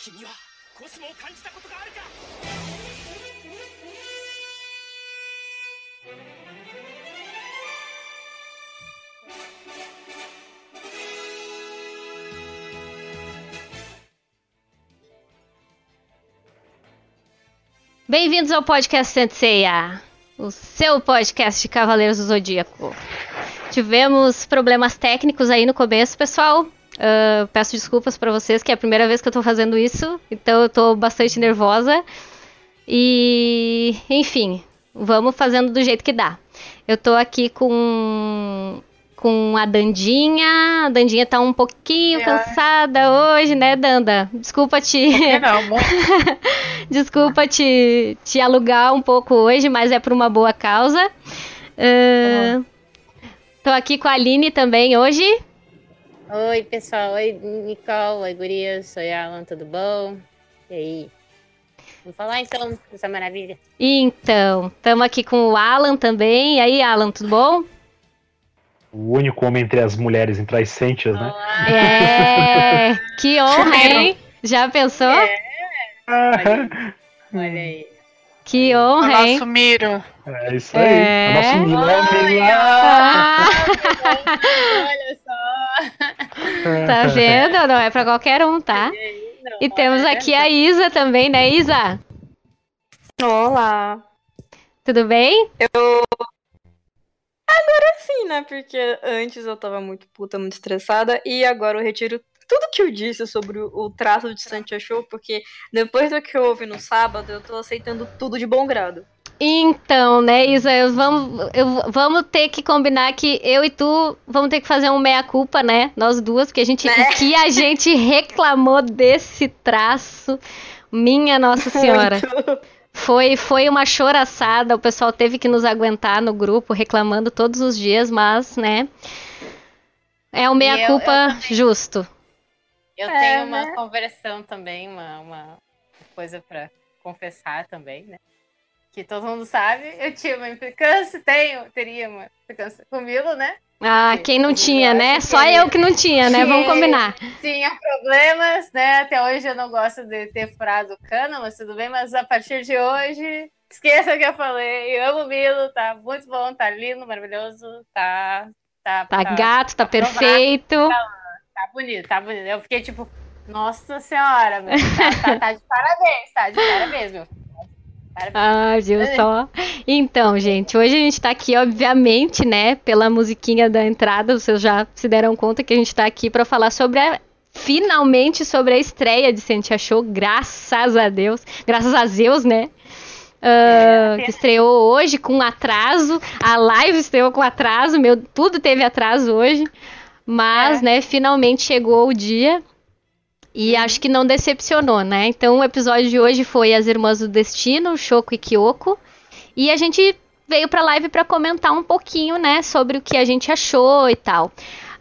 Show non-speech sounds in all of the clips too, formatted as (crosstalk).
君はコスモを感じたことがあるか Bem-vindos ao podcast Senseiya, o seu podcast de Cavaleiros do Zodíaco. Tivemos problemas técnicos aí no começo, pessoal. Uh, peço desculpas para vocês, que é a primeira vez que eu tô fazendo isso, então eu tô bastante nervosa. E, enfim, vamos fazendo do jeito que dá. Eu tô aqui com com a Dandinha. A Dandinha tá um pouquinho é. cansada hoje, né, Danda? Desculpa te. Não, (laughs) Desculpa te, te alugar um pouco hoje, mas é por uma boa causa. Uh, tô aqui com a Aline também hoje. Oi, pessoal. Oi, Nicole. Oi, Gurias. Sou Alan, tudo bom? E aí? Vamos falar então dessa maravilha. Então, estamos aqui com o Alan também. E aí, Alan, tudo bom? o único homem entre as mulheres entre as Sentias, né? É, que (laughs) honra, hein? Já pensou? É. Olha, olha aí. Que honra, o hein? Nosso Miro. É isso aí. É. O nosso Miro é ah. Olha só. Tá vendo? Não é pra qualquer um, tá? e temos aqui a Isa também, né, Isa? Olá. Tudo bem? Eu Agora sim, né? Porque antes eu tava muito puta, muito estressada, e agora eu retiro tudo que eu disse sobre o, traço de Santia Show, porque depois do que eu ouvi no sábado, eu tô aceitando tudo de bom grado. Então, né, Isa, eu, vamos, eu, vamos ter que combinar que eu e tu vamos ter que fazer um meia-culpa, né? Nós duas, porque a gente, né? que a (laughs) gente reclamou desse traço. Minha Nossa Senhora. Foi, foi uma choraçada, o pessoal teve que nos aguentar no grupo, reclamando todos os dias, mas, né? É o meia-culpa justo. Eu é, tenho uma né? conversão também, uma, uma coisa para confessar também, né? Que todo mundo sabe, eu tinha uma implicância, tenho, teria uma implicância com o Milo, né? Ah, quem não tinha, né? Só eu que não tinha, né? Vamos combinar. Tinha problemas, né? Até hoje eu não gosto de ter furado cana, mas tudo bem. Mas a partir de hoje, esqueça o que eu falei. Eu amo o Milo, tá muito bom, tá lindo, maravilhoso, tá. Tá, tá, tá gato, tá, tá perfeito. Tá, tá, bonito, tá bonito. Eu fiquei tipo, nossa senhora, meu, tá, tá, tá de parabéns, tá de parabéns, meu. Ah, viu só? Então, gente, hoje a gente tá aqui, obviamente, né, pela musiquinha da entrada, vocês já se deram conta que a gente tá aqui para falar sobre a finalmente sobre a estreia de Sentia Show, graças a Deus, graças a Zeus, né? Uh, que estreou hoje com atraso, a live estreou com atraso, meu, tudo teve atraso hoje, mas, é. né, finalmente chegou o dia. E acho que não decepcionou, né? Então o episódio de hoje foi As Irmãs do Destino, Shoko e Kyoko. E a gente veio pra live para comentar um pouquinho, né, sobre o que a gente achou e tal.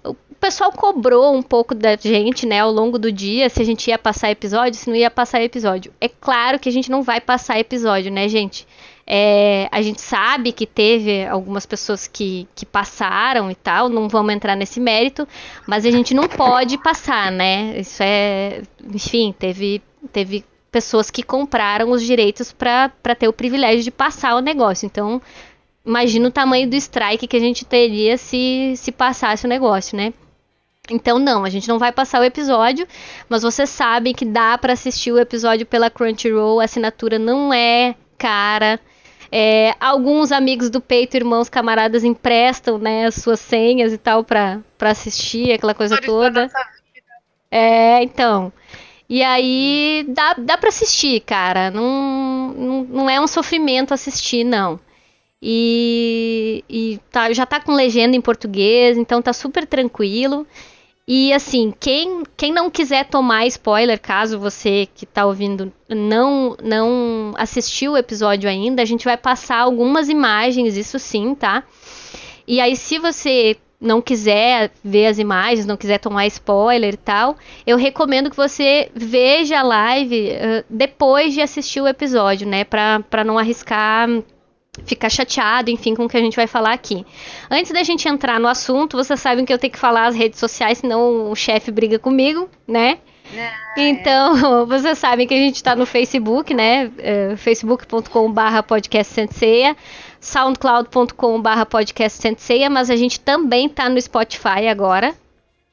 O pessoal cobrou um pouco da gente, né, ao longo do dia, se a gente ia passar episódio, se não ia passar episódio. É claro que a gente não vai passar episódio, né, gente? É, a gente sabe que teve algumas pessoas que, que passaram e tal, não vamos entrar nesse mérito, mas a gente não pode passar, né? Isso é. Enfim, teve, teve pessoas que compraram os direitos para ter o privilégio de passar o negócio. Então, imagina o tamanho do strike que a gente teria se, se passasse o negócio, né? Então, não, a gente não vai passar o episódio, mas vocês sabem que dá para assistir o episódio pela Crunchyroll, a assinatura não é cara. É, alguns amigos do peito, irmãos, camaradas, emprestam né, as suas senhas e tal para assistir, aquela coisa toda. É, então. E aí dá, dá pra assistir, cara. Não, não, não é um sofrimento assistir, não. E, e tá, já tá com legenda em português, então tá super tranquilo. E assim, quem, quem não quiser tomar spoiler, caso você que está ouvindo não não assistiu o episódio ainda, a gente vai passar algumas imagens, isso sim, tá? E aí, se você não quiser ver as imagens, não quiser tomar spoiler e tal, eu recomendo que você veja a live uh, depois de assistir o episódio, né? Pra, pra não arriscar ficar chateado, enfim, com o que a gente vai falar aqui. Antes da gente entrar no assunto, vocês sabem que eu tenho que falar as redes sociais, senão o chefe briga comigo, né? Então, (laughs) vocês sabem que a gente está no Facebook, né? É, facebook.com.br podcast Senseia, soundcloud.com.br podcast Senseia, mas a gente também está no Spotify agora,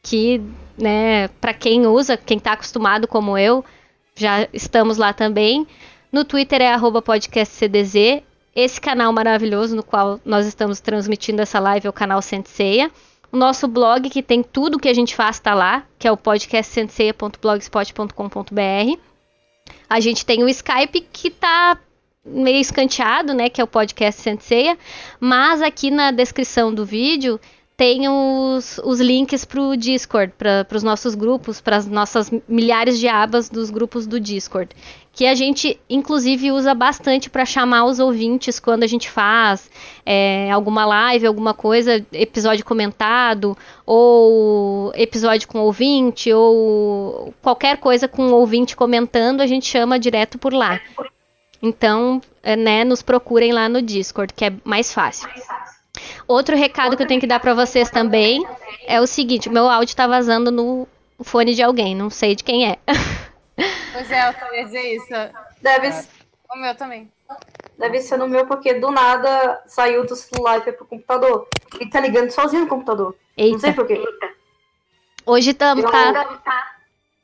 que, né, para quem usa, quem está acostumado como eu, já estamos lá também. No Twitter é arroba podcastcdz. Esse canal maravilhoso no qual nós estamos transmitindo essa live é o canal Senseia. O nosso blog, que tem tudo que a gente faz, está lá, que é o podcastsenseia.blogspot.com.br. A gente tem o Skype, que está meio escanteado, né, que é o podcast Senseia, mas aqui na descrição do vídeo tem os, os links para o Discord, para os nossos grupos, para as nossas milhares de abas dos grupos do Discord, que a gente inclusive usa bastante para chamar os ouvintes quando a gente faz é, alguma live, alguma coisa, episódio comentado, ou episódio com ouvinte, ou qualquer coisa com ouvinte comentando, a gente chama direto por lá. Então, é, né, nos procurem lá no Discord, que é mais fácil. Outro recado que eu tenho que dar para vocês também é o seguinte: meu áudio tá vazando no fone de alguém, não sei de quem é. (laughs) Pois é, eu ia dizer isso. Deve, O meu também. deve ser no meu, porque do nada saiu do celular e foi pro computador. E tá ligando sozinho no computador. Não sei Eita, porquê. hoje estamos, Eu, tá?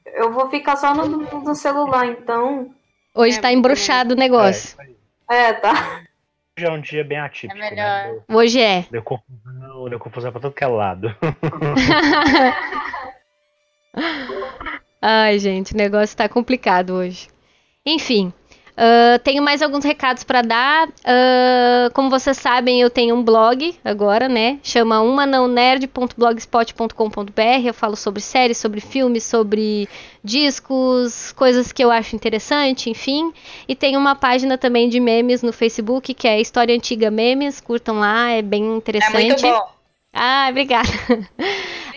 eu vou ficar só no, no celular, então. Hoje É, tá embruxado o É, negócio. isso aí. É, tá. Hoje é um dia bem atípico. É melhor. Né? Deu, Hoje é. deu confusão, deu confusão pra todo que é lado. (laughs) (laughs) (laughs) Ai, gente, o negócio tá complicado hoje. Enfim, ah, tenho mais alguns recados para dar. Ah, como vocês sabem, eu tenho um blog agora, né? Chama umanãonerd.blogspot.com.br. Eu falo sobre séries, sobre filmes, sobre discos, coisas que eu acho interessante, enfim. E tem uma página também de memes no Facebook, que é História Antiga Memes. Curtam lá, é bem É interessante. muito bom. Ah, obrigada. (laughs)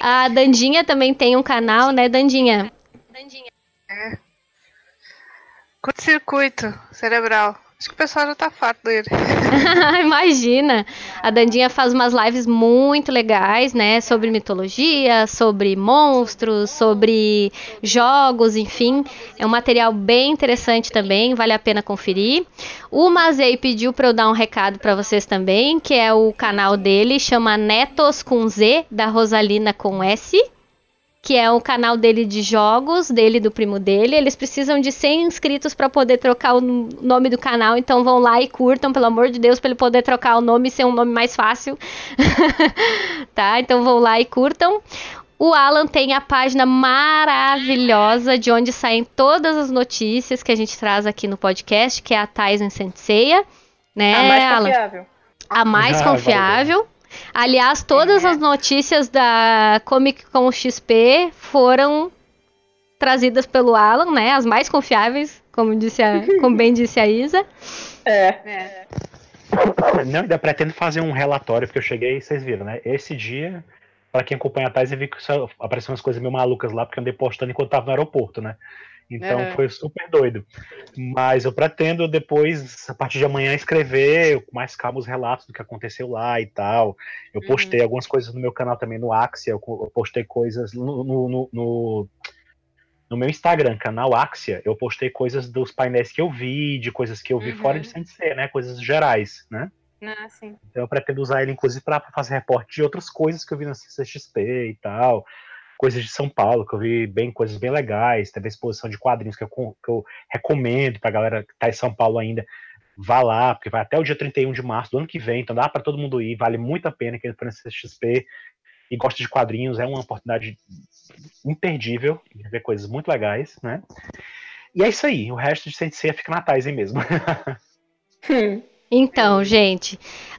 A Dandinha também tem um canal, né, Dandinha? Curto-circuito cerebral. Acho que o pessoal já tá farto dele. (laughs) Imagina! A Dandinha faz umas lives muito legais, né? Sobre mitologia, sobre monstros, sobre jogos, enfim. É um material bem interessante também, vale a pena conferir. O Mazei pediu para eu dar um recado para vocês também, que é o canal dele, chama Netos com Z, da Rosalina com S. Que é o canal dele de jogos, dele e do primo dele. Eles precisam de 100 inscritos para poder trocar o nome do canal. Então vão lá e curtam, pelo amor de Deus, para ele poder trocar o nome e ser um nome mais fácil. (laughs) tá? Então vão lá e curtam. O Alan tem a página maravilhosa de onde saem todas as notícias que a gente traz aqui no podcast, que é a Tyson Senseia. Né, a mais Alan? confiável. A mais Ah, confiável. Aliás, todas as notícias da Comic Con XP foram trazidas pelo Alan, né? As mais confiáveis, como, disse a, (laughs) como bem disse a Isa. É. É. Não, ainda pretendo fazer um relatório, porque eu cheguei, vocês viram, né? Esse dia, pra quem acompanha a Thais, eu vi que apareceram umas coisas meio malucas lá, porque eu andei postando enquanto tava no aeroporto, né? Então Uhum. foi super doido. Mas eu pretendo depois, a partir de amanhã, escrever com mais calma os relatos do que aconteceu lá e tal. Eu Uhum. postei algumas coisas no meu canal também, no Axia, eu postei coisas no, no, no- no- meu Instagram, canal Axia, eu postei coisas dos painéis que eu vi, de coisas que eu vi Uhum. fora de CNC, né? Coisas gerais, né? Ah, sim. Então eu pretendo usar ele, inclusive, para fazer reporte de outras coisas que eu vi na CCXP e tal. Coisas de São Paulo, que eu vi bem, coisas bem legais. Teve a exposição de quadrinhos que eu, que eu recomendo pra galera que tá em São Paulo ainda. Vá lá, porque vai até o dia 31 de março do ano que vem, então dá para todo mundo ir, vale muito a pena quem for na CCXP e gosta de quadrinhos, é uma oportunidade imperdível de ver coisas muito legais, né? E é isso aí, o resto de Sensei fica na Tyson mesmo. (laughs) Hum. Então, gente.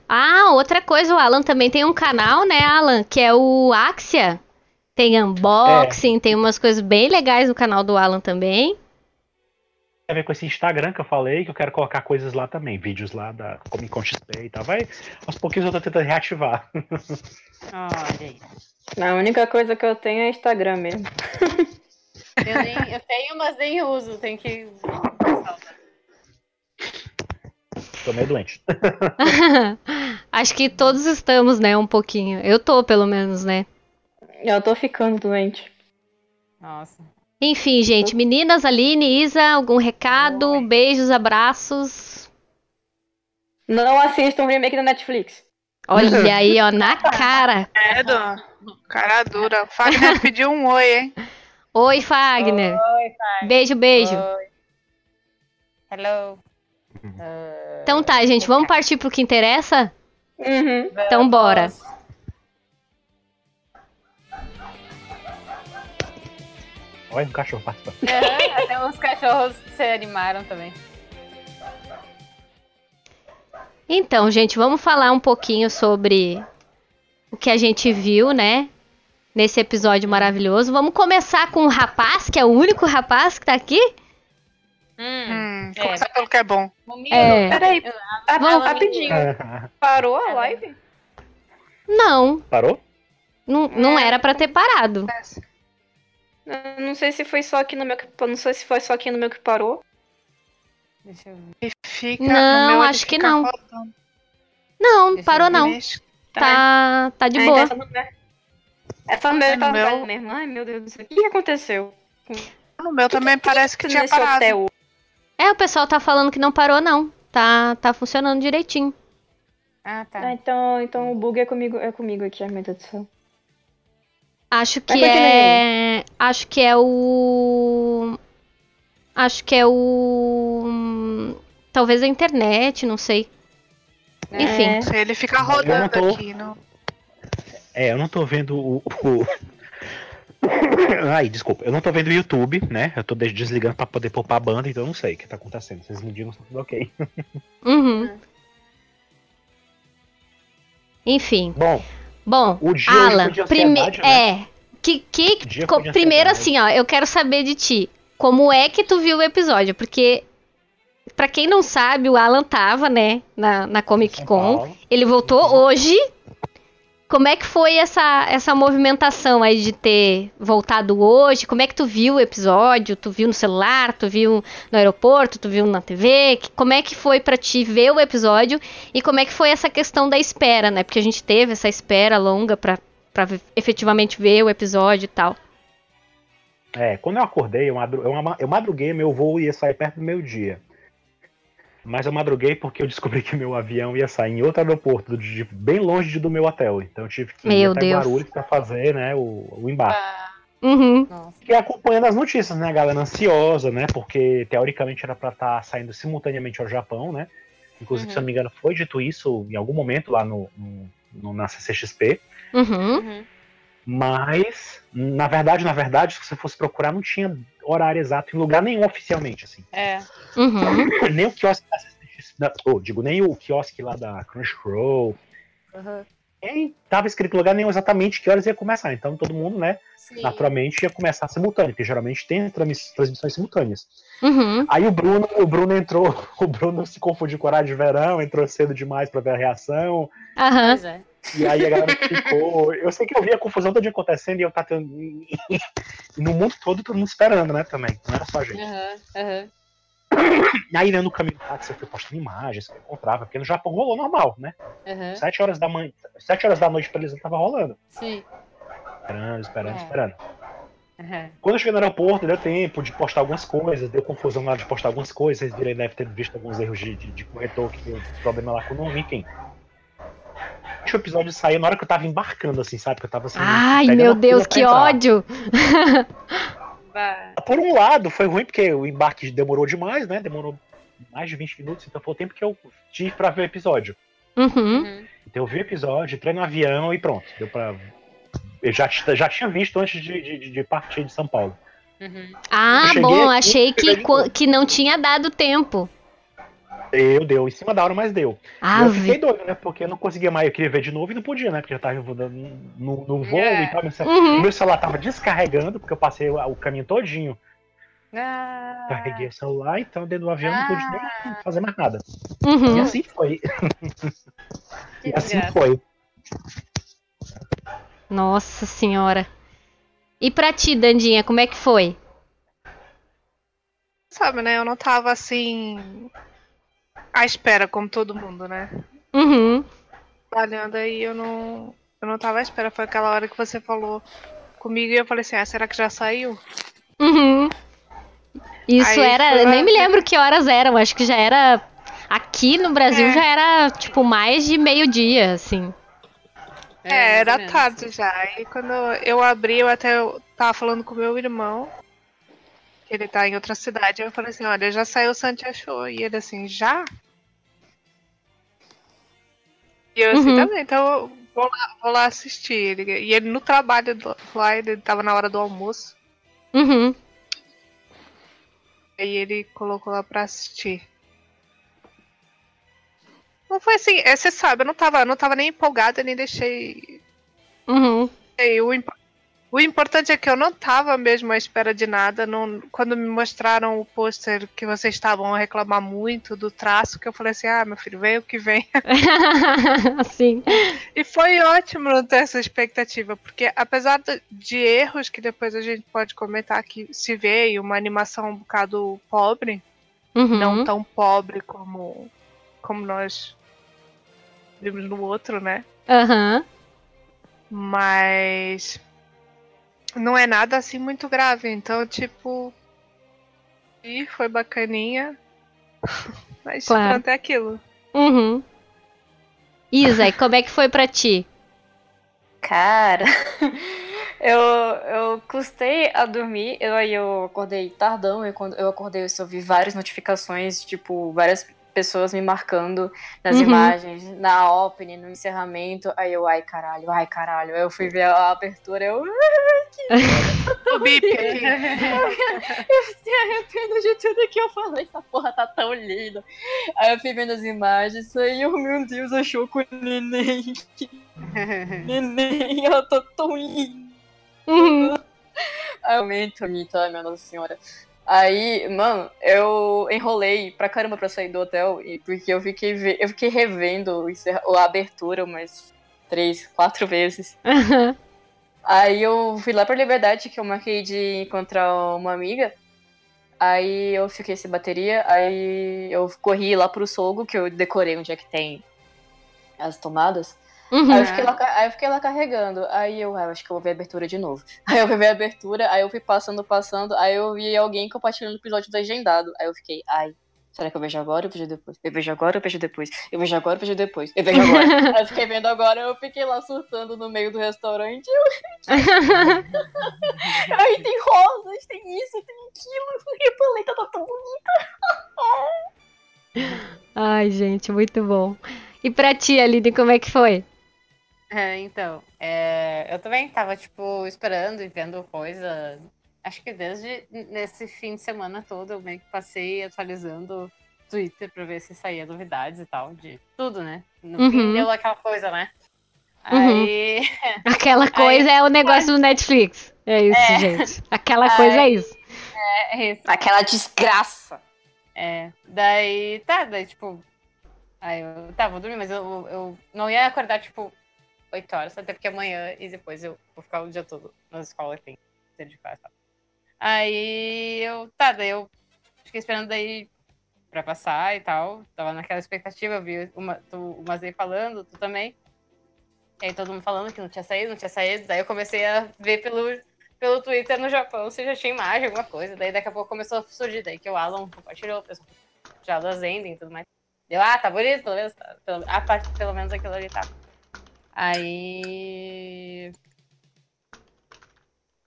Ah, outra coisa, o Alan também tem um canal, né, Alan? Que é o Axia. Tem unboxing, tem umas coisas bem legais no canal do Alan também. a ver com esse Instagram que eu falei, que eu quero colocar coisas lá também, vídeos lá da Comic Con XP e tal. Vai, aos pouquinhos eu tô tentando reativar. Olha aí. A única coisa que eu tenho é Instagram mesmo. Eu, nem- eu tenho, mas nem uso. Tem que. Tô meio doente. (laughs) Acho que todos estamos, né, um pouquinho. Eu tô, pelo menos, né? Eu tô ficando doente. Nossa. Enfim, gente, meninas, Aline, Isa, algum recado? Beijos, abraços. Não assistam o remake da Netflix. Olha aí, ó, na cara. Credo. Cara dura. O Fagner (laughs) pediu um oi, hein? Oi, Fagner. Oi, pai. Beijo, beijo. Oi. Hello. Então tá, gente, vamos partir pro que interessa? Uhum. Então bora. Olha um cachorro participando. Aham, até uns cachorros se animaram também. Então, gente, vamos falar um pouquinho sobre o que a gente viu, né? Nesse episódio maravilhoso. Vamos começar com o rapaz, que é o único rapaz que tá aqui? Hum. Hum, É. começar pelo que é bom. É. Peraí, ah, Vamos- rapidinho. Parou a live? Não, Parou? não, não era pra ter parado. Eu Não sei se foi só aqui no meu que. Não sei se foi só aqui no meu que parou. Deixa eu ver. E fica. Não, no meu ele acho que não. rodando. Não, Deixa parou não. Deixa- Tá, tá de boa. Essa é. Essa é No meu- velha mesmo. Ai, meu Deus do céu. O que aconteceu? No meu também parece que tinha Nesse parado. hotel. É, o pessoal tá falando que não parou, não. Tá, tá funcionando direitinho. Ah, tá. Ah, então, então o bug é comigo, é comigo aqui, ai meu Deus do céu. Acho que é. Acho que é o. Acho que é o. Talvez a internet, não sei. Enfim. É. Ele fica não rodando tô- aqui. No... É, eu não tô vendo o. o- (laughs) Ai, desculpa, eu não tô vendo o YouTube, né? Eu tô des- desligando pra poder poupar a banda, então eu não sei o que tá acontecendo. Vocês me digam se tá tudo ok. Uhum. Enfim. Bom, Bom, O dia Alan, foi de prime... ansiedade, né? é. Que, que, primeiro assim, ó, eu quero saber de ti. Como é que tu viu o episódio? Porque, pra quem não sabe, o Alan tava, né, na, na Comic Con. Ele voltou hoje. Como é que foi essa, essa movimentação aí de ter voltado hoje? Como é que tu viu o episódio? Tu viu no celular? Tu viu no aeroporto? Tu viu na TV? Como é que foi pra ti ver o episódio? E como é que foi essa questão da espera, né? Porque a gente teve essa espera longa ve- efetivamente ver o episódio e tal. É, quando eu acordei, eu, eu, madruguei, meu voo ia sair perto do meio dia. Mas eu madruguei porque eu descobri que meu avião ia sair em outro aeroporto, de- bem longe do meu hotel. Então eu tive que ir Meu até Deus. Guarulhos pra fazer né, o, o embarque. Ah, Uhum. Fiquei acompanhando as notícias, né, a galera ansiosa, né? Porque teoricamente era pra estar saindo simultaneamente ao Japão, né? Inclusive, Uhum. se eu não me engano, foi dito isso em algum momento lá no, no- no- na CCXP. Uhum. Uhum. Mas, na verdade, na verdade, se você fosse procurar, não tinha horário exato em lugar nenhum oficialmente, assim. É. Uhum. nem o quiosque da oh, digo, nem o quiosque lá da Crunchyroll. Uhum. Nem tava escrito em lugar nenhum exatamente que horas ia começar. Então todo mundo, né, Sim. naturalmente ia começar simultâneo, porque geralmente tem transmis- transmissões simultâneas. Uhum. Aí o Bruno, o Bruno entrou, (laughs) o Bruno se confundiu com o horário de verão, entrou cedo demais pra ver a reação. Aham. Pois é. E aí a galera ficou. Eu sei que eu vi a confusão toda acontecendo e eu tava. E (laughs) no mundo todo, todo mundo esperando, né? Também. Não era só a gente. Aham. Aham. E aí, né, no caminho do táxi, eu fui postando imagens que eu encontrava, porque no Japão rolou normal, né? Aham. Sete horas da manhã. Sete horas da noite pra eles tava rolando. Sim. Esperando, esperando, É. esperando. Aham. Quando eu cheguei no aeroporto, deu tempo de postar algumas coisas, deu confusão hora de postar algumas coisas, vocês viram, deve ter visto alguns erros de, de, de corretor que deu problema lá com o nome, enfim. Que o episódio saiu na hora que eu tava embarcando, assim, sabe? Que eu tava assim. Ai, meu Deus, que entrar. ódio! Por um lado, foi ruim porque o embarque demorou demais, né? Demorou mais de 20 minutos, então foi o tempo que eu tive pra ver o episódio. Uhum. Uhum. Então eu vi o episódio, entrei no avião e pronto. Deu pra. Eu já, já tinha visto antes de, de, de partir de São Paulo. Uhum. Ah, bom, aqui, achei que, que não tinha dado tempo. Eu deu, em cima da hora, mas deu. E Ah, eu fiquei doido, né? Porque eu não conseguia mais, eu queria ver de novo e não podia, né? Porque já tava no, no, voo É. e tal. Meu, cel- Uhum. meu celular tava descarregando, porque eu passei o, o caminho todinho. Ah. Carreguei o celular, então dentro do avião não pude nem fazer mais nada. E Uhum. assim foi. (laughs) E assim foi. Nossa senhora. E pra ti, Dandinha, como é que foi? Sabe, né? Eu não tava assim. À espera, como todo mundo, né? Uhum. Trabalhando aí, eu não. Eu não tava à espera. Foi aquela hora que você falou comigo e eu falei assim: ah, será que já saiu? Uhum. Isso Aí era. foi nem me lembro que horas eram. Acho que já era. Aqui no Brasil É. já era, tipo, mais de meio-dia, assim. É, ou era tarde já. E quando eu abri, eu até tava falando com meu irmão, que ele tá em outra cidade. Eu falei assim: olha, já saiu o Santia Show. E ele assim, já? E eu assim Uhum. também, então eu vou lá, vou lá assistir. Ele- e ele no trabalho do- lá, ele tava na hora do almoço. Uhum. Aí ele colocou lá pra assistir. Não foi assim, é, você sabe, eu não tava, não tava nem empolgada, nem deixei Uhum. O, impo- o importante é que eu não tava mesmo à espera de nada. Não, quando me mostraram o pôster que vocês estavam a reclamar muito do traço, que eu falei assim, ah, meu filho, vem o que vem. (laughs) Sim. E foi ótimo não ter essa expectativa, porque apesar de- erros que depois a gente pode comentar que se veio, uma animação um bocado pobre, Uhum. não tão pobre como, como nós vimos no outro, né? Aham. Mas não é nada assim muito grave. Então, tipo. E foi bacaninha. (laughs) Mas Claro. pronto, é aquilo. Uhum. Isa, e como é que foi pra ti? Cara, (laughs) eu, eu custei a dormir, eu, aí eu acordei tardão, e quando eu acordei eu só vi várias notificações, tipo, várias pessoas me marcando nas Uhum. imagens, na opening, no encerramento, aí eu, ai caralho, ai caralho, aí eu fui ver a abertura, eu, (laughs) (laughs) O bip aqui. (laughs) eu se arrependo de tudo que eu falei, essa porra tá tão linda. Aí eu fui vendo as imagens, aí eu, meu Deus, achou com o neném, neném, ela tá tão linda. Uhum. Aí eu mito, ai minha Nossa Senhora. Aí, mano, eu enrolei pra caramba pra sair do hotel, e porque eu fiquei, ve- eu fiquei revendo a abertura umas três, quatro vezes. Aí eu fui lá pra Liberdade, que eu marquei de encontrar uma amiga. Aí eu fiquei sem bateria, aí eu corri lá pro Sogo, que eu decorei onde é que tem as tomadas. Aí Uhum. eu, fiquei lá, aí eu fiquei lá carregando. Aí eu, ah, eu acho que eu vou ver a abertura de novo. (laughs) Aí eu ver a abertura, aí eu fui passando, passando. Aí eu vi alguém compartilhando o episódio legendado. Aí eu fiquei, ai, será que eu vejo agora ou eu vejo depois? Eu vejo agora ou vejo depois? Eu vejo agora ou vejo depois? Eu vejo agora. (laughs) aí eu fiquei vendo agora, eu fiquei lá surtando no meio do restaurante. Eu, ai, tem rosas, tem isso, tem aquilo. E a paleta tá tão bonita. (laughs) Ai, gente, muito bom. E pra ti, Aline, como é que foi? É, então, é, eu também tava, tipo, esperando e vendo coisa. Acho que desde nesse fim de semana todo eu meio que passei atualizando Twitter pra ver se saía novidades e tal, de tudo, né? No Uhum. fim deu aquela coisa, né? Uhum. Aí. (laughs) Aquela coisa é o negócio do Netflix. É isso, gente. Aquela (laughs) coisa é isso. É isso. Aquela desgraça. É, daí, tá, daí, tipo, aí eu, tá, vou dormir, mas eu, eu não ia acordar, tipo, 8 horas, até porque amanhã e depois eu vou ficar o dia todo na escola que ser de casa. Aí eu, tá, daí eu fiquei esperando daí pra passar e tal, tava naquela expectativa, eu vi uma, tu, o Mazei falando, tu também, e aí todo mundo falando que não tinha saído, não tinha saído, daí eu comecei a ver pelo, pelo Twitter no Japão se já tinha imagem, alguma coisa. Daí daqui a pouco começou a surgir, daí que o Alan compartilhou, o pessoal já das ending e tudo mais. Deu, ah, tá bonito, pelo menos, tá, pelo, pelo menos aquilo ali tá. Aí.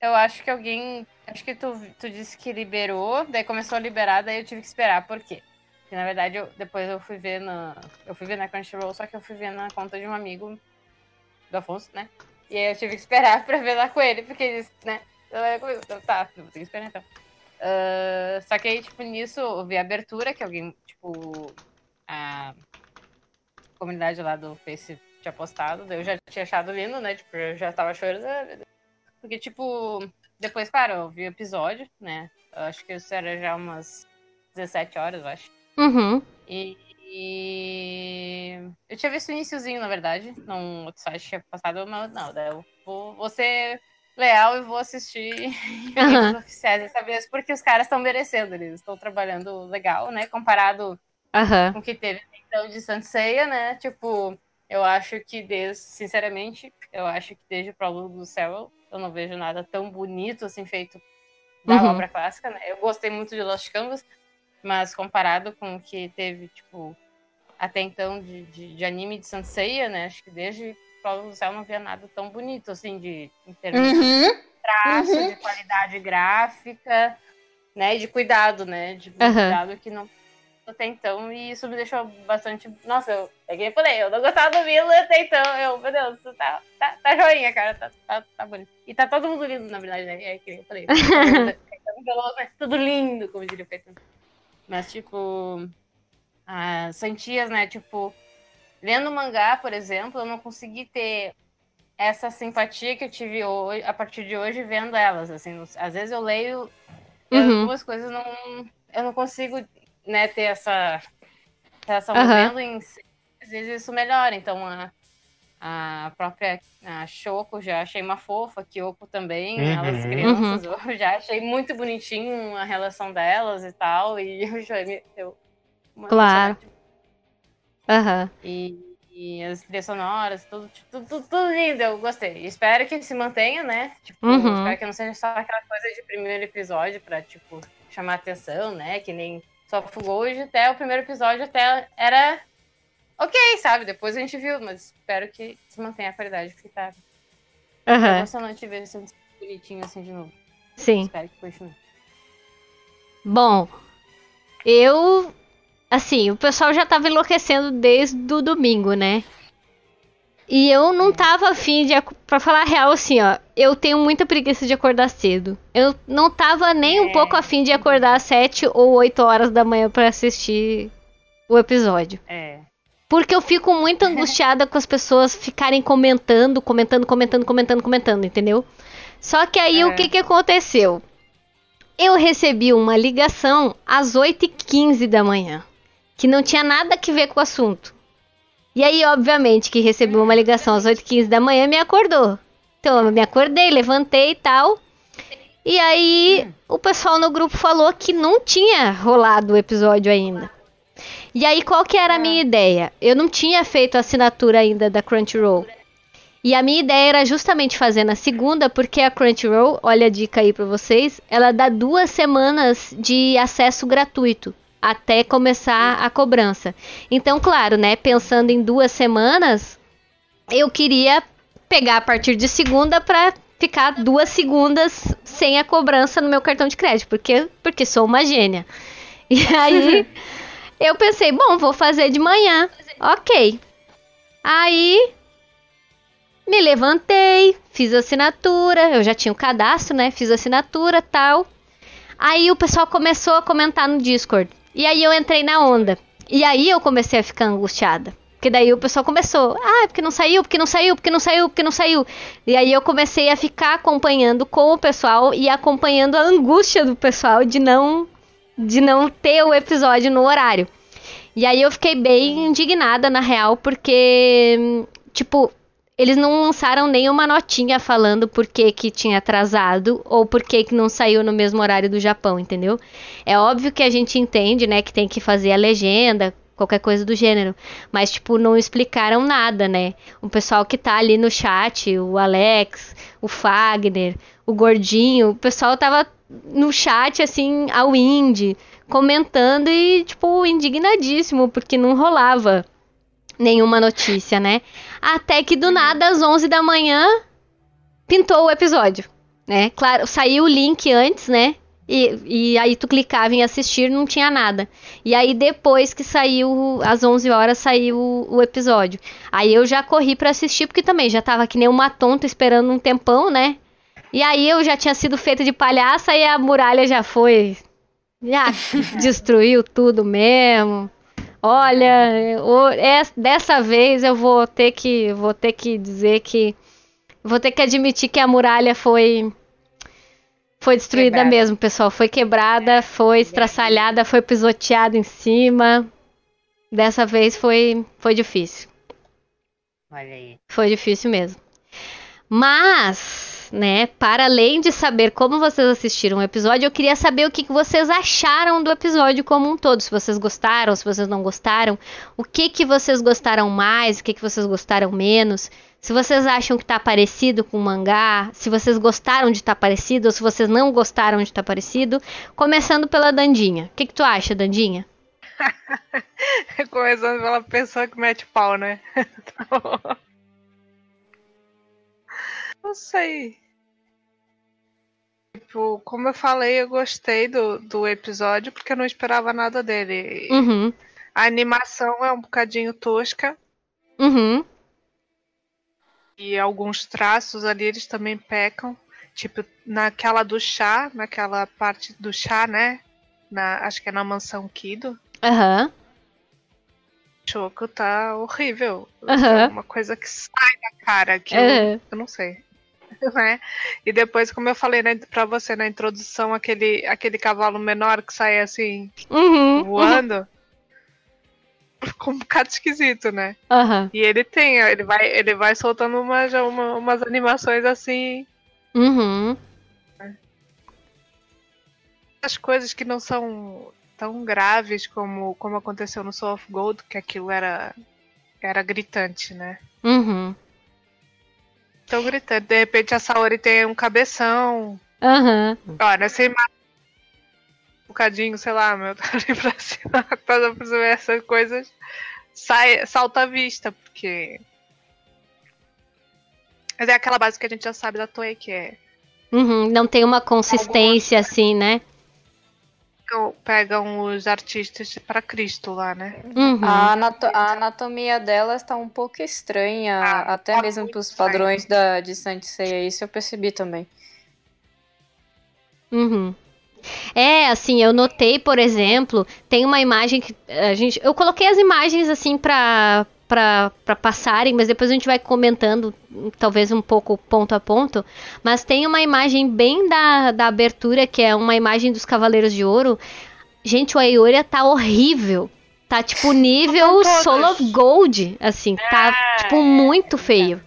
Eu acho que alguém. Acho que tu, tu disse que liberou, daí começou a liberar, daí eu tive que esperar. Por quê? Porque na verdade eu, depois eu fui ver na. Eu fui ver na Crunchyroll, só que eu fui ver na conta de um amigo do Afonso, né? E aí eu tive que esperar (laughs) pra ver lá com ele, porque ele disse, né? Então, tá, eu ter que esperar então. Ah, só que aí, tipo, nisso eu vi a abertura, que alguém, tipo, a comunidade lá do Face tinha postado, eu já tinha achado lindo, né? Tipo, eu já tava chorando. ah. Porque, tipo, depois, claro, eu vi o episódio, né? Eu acho que isso era já umas 17 horas, eu acho. Uhum. E, e eu tinha visto o iniciozinho, na verdade, num outro site tinha passado, mas não, daí eu vou, vou ser leal e vou assistir (laughs) Aham. os oficiais dessa vez, porque os caras estão merecendo, eles estão trabalhando legal, né? Comparado Aham. com o que teve então de Sanseia, né? Tipo, eu acho que desde, sinceramente, eu acho que desde o prólogo do Cell, eu não vejo nada tão bonito assim feito da Uhum. obra clássica, né? Eu gostei muito de Lost Canvas, mas comparado com o que teve, tipo, até então de, de, de anime de Sanseiya, né? Acho que desde Prova do Céu não via nada tão bonito, assim, de, em termos de Uhum. traço, Uhum. de qualidade gráfica, né? E de cuidado, né? De cuidado que não até então, e isso me deixou bastante. Nossa, eu, é que eu falei, eu não gostava do Milo até então. Eu, meu Deus, tá, tá, tá joinha, cara, tá, tá, tá bonito. E tá todo mundo lindo, na verdade, né? É que eu falei. (laughs) Tudo lindo, como diria o Caetano. Mas, tipo, as Santias, né? Tipo, lendo mangá, por exemplo, eu não consegui ter essa simpatia que eu tive hoje, a partir de hoje vendo elas. Assim, às vezes eu leio Uhum. algumas coisas não, eu não consigo né, ter essa relação Aham. vendo em si, às vezes isso melhora. Então a, a própria a Choco já achei uma fofa, Kyoko também, Uhum. elas crianças, eu já achei muito bonitinho a relação delas e tal, e eu já me deu uma Claro. Aham. e, e as trilhas sonoras, tudo, tipo, tudo, tudo, tudo lindo, eu gostei. Espero que se mantenha, né? Tipo, Uhum. espero que não seja só aquela coisa de primeiro episódio pra, tipo, chamar atenção, né? Que nem só Gold até o primeiro episódio até era ok, sabe? Depois a gente viu, mas espero que se mantenha a qualidade, porque tá Aham. emocionante ver isso bonitinho assim de novo. Sim. Espero que continue. Bom, eu. Assim, o pessoal já tava enlouquecendo desde o domingo, né? E eu não tava afim de. Pra falar a real, assim, ó. Eu tenho muita preguiça de acordar cedo. Eu não tava nem um É. pouco afim de acordar às 7 ou 8 horas da manhã pra assistir o episódio. É. Porque eu fico muito (laughs) angustiada com as pessoas ficarem comentando, comentando, comentando, comentando, comentando, entendeu? Só que aí o É. que, que aconteceu? Eu recebi uma ligação às 8h15 da manhã, que não tinha nada que ver com o assunto. E aí, obviamente, que recebi uma ligação às 8h15 da manhã me acordou. Então, eu me acordei, levantei e tal. E aí, o pessoal no grupo falou que não tinha rolado o episódio ainda. E aí, qual que era a minha ideia? Eu não tinha feito a assinatura ainda da Crunchyroll. E a minha ideia era justamente fazer na segunda, porque a Crunchyroll, olha a dica aí pra vocês, ela dá duas semanas de acesso gratuito até começar a cobrança. Então, claro, né, pensando em duas semanas, eu queria pegar a partir de segunda pra ficar duas segundas sem a cobrança no meu cartão de crédito, porque porque sou uma gênia. E (laughs) aí eu pensei, bom, vou fazer de manhã. OK. Aí me levantei, fiz a assinatura, eu já tinha o cadastro, né? Fiz a assinatura, tal. Aí o pessoal começou a comentar no Discord. E aí eu entrei na onda. E aí eu comecei a ficar angustiada. Porque daí o pessoal começou, ah, porque não saiu, porque não saiu, porque não saiu, porque não saiu. E aí eu comecei a ficar acompanhando com o pessoal e acompanhando a angústia do pessoal de não de não ter o episódio no horário. E aí eu fiquei bem indignada na real, porque tipo, eles não lançaram nenhuma notinha falando por que, que tinha atrasado ou por que, que não saiu no mesmo horário do Japão, entendeu? É óbvio que a gente entende, né, que tem que fazer a legenda, qualquer coisa do gênero, mas tipo, não explicaram nada, né? O pessoal que tá ali no chat, o Alex, o Fagner, o Gordinho, o pessoal tava no chat assim, ao indie, comentando e tipo, indignadíssimo porque não rolava nenhuma notícia, né? Até que do nada, às 11 da manhã, pintou o episódio, né? Claro, saiu o link antes, né? E, e aí tu clicava em assistir, não tinha nada. E aí depois que saiu, às 11 horas, saiu o, o episódio. Aí eu já corri pra assistir, porque também já tava que nem uma tonta esperando um tempão, né? E aí eu já tinha sido feita de palhaça e a muralha já foi... Já (laughs) destruiu tudo mesmo. Olha, é- dessa vez eu vou ter que vou ter que dizer que vou ter que admitir que a muralha foi foi destruída Quebrada. mesmo, pessoal. Foi quebrada, foi estraçalhada, foi pisoteada em cima. Dessa vez foi foi difícil. Olha aí. Foi difícil mesmo. Mas, né, para além de saber como vocês assistiram o episódio, eu queria saber o que vocês acharam do episódio como um todo. Se vocês gostaram, se vocês não gostaram. O que que vocês gostaram mais, o que que vocês gostaram menos. Se vocês acham que tá parecido com o mangá, se vocês gostaram de tá parecido ou se vocês não gostaram de tá parecido, começando pela Dandinha. O que, que tu acha, Dandinha? (laughs) Começando pela pessoa que mete pau, né? (laughs) Não sei. Tipo, como eu falei, eu gostei do, do episódio porque eu não esperava nada dele. Uhum. A animação é um bocadinho tosca Uhum. e alguns traços ali eles também pecam. Tipo, naquela do chá, naquela parte do chá, né? Na, acho que é na mansão Kido. Aham. Choco tá horrível. Aham. É uma coisa que sai da cara, que eu, eu não sei. (laughs) Né? E depois, como eu falei né, pra você na introdução, aquele, aquele cavalo menor que sai assim, Uhum. voando. Ficou (laughs) um bocado esquisito, né? Aham. E ele tem, ele vai, ele vai soltando umas, uma- umas animações assim. Uhum. As coisas que não são tão graves como, como aconteceu no Soul of Gold, que aquilo era, era gritante, né? Uhum. Tão gritante. De repente a Saori tem um cabeção. Aham. Ó, nessa imagem. Um bocadinho, sei lá, meu, (laughs) tá ali pra cima, pra perceber essas coisas. Sai, salta à vista, porque. Mas é aquela base que a gente já sabe da Toei, que é. Uhum. Não tem uma consistência assim, né? Pegam- Pegam os artistas pra Cristo lá, né? Uhum. A, anato- a anatomia dela está um pouco estranha, Ah, até tá mesmo para os padrões da, de Saint Seiya, isso eu percebi também. Uhum. É, assim, eu notei, por exemplo, tem uma imagem que a gente. Eu coloquei as imagens assim pra, pra passarem, mas depois a gente vai comentando, talvez um pouco ponto a ponto. Mas tem uma imagem bem da, da abertura, que é uma imagem dos Cavaleiros de Ouro. Gente, o Aioria tá horrível. Tá tipo (laughs) nível of Gold, assim, tá tipo muito feio.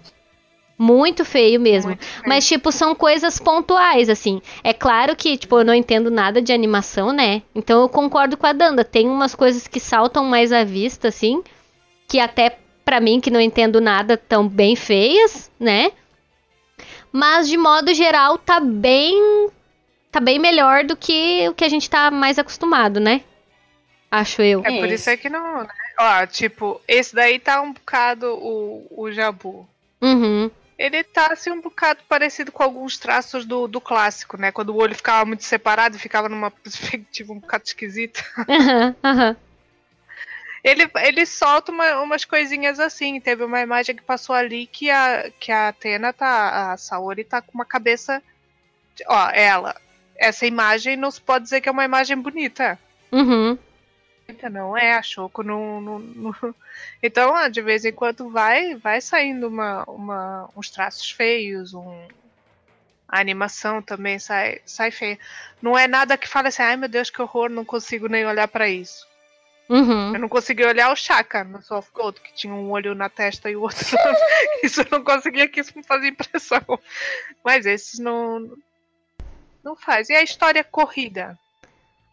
Muito feio mesmo. Muito feio. Mas, tipo, são coisas pontuais, assim. É claro que, tipo, eu não entendo nada de animação, né? Então eu concordo com a Danda. Tem umas coisas que saltam mais à vista, assim. Que até pra mim, que não entendo nada, tão bem feias, né? Mas, de modo geral, tá bem. Tá bem melhor do que o que a gente tá mais acostumado, né? Acho eu. É por Isso. isso é que não, né? Ó, tipo, esse daí tá um bocado o, o Jabu. Uhum. Ele tá assim um bocado parecido com alguns traços do, do clássico, né? Quando o olho ficava muito separado e ficava numa (laughs) perspectiva um bocado esquisita. Aham, aham. Ele, ele solta uma- umas coisinhas assim. Teve uma imagem que passou ali que a, que a Atena tá. A Saori tá com uma cabeça. de- Ó, ela. Essa imagem não se pode dizer que é uma imagem bonita. Uhum. Não é, a Choco não, não, não- (laughs) Então, de vez em quando vai, vai saindo uma, uma, uns traços feios, um... a animação também sai, sai feia. Não é nada que fale assim, ai meu Deus, que horror, não consigo nem olhar pra isso. Uhum. Eu não consegui olhar o Chaka no Soft Gold, que tinha um olho na testa e o outro. (laughs) isso eu não conseguia, que isso me fazia impressão. Mas esses não. Não faz. E a história corrida?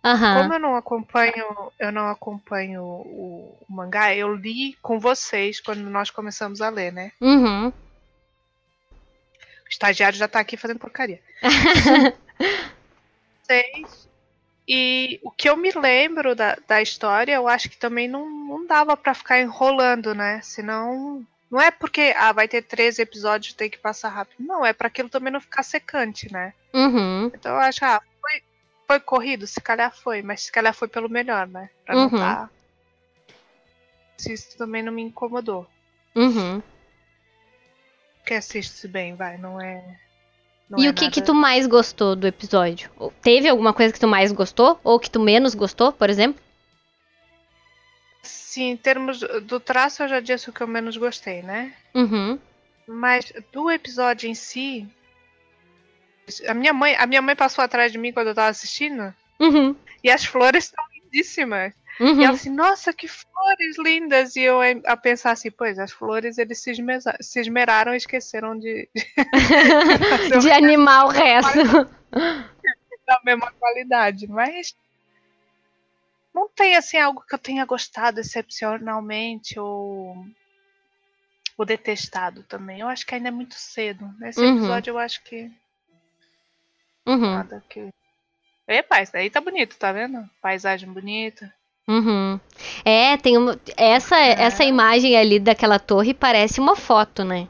Aham. Como eu não acompanho, eu não acompanho o, o mangá, eu li com vocês quando nós começamos a ler, né? Uhum. O estagiário já tá aqui fazendo porcaria. (laughs) Vocês. E o que eu me lembro da, da história, eu acho que também não, não dava pra ficar enrolando, né? Senão. Não é porque ah, vai ter 13 episódios tem que passar rápido. Não, é pra aquilo também não ficar secante, né? Uhum. Então eu acho, ah, foi, foi corrido, se calhar foi, mas se calhar foi pelo melhor, né? Pra não Uhum. tá. Isso também não me incomodou. Uhum. Porque assiste-se bem, vai, não é. Não E é o que que nada- tu mais gostou do episódio? Teve alguma coisa que tu mais gostou? Ou que tu menos gostou, por exemplo? Sim, em termos do traço, eu já disse o que eu menos gostei, né? Uhum. Mas do episódio em si. A minha mãe, a minha mãe passou atrás de mim quando eu tava assistindo. Uhum. E as flores estão lindíssimas. E Uhum. ela assim, nossa, que flores lindas! E eu a pensar assim, pois, as flores eles se, esmeza- se esmeraram e esqueceram de, De (laughs) animar o resto. da mesma qualidade. Mas não tem assim algo que eu tenha gostado excepcionalmente ou tipo, detestado também. Eu acho que ainda é muito cedo. Nesse Uhum. episódio eu acho que Uhum, nada que. Epa, isso daí tá bonito, tá vendo? Paisagem bonita. Uhum. É, tem uma. Essa, essa imagem ali daquela torre parece uma foto, né?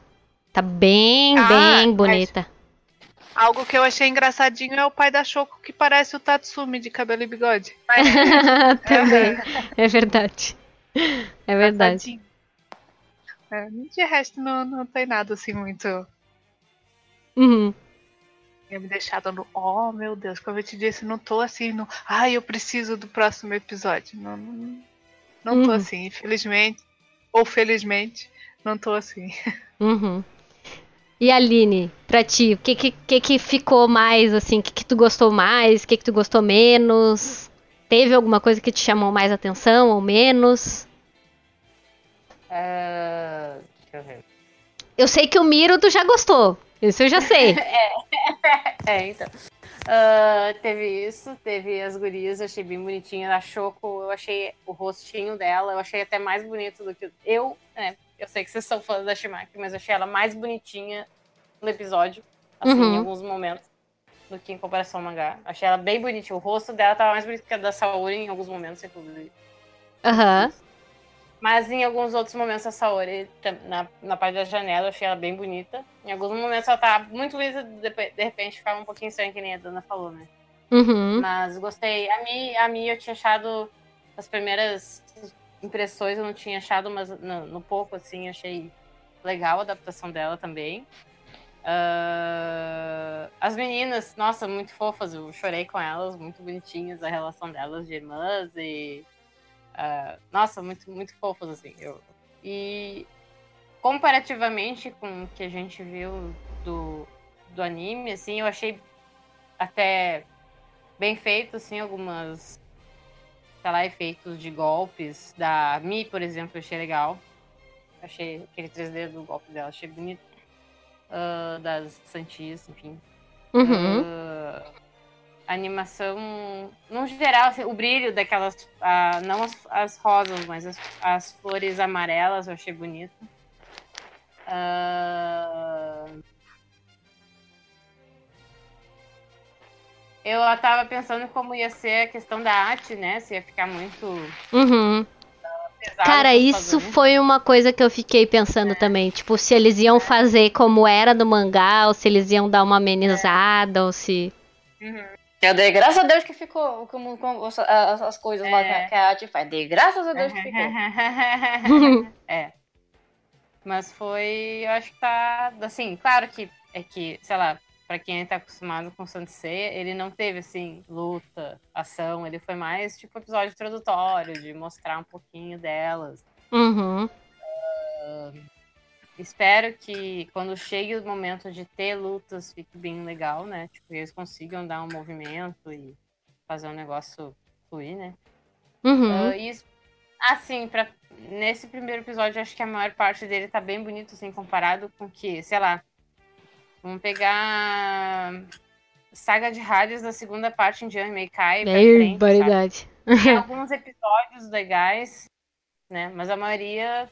Tá bem, Ah, bem mas- bonita. Algo que eu achei engraçadinho é o pai da Choco que parece o Tatsumi de cabelo e bigode. (laughs) Também. (laughs) É verdade. É verdade. É, de resto, não, não tem nada assim muito. Uhum. Tinha me deixado no. Oh, meu Deus, como eu te disse, não tô assim no. Ai, eu preciso do próximo episódio. Não, não, não tô Uhum. assim, infelizmente. Ou felizmente, não tô assim. Uhum. E Aline, pra ti, o que, que, que ficou mais, assim, o que, que tu gostou mais, o que, que tu gostou menos? Teve alguma coisa que te chamou mais atenção ou menos? Ah, deixa eu ver. Eu sei que o Miro tu já gostou, isso eu já sei. (laughs) É, então. Ah, teve isso, teve as gurias, eu achei bem bonitinha. A Choco, eu achei o rostinho dela, eu achei até mais bonito do que eu. né, eu sei que vocês são fãs da Shimaki, mas eu achei ela mais bonitinha no episódio, assim, Uhum. em alguns momentos, do que em comparação ao mangá. Achei ela bem bonitinha. O rosto dela tava mais bonito que a da Saori em alguns momentos, inclusive. Aham. Mas em alguns outros momentos a Saori, na, na parte da janela, eu achei ela bem bonita. Em alguns momentos ela tá muito bonita, de, de repente ficava um pouquinho estranha, que nem a Dana falou, né? Uhum. Mas gostei. A Mi, a Mi eu tinha achado as primeiras impressões, eu não tinha achado, mas no, no pouco, assim, achei legal a adaptação dela também. Ah, as meninas, nossa, muito fofas, eu chorei com elas, muito bonitinhas a relação delas de irmãs e. ah, nossa, muito, muito fofas, assim. Eu, e comparativamente com o que a gente viu do, do anime, assim, eu achei até bem feito, assim, algumas, sei lá, efeitos de golpes. Da Mi, por exemplo, eu achei legal. Achei aquele 3D do golpe dela, achei bonito. Ah, das Santis, enfim. Uhum. Ah, a animação, no geral, assim, o brilho daquelas, ah, não as, as rosas, mas as, as flores amarelas eu achei bonito. Ah, eu tava pensando como ia ser a questão da arte, né? Se ia ficar muito Uhum. pesado. Cara, isso foi uma coisa que eu fiquei pensando também. Tipo, se eles iam fazer como era no mangá, ou se eles iam dar uma amenizada, ou se. Eu dei graças a Deus que ficou como, como as, as- as coisas lá É. a- que a arte faz. Dei graças a Deus que ficou. (laughs) é. Mas foi, eu acho que tá, assim, claro que é que, sei lá, pra quem tá acostumado com Seiya, ele não teve assim luta, ação, ele foi mais tipo episódio introdutório de mostrar um pouquinho delas. Uhum. Espero que quando chegue o momento de ter lutas fique bem legal, né? Tipo, eles consigam dar um movimento e fazer um negócio fluir, né? Uhum. Ah, e, assim, pra, nesse primeiro episódio, acho que a maior parte dele tá bem bonito, assim, comparado com que, sei lá, vamos pegar Saga de Rádios da segunda parte em Jan Meikai sabe? Barbaridade. Tem (laughs) alguns episódios legais, né? Mas a maioria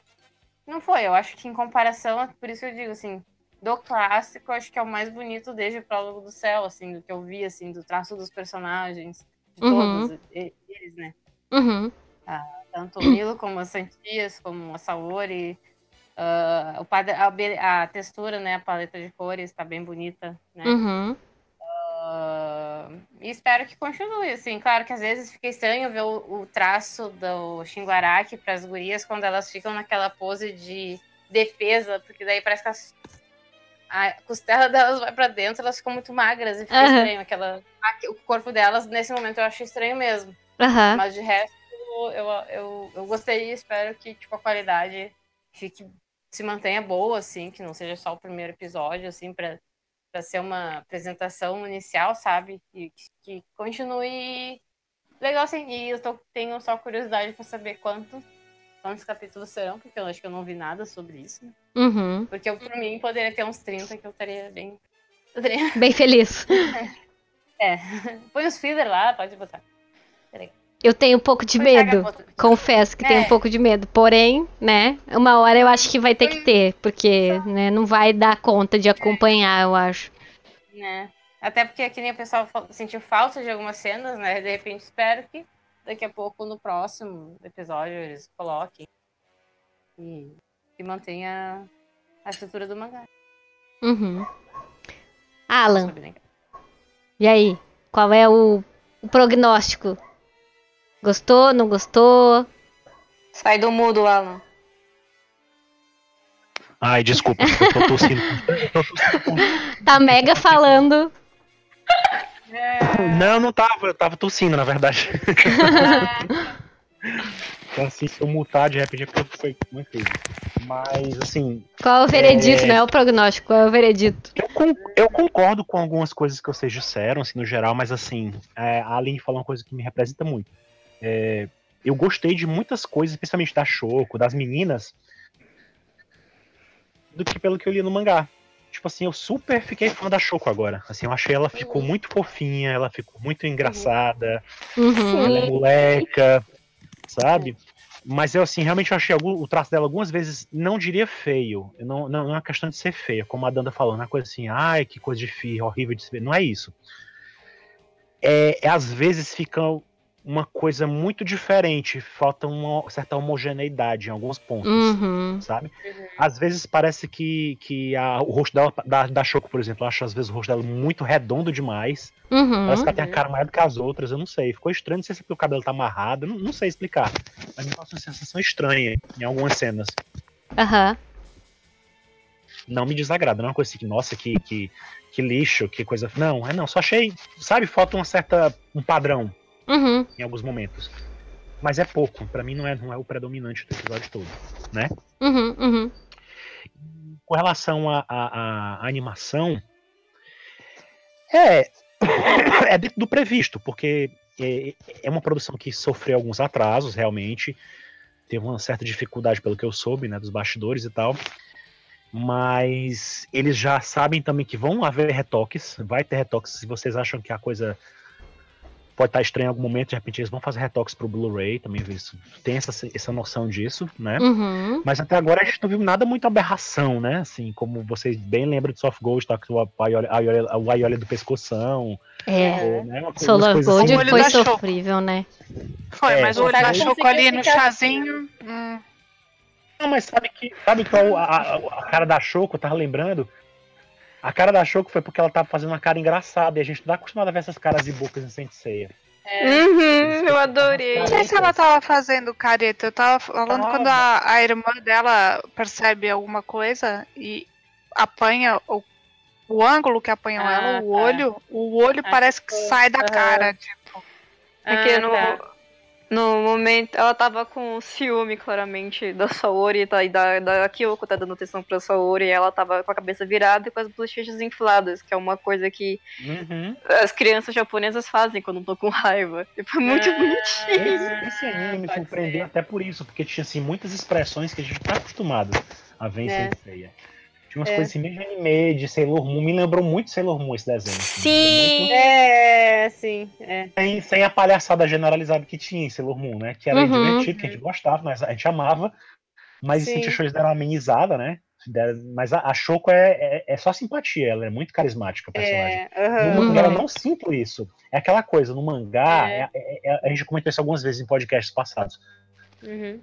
não foi. Eu acho que em comparação, por isso eu digo assim, do clássico, acho que é o mais bonito desde o Prólogo do Céu, assim, do que eu vi, assim, do traço dos personagens, de Uhum. todos eles, né? Uhum. Tanto o Milo como as Santias, como a Saori. ah, o padre, a, a textura, né? A paleta de cores tá bem bonita, né? Uhum. E espero que continue, assim. Claro que às vezes fica estranho ver o, o traço do Shinguaraki para as gurias quando elas ficam naquela pose de defesa, porque daí parece que a costela delas vai para dentro, elas ficam muito magras e fica Aham. estranho. Aquela, o corpo delas, nesse momento, eu acho estranho mesmo. Aham. Mas de resto, eu, eu, eu gostei e espero que tipo, a qualidade fique, se mantenha boa, assim, que não seja só o primeiro episódio, assim, para para ser uma apresentação inicial, sabe? E que, que continue legal, assim. E eu tô, tenho só curiosidade para saber quantos, quantos capítulos serão, porque eu acho que eu não vi nada sobre isso. né? Uhum. Porque eu, por mim, poderia ter uns 30 que eu estaria bem. Eu teria... Bem feliz. (laughs) Põe os filler lá, pode botar. Eu tenho um pouco de Foi medo. Sagamoto. Confesso que tenho É. um pouco de medo. Porém, né, uma hora eu acho que vai ter que ter, porque, né, não vai dar conta de acompanhar, eu acho. né? Até porque que nem o pessoal sentiu falta de algumas cenas, né? De repente espero que daqui a pouco no próximo episódio eles coloquem e, e mantenha a estrutura do mangá. Uhum. Alan, e aí? Qual é o, o prognóstico? Gostou, não gostou? Sai do mudo, Alan. Ai, desculpa, eu tô tossindo. Eu tô tossindo. Tá mega falando. Não, não tava, eu tava tossindo, na verdade. (laughs) Então, assim, se eu mutar de repente é porque foi uma coisa. Mas, assim, Qual é o veredito, É. não é o prognóstico, qual é o veredito? eu, con- eu concordo com algumas coisas que vocês disseram, assim, no geral, mas, assim, é, a Aline falou uma coisa que me representa muito. É, eu gostei de muitas coisas, especialmente da Shoko, das meninas, do que pelo que eu li no mangá. Tipo assim, eu super fiquei fã da Shoko agora. Assim, eu achei ela ficou muito fofinha, ela ficou muito engraçada. Uhum. ela é moleca, sabe? Mas eu, assim, realmente achei o traço dela algumas vezes, não diria feio. Não, não, não é uma questão de ser feia, como a Danda falou, não é coisa assim, ai, que coisa de feia, horrível de se ver. Não é isso. É, às vezes fica uma coisa muito diferente, falta uma certa homogeneidade em alguns pontos Uhum. sabe? Às vezes parece que, que a- o rosto dela, da, da Choco, por exemplo, eu acho às vezes o rosto dela muito redondo demais. Uhum. Parece que ela tem a cara maior do que as outras, eu não sei. Ficou estranho, não sei se é porque o cabelo tá amarrado, não, não sei explicar. Mas me passa uma sensação estranha em algumas cenas. Aham. Não me desagrada, não é uma coisa assim que, nossa, que, que, que lixo, que coisa. Não, é não, só achei, sabe, falta uma certa. um padrão Uhum. em alguns momentos. Mas é pouco, pra mim não é, não é o predominante do episódio todo, né? Uhum. Uhum. com relação à animação, é, (coughs) é dentro do previsto, porque é, é uma produção que sofreu alguns atrasos, realmente. Teve uma certa dificuldade, pelo que eu soube, né, dos bastidores e tal. Mas eles já sabem também que vão haver retoques, vai ter retoques. Se vocês acham que a coisa pode estar estranha em algum momento, de repente eles vão fazer retoques pro Blu-ray, também têm essa, essa noção disso, né? Uhum. Mas até agora a gente não viu nada muito aberração, né? Assim, como vocês bem lembram de Soft Gold, tá? Com o Aioli- Aioli- o Aioli do pescoção. É. ou, né, uma coisa- Solar coisas Gold assim. foi Choco. sofrível, né? Foi, É, mas o olho sabe da Choco ali no fica- chazinho. hum, Não, mas sabe que sabe qual a, a- a cara da Choco, eu tava lembrando? A cara da Choco foi porque ela tava fazendo uma cara engraçada e a gente não tá acostumado a ver essas caras e bocas em Saint Seiya. Uhum, eu adorei. Não sei se ela tava fazendo careta. Eu tava falando Tava. quando a, a irmã dela percebe alguma coisa e apanha o, o ângulo que apanhou Ah, ela, o tá. olho, o olho Ah, parece que sai da cara, tipo. Porque Ah, no, tá. No momento ela tava com ciúme, claramente, da Saori tá, e da, da Kyoko tá dando atenção pra Saori e ela tava com a cabeça virada e com as bochechas infladas, que é uma coisa que Uhum. as crianças japonesas fazem quando estão com raiva. E foi muito Ah, bonitinho. Esse, esse anime me surpreendeu até por isso, porque tinha assim, muitas expressões que a gente não tá acostumado a ver em É. Saint Seiya. Tinha umas É. coisas assim, meio de anime, de Sailor Moon, me lembrou muito Sailor Moon esse desenho. assim, Sim. muito- É, sim. É. sem, sem a palhaçada generalizada que tinha em Sailor Moon, né? Que era Uhum. divertido, que a gente gostava, mas a gente amava. Mas Sim. eles deram uma amenizada, né? Mas a, a Shoko é, é, é só simpatia, ela é muito carismática, a personagem. É, aham. No Uhum. mangá eu não sinto isso. É aquela coisa, no mangá, É. é- é- é- a gente comentou isso algumas vezes em podcasts passados. Uhum.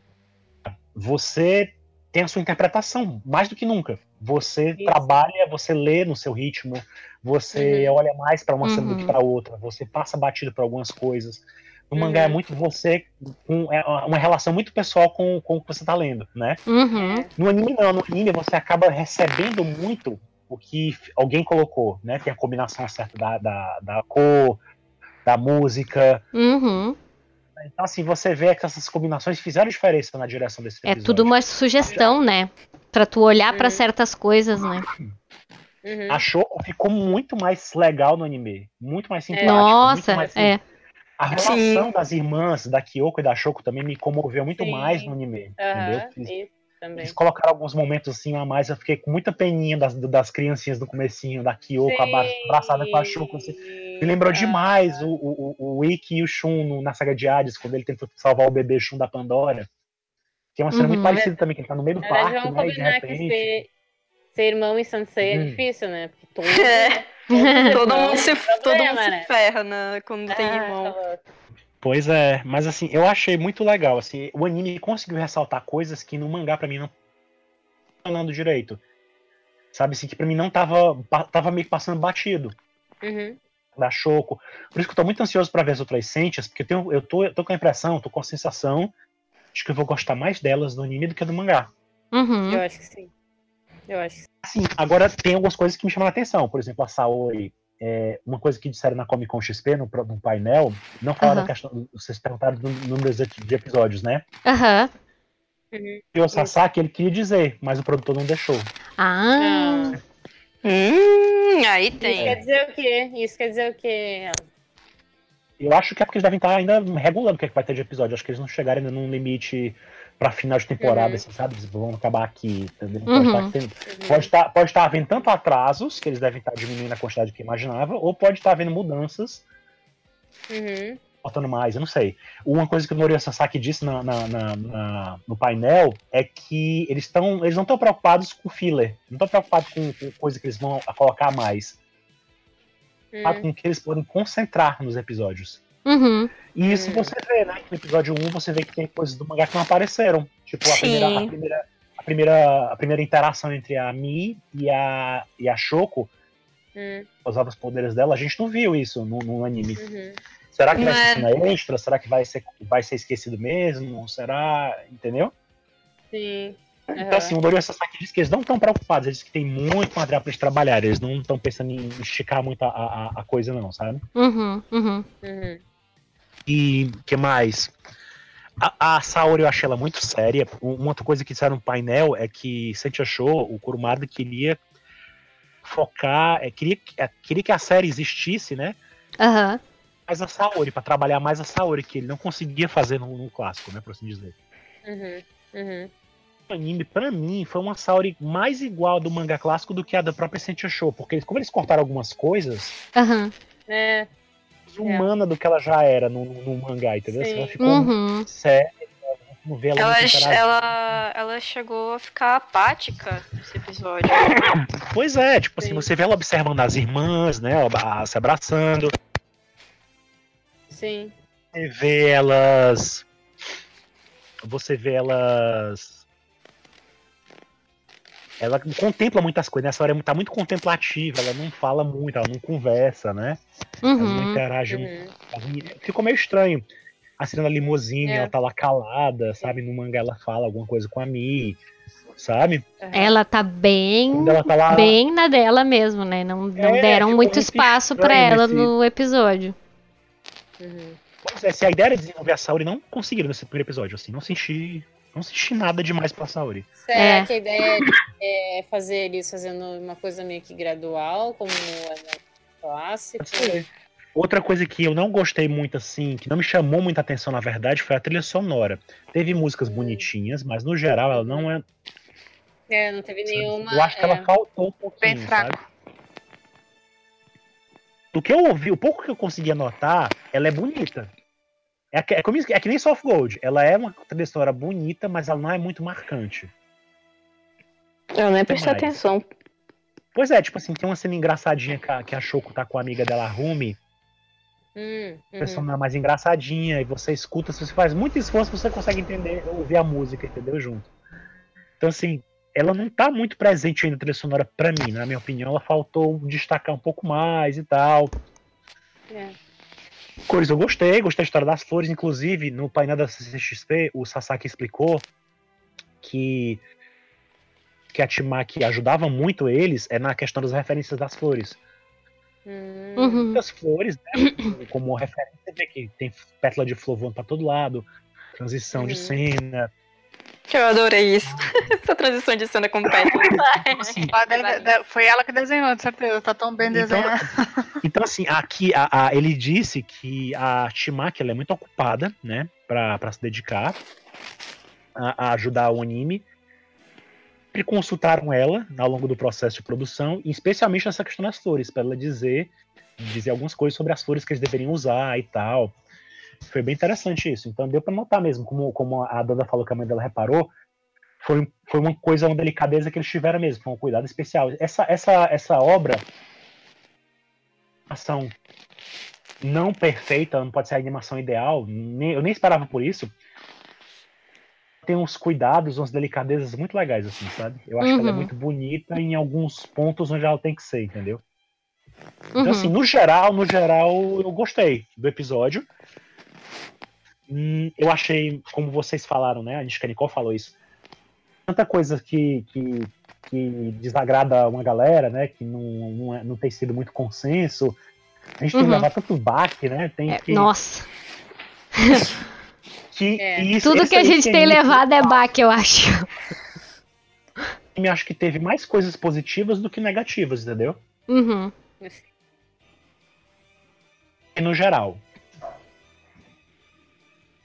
Você tem a sua interpretação, mais do que nunca. Você Isso. trabalha, você lê no seu ritmo, você Uhum. olha mais para uma cena do Uhum. que para outra, você passa batido por algumas coisas. No mangá Uhum. é muito você, com é uma relação muito pessoal com, com o que você tá lendo, né? Uhum. No anime não, no anime você acaba recebendo muito o que alguém colocou, né? Tem a combinação certa da, da, da cor, da música. Uhum. Então, assim, você vê que essas combinações fizeram diferença na direção desse É episódio. tudo uma sugestão, né? Pra tu olhar pra Uhum. certas coisas, né? Uhum. A Shoko ficou muito mais legal no anime. Muito mais simpática. Nossa, muito mais... é. A relação das irmãs, da Kyoko e da Shoko, também me comoveu muito Sim. mais no anime. Aham, Entendeu? Também. eles colocaram alguns momentos assim a mais. Eu fiquei com muita peninha das, das criancinhas do comecinho, da Kyoko abra- abraçada com a Shoko. Assim. Sim. Me lembrou Ah, demais o, o, o- Ikki e o Shun no- na saga de Hades, quando ele tentou salvar o bebê Shun da Pandora. Que é uma cena Uhum. muito parecida também, que ele tá no meio do Na verdade, parque, vamos né? E de combinar que repente. ser, ser irmão em Sansei Hum. é difícil, né? Porque todo, (laughs) É. Todo irmãos mundo, se, têm todo mundo problema, se né? ferra né, quando tem Ah, irmão. tá. Pois é, mas assim, eu achei muito legal. Assim, o anime conseguiu ressaltar coisas que no mangá pra mim não falando direito. Sabe assim, que pra mim não tava, tava meio que passando batido. Uhum. da Choco. Por isso que eu tô muito ansioso pra ver as outras Sentias, porque eu, tenho, eu, tô, eu tô com a impressão, tô com a sensação de que eu vou gostar mais delas no anime do que do mangá. Uhum. Eu acho que sim. Eu acho que sim. Assim, agora tem algumas coisas que me chamam a atenção. Por exemplo, a Saori, é, uma coisa que disseram na Comic Con XP, no, no painel, não falaram Aham. da questão. Vocês perguntaram do número de episódios, né? Aham. Uhum. E o Sasaki, ele queria dizer, mas o produtor não deixou. Ah. Ah, Hum, aí Isso tem. quer dizer o quê? Isso quer dizer o quê? Eu acho que é porque eles devem estar ainda regulando o que, é que vai ter de episódio. Acho que eles não chegaram ainda num limite pra final de temporada, Uhum. assim, sabe? Eles vão acabar aqui, entendeu? Uhum. Pode estar tendo- Pode estar, pode estar havendo tanto atrasos, que eles devem estar diminuindo a quantidade que imaginava, ou pode estar havendo mudanças, Uhum. botando mais, eu não sei. Uma coisa que o Norio Sasaki disse na, na- na- na- no painel é que eles, estão eles não estão preocupados com filler, não estão preocupados com, com coisa que eles vão colocar a mais, preocupados com que eles podem concentrar nos episódios. Uhum. E isso Hum. você vê, né? No episódio 1 você vê que tem coisas do mangá que não apareceram. Tipo, a Sim. primeira, a primeira, a primeira, a primeira interação entre a Mi e a, e a Shoko, Hum, usava os poderes dela, a gente não viu isso no, no anime. uhum. Será que vai ser é- cena extra? Será que vai ser, vai ser esquecido mesmo? Será. Entendeu? Sim. Então, assim, o Norio Sasaki diz que eles não estão preocupados, eles dizem que tem muito material pra eles trabalharem, eles não estão pensando em esticar muito a, a, a coisa, não, sabe? Uhum. Uhum. Uhum. E que mais? A, a Saori eu achei ela muito séria. Uma outra coisa que disseram no painel é que Santi achou, o Kurumada queria focar, é, queria, que- é, queria que a série existisse, né? Aham. Mais a Saori, pra trabalhar mais a Saori, que ele não conseguia fazer no, no clássico, né? Por assim dizer. Uhum. Uhum. O anime, pra mim, foi uma Saori mais igual do mangá clássico do que a da própria Sentia Show, porque eles- como eles cortaram algumas coisas, Aham. É, humana do que ela já era no, no- mangá, entendeu? Sim. Assim, ela ficou Uhum. séria, não vê ela, Ela, ela, ela chegou a ficar apática nesse episódio. (coughs) Pois é, tipo assim, Sim. você vê ela observando as irmãs, né? Se abraçando, sim. você vê elas. Você vê elas. Ela contempla muitas coisas, nessa hora tá muito contemplativa, ela não fala muito, ela não conversa, né? Ela não Uhum. interage Uhum. muito. Ficou meio estranho. A cena da limusine, É. ela tá lá calada, sabe? No mangá ela fala alguma coisa com a Mi, sabe? Uhum. Ela tá bem. Quando ela tá lá. Bem na dela mesmo, né? Não, não É, deram ficou muito espaço pra estranho ela esse- no episódio. Uhum. Pois é, se a ideia era desenvolver a Saori, não conseguiram nesse primeiro episódio, assim, não senti. Não senti nada demais pra Saori. Será É. que a ideia é fazer isso fazendo uma coisa meio que gradual, como é clássico? Outra coisa que eu não gostei muito, assim, que não me chamou muita atenção, na verdade, foi a trilha sonora. Teve músicas bonitinhas, mas no geral ela não é. É, não teve nenhuma. eu acho que é. ela faltou um pouquinho. Bem fraco. sabe? Do que eu ouvi, o pouco que eu consegui anotar, ela é bonita. É, que- é, como- é que nem Soft Gold. Ela é uma trilha sonora bonita, mas ela não é muito marcante. Eu nem prestei mais? atenção. Pois é, tipo assim, tem uma cena engraçadinha que a, que a Shoko tá com a amiga dela, a Rumi. Hum, A uhum. pessoa mais engraçadinha, e você escuta, se você faz muito esforço, você consegue entender, ouvir a música, entendeu? Junto. Então, assim, ela não tá muito presente ainda na trilha sonora pra mim, na minha opinião, ela faltou destacar um pouco mais e tal. É. Cores eu gostei, gostei da história das flores, inclusive no painel da CCXP, o Sasaki explicou que que a Timaki ajudava muito eles é na questão das referências das flores. Hum, Uhum. Muitas flores, né, (coughs) como referência, você vê que tem pétala de flor voando pra todo lado, transição de Uhum. cena. Eu adorei isso. (laughs) Essa transição de cena com. (laughs) Assim, Ela deve- de- foi ela que desenhou, de certeza. Tá tão bem Então, desenhado. (laughs) então, assim, aqui a, a- ele disse que a Shimaki ela é muito ocupada, né, pra, pra se dedicar a, a ajudar o anime. Sempre consultaram ela ao longo do processo de produção, e especialmente nessa questão das flores, para ela dizer dizer algumas coisas sobre as flores que eles deveriam usar e tal. Foi bem interessante isso. Então deu para notar mesmo, como, como a Danda falou que a mãe dela reparou, foi, foi uma coisa, uma delicadeza que eles tiveram mesmo, foi um cuidado especial. Essa, essa, essa obra, ação não perfeita, não pode ser a animação ideal, nem, eu nem esperava por isso. Tem uns cuidados, umas delicadezas muito legais, assim, sabe? Eu acho uhum. que ela é uhum. muito bonita em alguns pontos onde ela tem que ser, entendeu? Então, uhum. assim, no geral, no geral, eu gostei do episódio. Hum, eu achei, como vocês falaram, né? A Nisha Nicole falou isso. Tanta coisa que, que, que desagrada uma galera, né? Que não, não, é, não tem sido muito consenso. A gente uhum. tem que levar tanto baque, né? Tem é, que... Nossa. (laughs) que é. isso, Tudo que a gente tem levado é baque, eu acho. Eu acho que teve mais coisas positivas do que negativas, entendeu? Uhum. E no geral.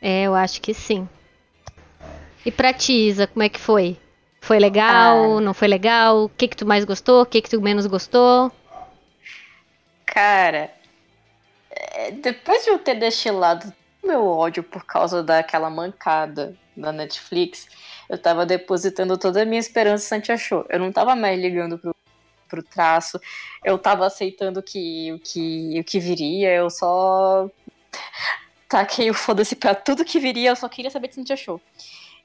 É, eu acho que sim. E pra ti, Isa, como é que foi? Foi legal? Ah. Não foi legal? O que que tu mais gostou? O que que tu menos gostou? Cara, é, depois de eu ter destilado meu ódio por causa daquela mancada da Netflix, eu tava depositando toda a minha esperança em Santi achou. Eu não tava mais ligando pro, pro traço, eu tava aceitando que, o, que, o que viria, eu só taquei o foda-se pra tudo que viria, eu só queria saber de Santi achou.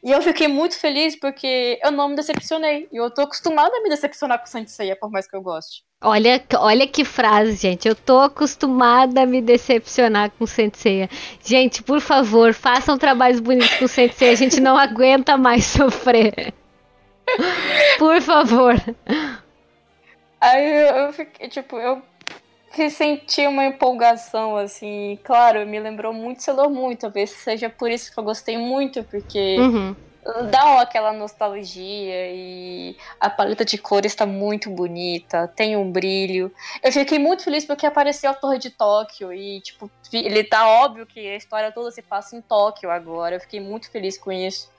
E eu fiquei muito feliz porque eu não me decepcionei. E eu tô acostumada a me decepcionar com Saint Seiya, por mais que eu goste. Olha, olha que frase, gente. Eu tô acostumada a me decepcionar com Sensei. Gente, por favor, façam trabalhos bonitos com Sensei. A gente não (laughs) aguenta mais sofrer. Por favor. Aí eu, eu fiquei, tipo, eu senti uma empolgação, assim. Claro, me lembrou muito Sailor Moon, talvez seja por isso que eu gostei muito, porque uhum dá aquela nostalgia e a paleta de cores está muito bonita, tem um brilho. Eu fiquei muito feliz porque apareceu a Torre de Tóquio e, tipo, ele tá óbvio que a história toda se passa em Tóquio agora. Eu fiquei muito feliz com isso.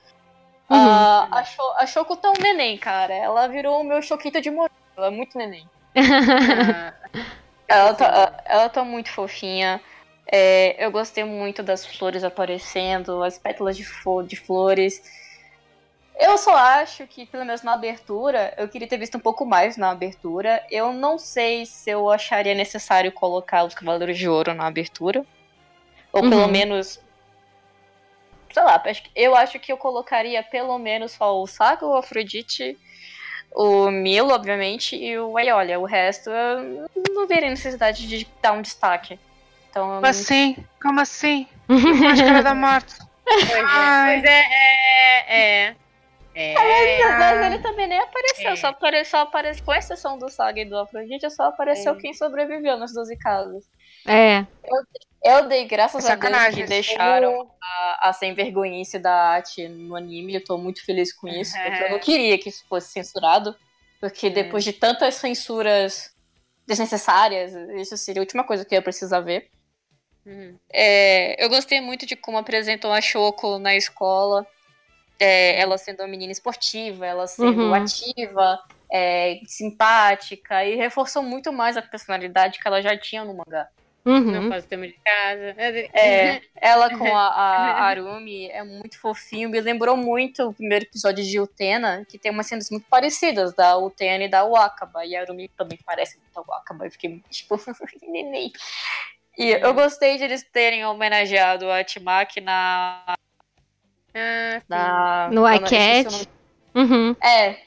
Uhum. Uh, a, Cho a Choco tá um neném, cara. Ela virou o meu choquito de morango. Ela é muito neném. (laughs) ela, tá, ela tá muito fofinha. É, eu gostei muito das flores aparecendo, as pétalas de, de flores. Eu só acho que, pelo menos na abertura, eu queria ter visto um pouco mais na abertura. Eu não sei se eu acharia necessário colocar os Cavaleiros de Ouro na abertura. Ou uhum. pelo menos. Sei lá, eu acho que eu colocaria pelo menos só o Saga, o Afrodite, o Milo, obviamente, e o Aiolha. O resto eu não veria necessidade de dar um destaque. Então, Como assim? Como assim? (laughs) Máscara da Morte. Pois é, pois é, é, é. É, mas, ele também nem apareceu, é. só, apareceu, só apareceu, com exceção do Saga e do Afrodite, só apareceu é. quem sobreviveu nas 12 casas. É. Eu, eu dei graças Sacanagem. a Deus que deixaram a, a sem vergonhice da arte no anime, eu tô muito feliz com isso, porque eu não queria que isso fosse censurado, porque depois de tantas censuras desnecessárias, isso seria a última coisa que eu ia precisar ver. Uhum. É, eu gostei muito de como apresentam a Shoko na escola é, ela sendo uma menina esportiva, ela sendo uhum. ativa, é, simpática, e reforçou muito mais a personalidade que ela já tinha no mangá. Uhum. Não faz o tema de casa. É, (laughs) ela com a, a, Arumi é muito fofinho. Me lembrou muito o primeiro episódio de Utena, que tem umas cenas muito parecidas da Utena e da Wakaba. E a Arumi também parece muito a Wakaba. Eu fiquei tipo, (laughs) neném. E eu gostei de eles terem homenageado a Timaki na ah, da, no iCat. Uhum. É.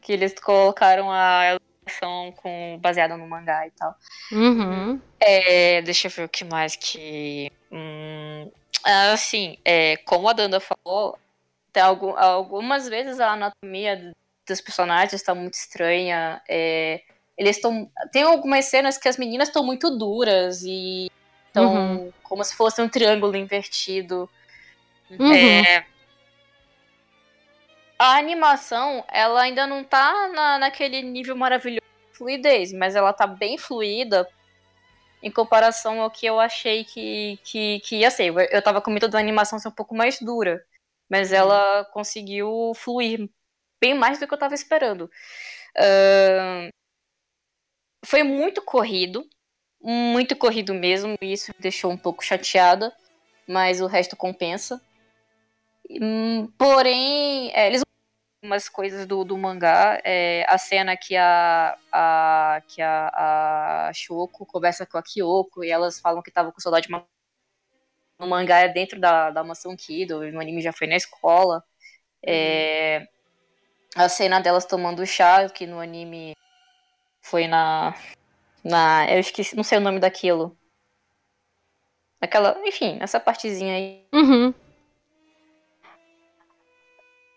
Que eles colocaram a ilustração com, baseada no mangá e tal. Uhum. É, deixa eu ver o que mais que. Hum, assim, é, como a Danda falou, tem algum, algumas vezes a anatomia dos personagens está muito estranha. É, eles estão. Tem algumas cenas que as meninas estão muito duras e estão uhum. como se fosse um triângulo invertido. Uhum. É, a animação, ela ainda não tá na, naquele nível maravilhoso de fluidez, mas ela tá bem fluida em comparação ao que eu achei que, que, que ia ser. Eu, eu tava com medo da animação ser um pouco mais dura, mas ela conseguiu fluir bem mais do que eu tava esperando. Uh, foi muito corrido, muito corrido mesmo, e isso me deixou um pouco chateada, mas o resto compensa. Hum, porém, é, eles umas coisas do, do mangá, é, a cena que a, a que a, a Shoko conversa com a Kyoko e elas falam que estavam com saudade de uma no mangá é dentro da, da mansão Kido, no anime já foi na escola. É, a cena delas tomando chá, que no anime foi na. na eu esqueci, não sei o nome daquilo. Aquela, enfim, essa partezinha aí. Uhum.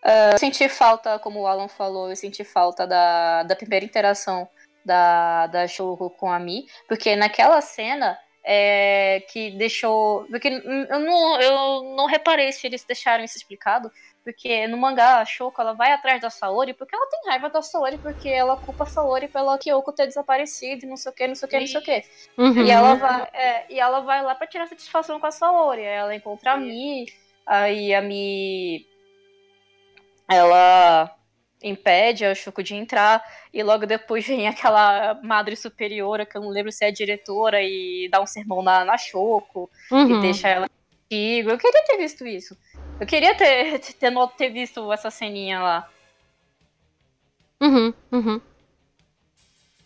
Uh, eu senti falta, como o Alan falou, eu senti falta da, da primeira interação da, da Shouko com a Mi, porque naquela cena é, que deixou. Porque eu não, eu não reparei se eles deixaram isso explicado, porque no mangá a Shoko ela vai atrás da Saori porque ela tem raiva da Saori, porque ela culpa a Saori pela Kyoko ter desaparecido, não sei o que, não sei o que, não sei o que. Uhum. E, ela vai, é, e ela vai lá pra tirar satisfação com a Saori. Ela encontra a Mi, aí a Mi. Ela impede a Shoko de entrar, e logo depois vem aquela madre superiora, que eu não lembro se é diretora, e dá um sermão na, na Shoko, Uhum. e deixa ela contigo. Eu queria ter visto isso. Eu queria ter, (laughs) ter, ter visto essa ceninha lá. Uhum. Uhum.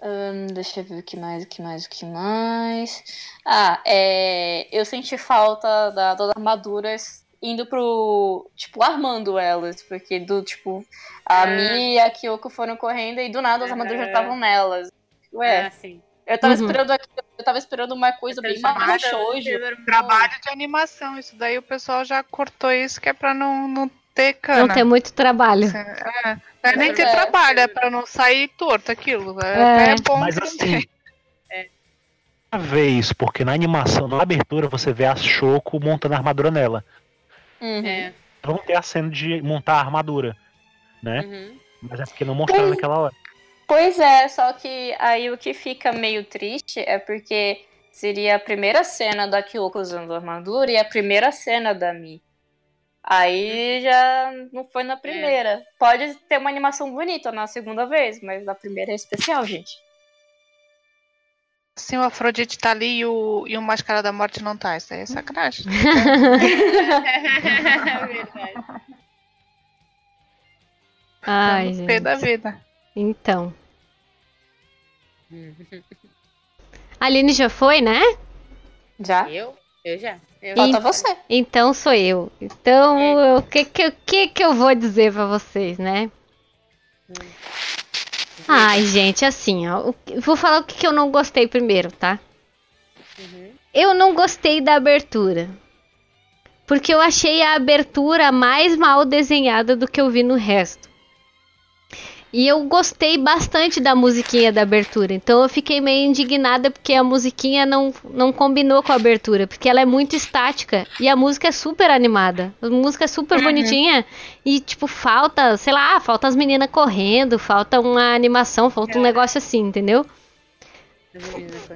Hum, deixa eu ver o que mais, o que mais, o que mais. Ah, é, eu senti falta da, das armaduras indo pro. Tipo, armando elas. Porque do tipo. A É. Mi e a Kyoko foram correndo e do nada as armaduras já É. estavam nelas. Ué, Ah, sim. eu tava Uhum. esperando aqui, eu tava esperando uma coisa bem mais shoujo. Trabalho de animação, isso daí o pessoal já cortou isso que é pra não, não ter cana. Não tem muito trabalho. É, não é nem ter É. trabalho, é pra não sair torto aquilo. É. É, é bom Mas assim. ver isso, porque na animação, na abertura, você vê a Shoko montando a armadura nela. Uhum. É. Não tem a cena de montar a armadura, né? Uhum. Mas é porque não mostraram naquela hora. Pois é, só que aí o que fica meio triste é porque seria a primeira cena da Kyoko usando a armadura e a primeira cena da Mi. Aí já não foi na primeira. Pode ter uma animação bonita na segunda vez, mas na primeira é especial, gente. Assim, o Afrodite tá ali e o, e o Máscara da Morte não tá. Isso aí é sacanagem. É (laughs) verdade. (laughs) Ai, Tá pé gente. da vida. Então. A Aline já foi, né? Já? Eu? Eu já. Eu Falta você. Então sou eu. Então, o que que, que que eu vou dizer pra vocês, né? Ai, gente, assim, ó. Vou falar o que que eu não gostei primeiro, tá? Uhum. Eu não gostei da abertura. Porque eu achei a abertura mais mal desenhada do que eu vi no resto. E eu gostei bastante da musiquinha da abertura. Então eu fiquei meio indignada porque a musiquinha não, não combinou com a abertura. Porque ela é muito estática. E a música é super animada. A música é super bonitinha. E, tipo, falta, sei lá, falta as meninas correndo, falta uma animação, falta um negócio assim, entendeu?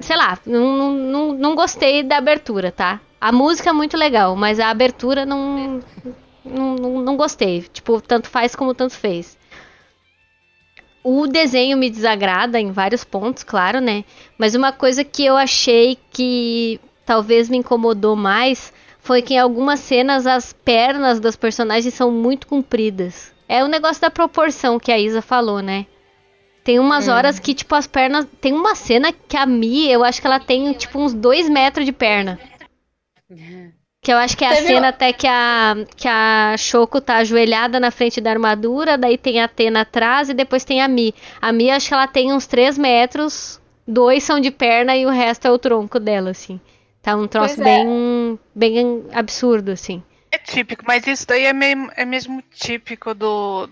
sei lá, não, não, não, não gostei da abertura, tá? A música é muito legal, mas a abertura não, não, não, não gostei. Tipo, tanto faz como tanto fez. O desenho me desagrada em vários pontos, claro, né? Mas uma coisa que eu achei que talvez me incomodou mais foi que em algumas cenas as pernas das personagens são muito compridas. É o negócio da proporção que a Isa falou, né? Tem umas horas que, tipo, as pernas. Tem uma cena que a Mi, eu acho que ela tem, tipo, uns dois metros de perna. Que eu acho que é a Teve cena até que a, que a Shoko tá ajoelhada na frente da armadura, daí tem a Tena atrás e depois tem a Mi. A Mi, acho que ela tem uns 3 metros, dois são de perna e o resto é o tronco dela, assim. Tá um troço é. bem, bem absurdo, assim. É típico, mas isso daí é, mesmo, é mesmo típico do,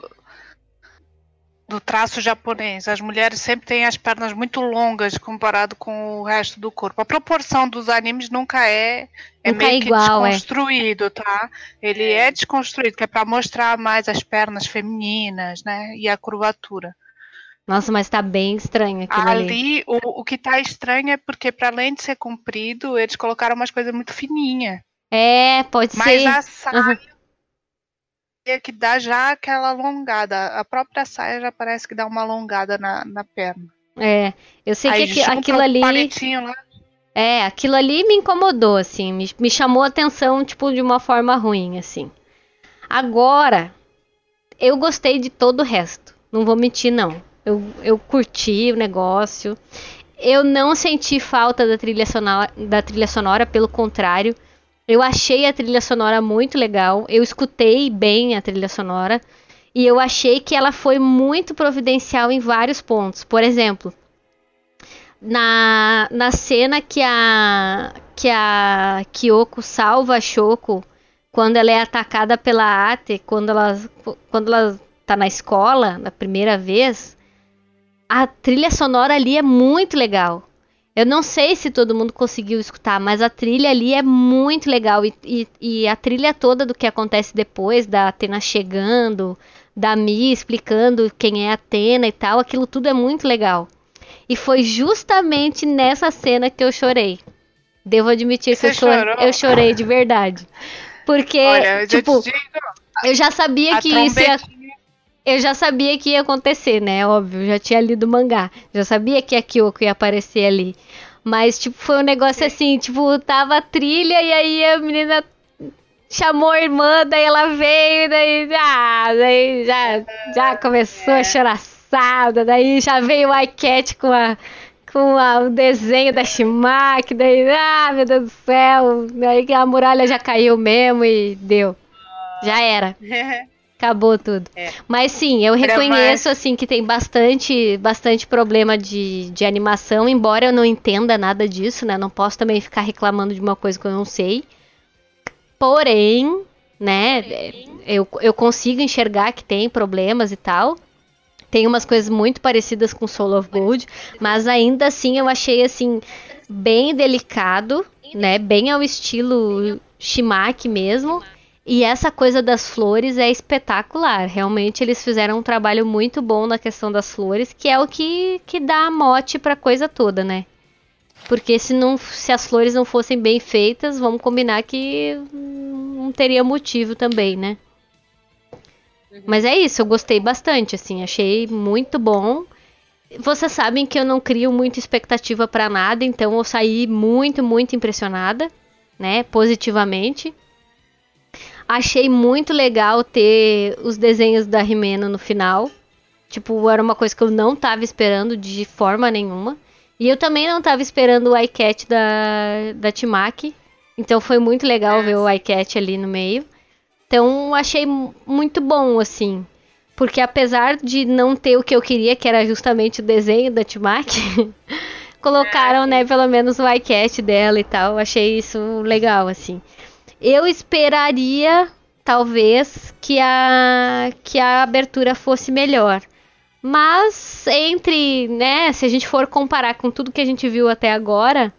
do traço japonês. As mulheres sempre têm as pernas muito longas comparado com o resto do corpo. A proporção dos animes nunca é, é Nunca é meio que igual, é. desconstruído, tá? Ele é. desconstruído, que é para mostrar mais as pernas femininas, né? E a curvatura. Nossa, mas tá bem estranho aquilo ali. Ali, o, o que tá estranho é porque, para além de ser comprido, eles colocaram umas coisas muito fininhas. É, pode Mas ser. a saia Aham. É que dá já aquela alongada. A própria saia já parece que dá uma alongada na, na perna. É, eu sei Aí que aqui- aquilo ali. lá. É, aquilo ali me incomodou, assim, me, me chamou a atenção, tipo, de uma forma ruim, assim. Agora, eu gostei de todo o resto. Não vou mentir, não. Eu, eu curti o negócio. Eu não senti falta da trilha sonora, da trilha sonora, pelo contrário. Eu achei a trilha sonora muito legal. Eu escutei bem a trilha sonora. E eu achei que ela foi muito providencial em vários pontos. Por exemplo, na, na cena que a que a Kyoko salva a Shoko quando ela é atacada pela Ate, quando ela quando ela tá na escola na primeira vez, a trilha sonora ali é muito legal. Eu não sei se todo mundo conseguiu escutar, mas a trilha ali é muito legal. E, e, e a trilha toda do que acontece depois, da Atena chegando, da Mi explicando quem é a Atena e tal, aquilo tudo é muito legal. E foi justamente nessa cena que eu chorei. Devo admitir que eu, chorei, eu chorei de verdade. Porque, Olha, eu tipo, digo, eu já sabia que isso ia. Eu já sabia que ia acontecer, né? Óbvio, já tinha lido o mangá. Já sabia que a Kyoko ia aparecer ali. Mas, tipo, foi um negócio Sim. assim, tipo, tava a trilha e aí a menina chamou a irmã, daí ela veio, daí, ah, daí já, já começou é. a chorar engraçada. Daí já veio o iCat com a com a, o desenho da Shimak, daí, ah, meu Deus do céu, daí a muralha já caiu mesmo e deu. Já era. (laughs) Acabou tudo. É. Mas sim, eu reconheço assim que tem bastante, bastante problema de, de animação, embora eu não entenda nada disso, né? Não posso também ficar reclamando de uma coisa que eu não sei. Porém, né, eu, eu consigo enxergar que tem problemas e tal. Tem umas coisas muito parecidas com Soul of Gold, mas ainda assim eu achei assim bem delicado, né? Bem ao estilo Shimaki mesmo. E essa coisa das flores é espetacular. Realmente eles fizeram um trabalho muito bom na questão das flores, que é o que, que dá a mote pra coisa toda, né? Porque se, não, se as flores não fossem bem feitas, vamos combinar que não teria motivo também, né? Mas é isso, eu gostei bastante, assim, achei muito bom. Vocês sabem que eu não crio muita expectativa para nada, então eu saí muito, muito impressionada, né, positivamente. Achei muito legal ter os desenhos da Rimena no final. Tipo, era uma coisa que eu não tava esperando de forma nenhuma. E eu também não tava esperando o iCat da, da Timaki. Então foi muito legal ver o iCat ali no meio. Então achei muito bom, assim. Porque apesar de não ter o que eu queria, que era justamente o desenho da Timaki, (laughs) colocaram, é, né, pelo menos o iCat dela e tal. Achei isso legal, assim. Eu esperaria, talvez, que a, que a abertura fosse melhor. Mas entre, né, se a gente for comparar com tudo que a gente viu até agora,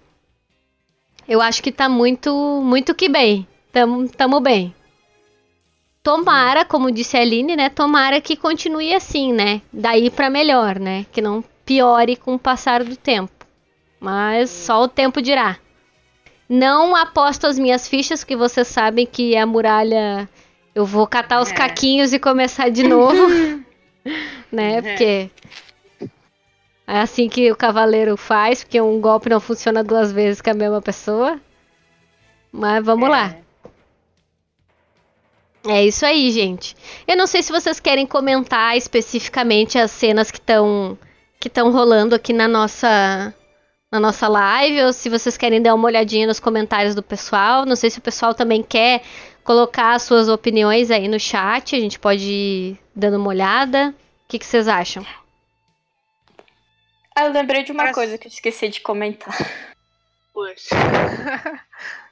eu acho que tá muito, muito que bem. Tamo, tamo bem. Tomara, como disse a Aline, né? Tomara que continue assim, né? Daí para melhor, né? Que não piore com o passar do tempo. Mas só o tempo dirá. Não aposto as minhas fichas, que vocês sabem que a muralha. Eu vou catar os é. caquinhos e começar de novo. (laughs) né? É. Porque. É assim que o cavaleiro faz, porque um golpe não funciona duas vezes com a mesma pessoa. Mas vamos é. lá. É isso aí, gente. Eu não sei se vocês querem comentar especificamente as cenas que estão que estão rolando aqui na nossa na nossa live ou se vocês querem dar uma olhadinha nos comentários do pessoal. Não sei se o pessoal também quer colocar as suas opiniões aí no chat. A gente pode ir dando uma olhada. O que, que vocês acham? Ah, eu lembrei de uma coisa que eu esqueci de comentar. Poxa. (laughs)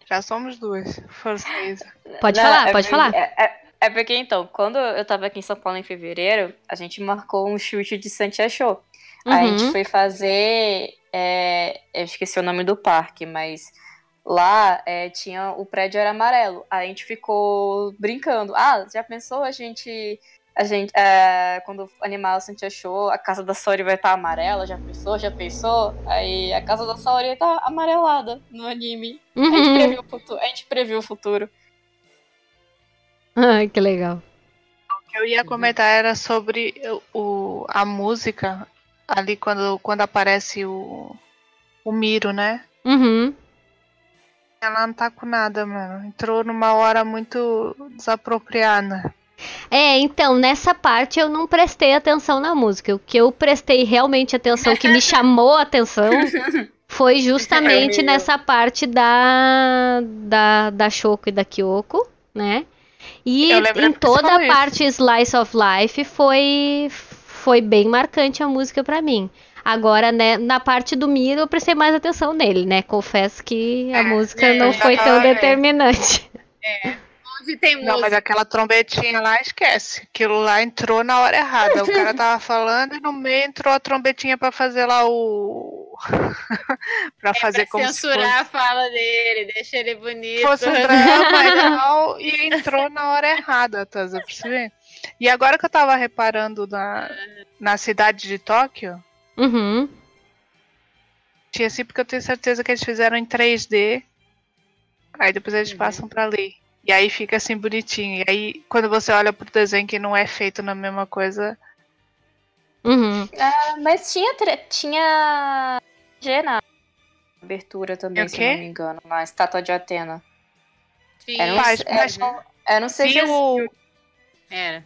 Já somos duas. Força, Isa. Pode Não, falar, é pode falar. É, é, é, porque, então, quando eu tava aqui em São Paulo em fevereiro, a gente marcou um chute de Santia Show. Uhum. A gente foi fazer. É, eu esqueci o nome do parque, mas lá é, tinha o prédio era amarelo. A gente ficou brincando. Ah, já pensou a gente a gente, é, quando o animal se achou, a casa da Saori vai estar tá amarela, já pensou, já pensou? Aí a casa da Saori tá amarelada no anime. Uhum. A, gente previu o futuro, a gente previu o futuro. Ai, que legal. O que eu ia comentar era sobre o, a música ali quando, quando aparece o, o Miro, né? Uhum. Ela não tá com nada, mano. Entrou numa hora muito desapropriada. É, então, nessa parte eu não prestei atenção na música. O que eu prestei realmente atenção, que me (laughs) chamou a atenção, (laughs) foi justamente É, nessa parte da, da, da Shoko e da Kyoko, né? E em toda a isso. parte Slice of Life foi, foi bem marcante a música pra mim. Agora, né, na parte do Miro, eu prestei mais atenção nele, né? Confesso que a É, música é, não foi tão determinante. Onde tem música. Não, mas aquela trombetinha lá, esquece. Aquilo lá entrou na hora errada. O (laughs) cara tava falando e no meio entrou a trombetinha pra fazer lá o. (laughs) pra fazer pra como se censurar a fala dele, deixa ele bonito. fosse, fosse um drama e entrou na hora errada, tá percebendo? E agora que eu tava reparando na, na cidade de Tóquio, Uhum. tinha assim porque eu tenho certeza que eles fizeram em 3D. Aí depois eles Uhum. passam pra ali. E aí fica assim bonitinho. E aí, quando você olha pro desenho que não é feito na mesma coisa. Uhum. Ah, mas tinha, tinha G na abertura também, se não me engano, na estátua de Atena. Sim, Era um, Mas- era, mas- eu não sei Era.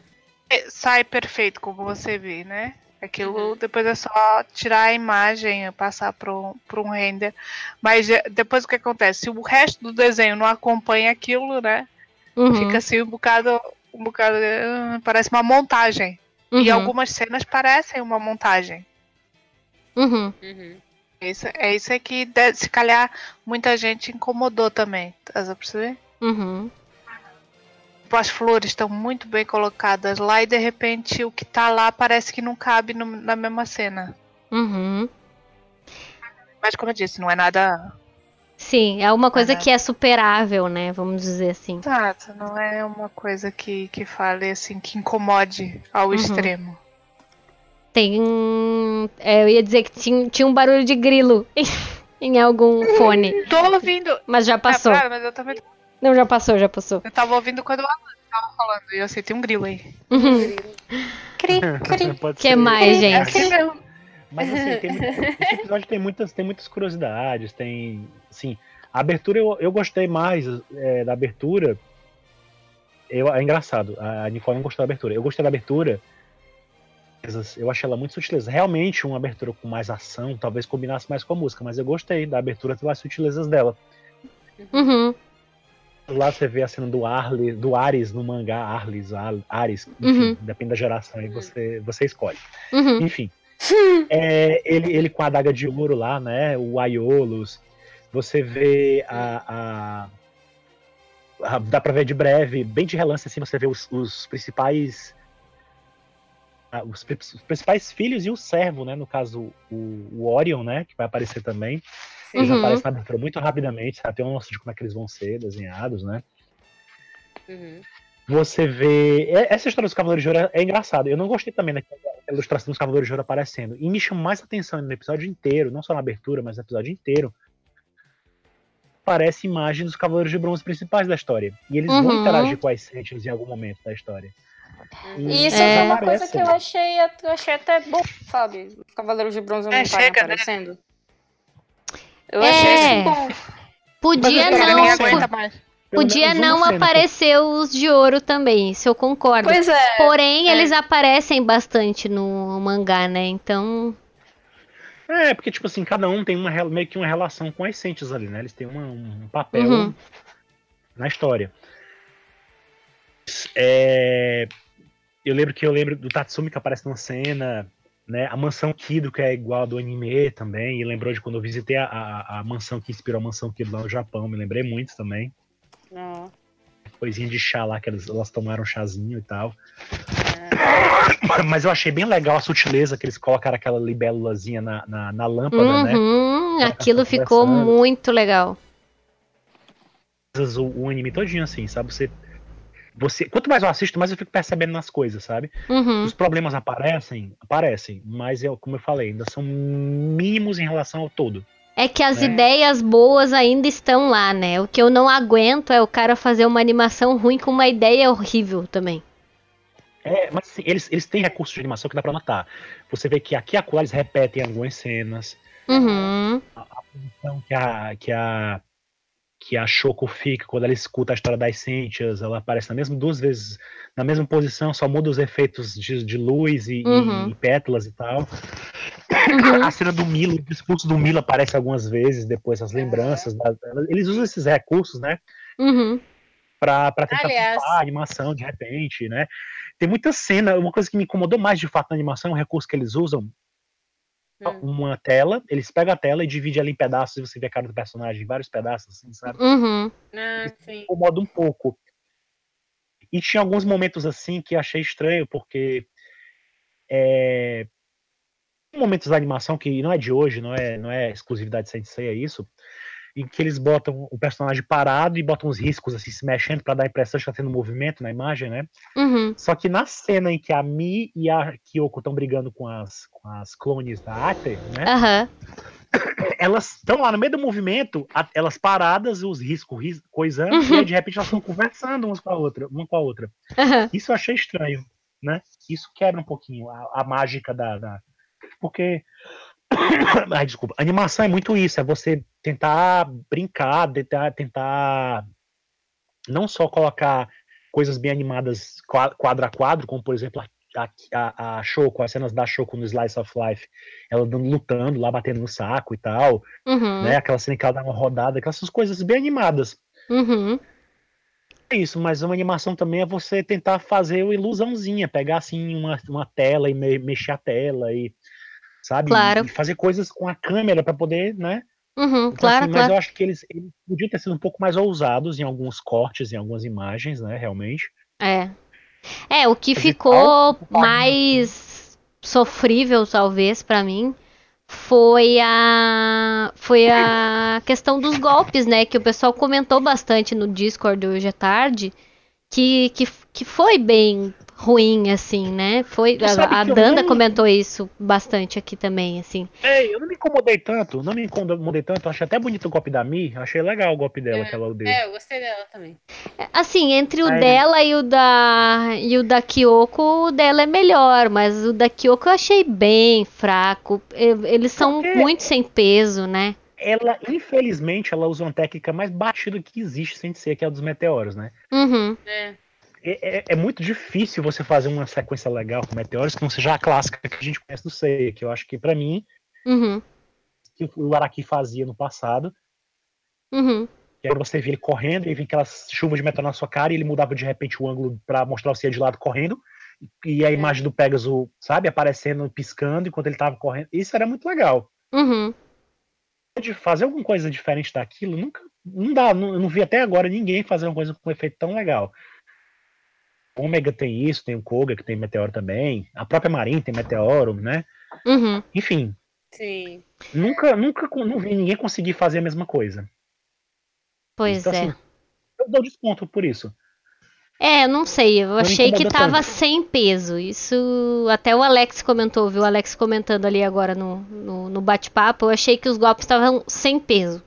sai perfeito, como você vê, né? Aquilo Uhum. depois é só tirar a imagem, passar para um, pra um render. Mas é, depois o que acontece? Se o resto do desenho não acompanha aquilo, né? Uhum. Fica assim um bocado. Um bocado. ah, Parece uma montagem. E Uhum. algumas cenas parecem uma montagem. Uhum. Uhum. Isso, é isso é que, se calhar, muita gente incomodou também. Tá a perceber? Uhum. As flores estão muito bem colocadas lá e de repente o que tá lá parece que não cabe no- na mesma cena. Uhum. Mas como eu disse, não é nada. Sim, é uma coisa Aham. que é superável, né? Vamos dizer assim. Exato, não é uma coisa que, que fale assim, que incomode ao Uhum. extremo. Tem. é, eu ia dizer que tinha, tinha um barulho de grilo (laughs) em algum fone. Tô ouvindo. Mas já passou. É, mas eu também. Não, já passou, já passou. Eu tava ouvindo quando o Alan tava falando. E eu sei, tem um grilo aí. Uhum. (laughs) Cri, (laughs) cri. Pode que ser. mais, É, gente? Mas assim, tem, muito- esse episódio tem muitas, tem muitas curiosidades, tem. Assim, a abertura eu, eu gostei mais é, da abertura. Eu, é engraçado, a Nicole não gostou da abertura. Eu gostei da abertura. Eu achei ela muito sutileza. Realmente, uma abertura com mais ação, talvez combinasse mais com a música, mas eu gostei da abertura pelas sutilezas dela. Uhum. Lá você vê a cena do Arles, do Ares no mangá, Arles, Ar- Ares, enfim, Uhum. depende da geração aí, você, você escolhe. Uhum. Enfim. (laughs) É, ele, ele com a adaga de ouro lá, né? O Aiolos. Você vê a, a- a- Dá pra ver de breve, bem de relance, assim, você vê os, os principais. ah, Os, os principais filhos e o servo, né? No caso, o, o Orion, né? Que vai aparecer também. Eles Uhum. aparecem na abertura muito rapidamente, sabe? Tem um noção de como é que eles vão ser desenhados, né? Uhum. Você vê. é- Essa história dos Cavaleiros de Ouro é, engraçada. Eu não gostei também daquela ilustração dos Cavaleiros de Ouro aparecendo. E me chamou mais atenção no episódio inteiro, não só na abertura, mas no episódio inteiro. Parece imagem dos Cavaleiros de Bronze principais da história. E eles Uhum. vão interagir com as Sentinels em algum momento da história. E isso É. uma coisa que eu achei, eu achei até bom, sabe? Os Cavaleiros de Bronze não É, estarem chega, né? Eu É. achei isso bom. Podia Mas não. Aguenta mais. Podia não aparecer os de ouro também, isso eu concordo. Pois é. Porém, é. eles aparecem bastante no mangá, né? Então. É, porque, tipo assim, cada um tem uma, meio que uma relação com as Sentinels ali, né? Eles têm uma- um papel Uhum. na história. É, Eu lembro que eu lembro do Tatsumi que aparece numa cena, né? A mansão Kido, que é igual a do anime também. E lembrou de quando eu visitei a, a, a mansão que inspirou a mansão Kido lá no Japão. Me lembrei muito também. Não. Coisinha de chá lá, que elas, elas tomaram um chazinho e tal. É. (coughs) Mas eu achei bem legal a sutileza que eles colocaram aquela libélulazinha na, na, na lâmpada, né? Uhum, aquilo tá ficou muito legal. o anime todinho, assim, sabe? Você, você, quanto mais eu assisto, mais eu fico percebendo nas coisas, sabe? Uhum. Os problemas aparecem, aparecem, mas eu, como eu falei, ainda são mínimos em relação ao todo. É que as É. ideias boas ainda estão lá, né? O que eu não aguento é o cara fazer uma animação ruim com uma ideia horrível também. É, mas assim, eles, eles têm recursos de animação que dá pra notar. Você vê que aqui e acolá eles repetem algumas cenas. Uhum. Então, que a, que a que a Shoko fica quando ela escuta a história das Sentias, ela aparece na mesma duas vezes na mesma posição, só muda os efeitos de, de luz e, Uhum. e- pétalas e tal. Uhum. A cena do Milo, o discurso do Milo aparece algumas vezes, depois as lembranças. da- eles usam esses recursos, né? Uhum. Pra, pra tentar Aliás- a animação de repente, né? Tem muita cena, uma coisa que me incomodou mais de fato na animação é um recurso que eles usam Hum. uma tela, eles pegam a tela e dividem ela em pedaços e você vê a cara do personagem em vários pedaços, assim, sabe? Uhum. Ah, sim. incomoda um pouco. E tinha alguns momentos assim que achei estranho, porque é, tem momentos da animação que não é de hoje, não é, não é exclusividade de Sensei, é isso, em que eles botam o personagem parado e botam os riscos assim se mexendo para dar a impressão de que tá tendo movimento na imagem, né? Uhum. Só que na cena em que a Mi e a Kyoko estão brigando com as, com as clones da Ate, né? Aham. (coughs) Elas estão lá no meio do movimento, a- elas paradas, os riscos ris- coisando, Uhum. e aí de repente elas estão conversando umas com a outra, uma com a outra. Isso eu achei estranho, né? Isso quebra um pouquinho a, a mágica da, da- Porque. (coughs) Ai, desculpa. Animação é muito isso, é você tentar brincar, tentar, tentar não só colocar coisas bem animadas qua- quadro a quadro, como por exemplo a, a, a Shoko, as cenas da Shoko no Slice of Life, ela lutando lá, batendo no saco e tal, Uhum. né? Aquela cena que ela dá uma rodada, aquelas coisas bem animadas. Uhum. É isso, mas uma animação também é você tentar fazer uma ilusãozinha, pegar assim uma, uma tela e me- mexer a tela e sabe, Claro. e fazer coisas com a câmera para poder, né? Uhum. Então, Claro, assim, mas claro. eu acho que eles, eles podiam ter sido um pouco mais ousados em alguns cortes, em algumas imagens, né, realmente. É. É, o que ficou mais sofrível, talvez, pra mim, foi a foi a questão dos golpes, né? Que o pessoal comentou bastante no Discord hoje à tarde, que, que, que foi bem ruim, assim, né? Foi, a, a Danda não- comentou isso bastante aqui também, assim. Ei, eu não me incomodei tanto, não me incomodei tanto, eu achei até bonito o golpe da Mi, achei legal o golpe dela que ela deu. É, eu gostei dela também. Assim, entre o É. dela e o da e o da Kyoko, o dela é melhor, mas o da Kyoko eu achei bem fraco. Eles são Porque- muito sem peso, né? Ela, infelizmente, ela usa uma técnica mais batida que existe sem ser, que é a dos meteoros, né? Uhum. É. é, é- é muito difícil você fazer uma sequência legal com meteoros que não seja a clássica que a gente conhece do Seiya, que eu acho que pra mim Uhum. que o Araki fazia no passado, Uhum. que era você ver ele correndo e vir aquelas chuvas de meteoro na sua cara e ele mudava de repente o ângulo pra mostrar o Seiya de lado correndo e a imagem do Pegasus, sabe, aparecendo, piscando enquanto ele tava correndo. Isso era muito legal. Uhum. De fazer alguma coisa diferente daquilo, nunca não dá, não, eu não vi até agora ninguém fazer uma coisa com um efeito tão legal. O Omega tem isso, tem o Koga que tem meteoro também, a própria Marin tem meteoro, né? Uhum. Enfim, Sim. nunca, nunca não vi ninguém conseguir fazer a mesma coisa. Pois Então, é. assim, eu dou desconto por isso. É, eu não sei, eu me achei que tava tanto. sem peso. Isso até o Alex comentou, viu? O Alex comentando ali agora no, no, no bate-papo. Eu achei que os golpes estavam sem peso.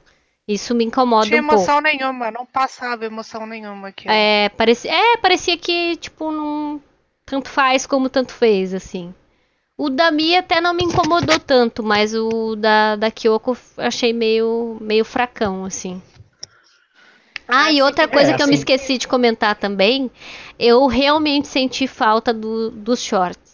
Isso me incomoda Tinha um pouco. emoção nenhuma, não passava emoção nenhuma aqui. É, parecia, é, parecia que, tipo, não. Tanto faz como tanto fez, assim. O da Mi até não me incomodou tanto, mas o da, da Kyoko achei meio, meio fracão, assim. Ah, e Acho outra coisa é, que eu me assim- esqueci de comentar também, eu realmente senti falta do, dos shorts.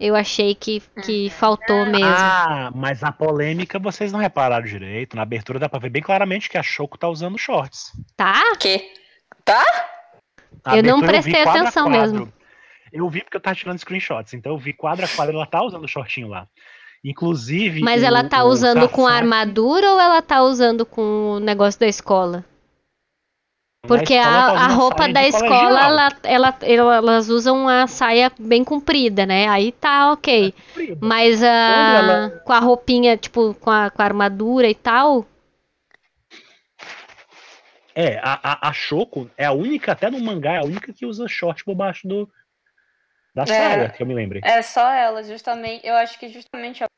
Eu achei que, que faltou mesmo. Ah, mas a polêmica vocês não repararam direito. Na abertura dá pra ver bem claramente que a Choco tá usando shorts. Tá? Que? Tá? A Eu não prestei quadro a atenção quadro. mesmo. Eu vi porque eu tava tirando screenshots, então eu vi quadro a quadro, ela tá usando o shortinho lá. Inclusive. Mas o- ela tá usando com armadura ou ela tá usando com o negócio da escola? Porque a, a roupa da escola, ela, ela, ela- elas usam a saia bem comprida, né? Aí tá ok. Mas a, ela- com a roupinha, tipo, com a, com a armadura e tal. É, a, a, a Shoko é a única, até no mangá, é a única que usa short por baixo do, da saia, que eu me lembre. É só ela, justamente. Eu acho que justamente ela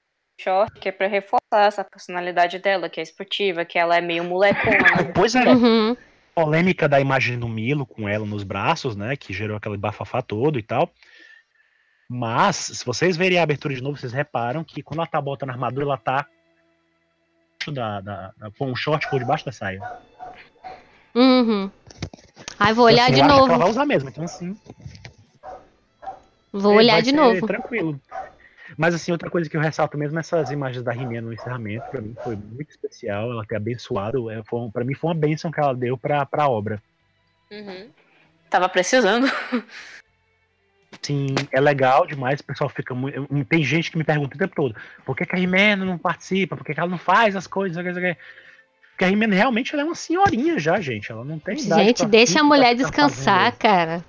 short, que é pra reforçar essa personalidade dela, que é esportiva, que ela é meio molecona. Pois é, Uhum, polêmica da imagem do Milo com ela nos braços, né? Que gerou aquele bafafá todo e tal. Mas, se vocês verem a abertura de novo, vocês reparam que quando ela tá botando a armadura, ela tá da, da, da- com um short por debaixo da saia. Uhum. Ai, vou olhar Assim, de que ela novo. vai usar mesmo, então assim. Vou olhar de novo. Tranquilo. Mas assim, outra coisa que eu ressalto mesmo nessas imagens da Rimena no encerramento, pra mim foi muito especial, ela ter abençoado, é, foi, um- pra mim foi uma bênção que ela deu pra, pra obra. Uhum. Tava precisando. (laughs) Assim, é legal demais, o pessoal fica muito. Tem gente que me pergunta o tempo todo, por que, que a Rimena não participa? Por que, que ela não faz as coisas? Porque a Rimena realmente ela é uma senhorinha já, gente. Ela não tem idade Gente, deixa a mulher descansar, cara.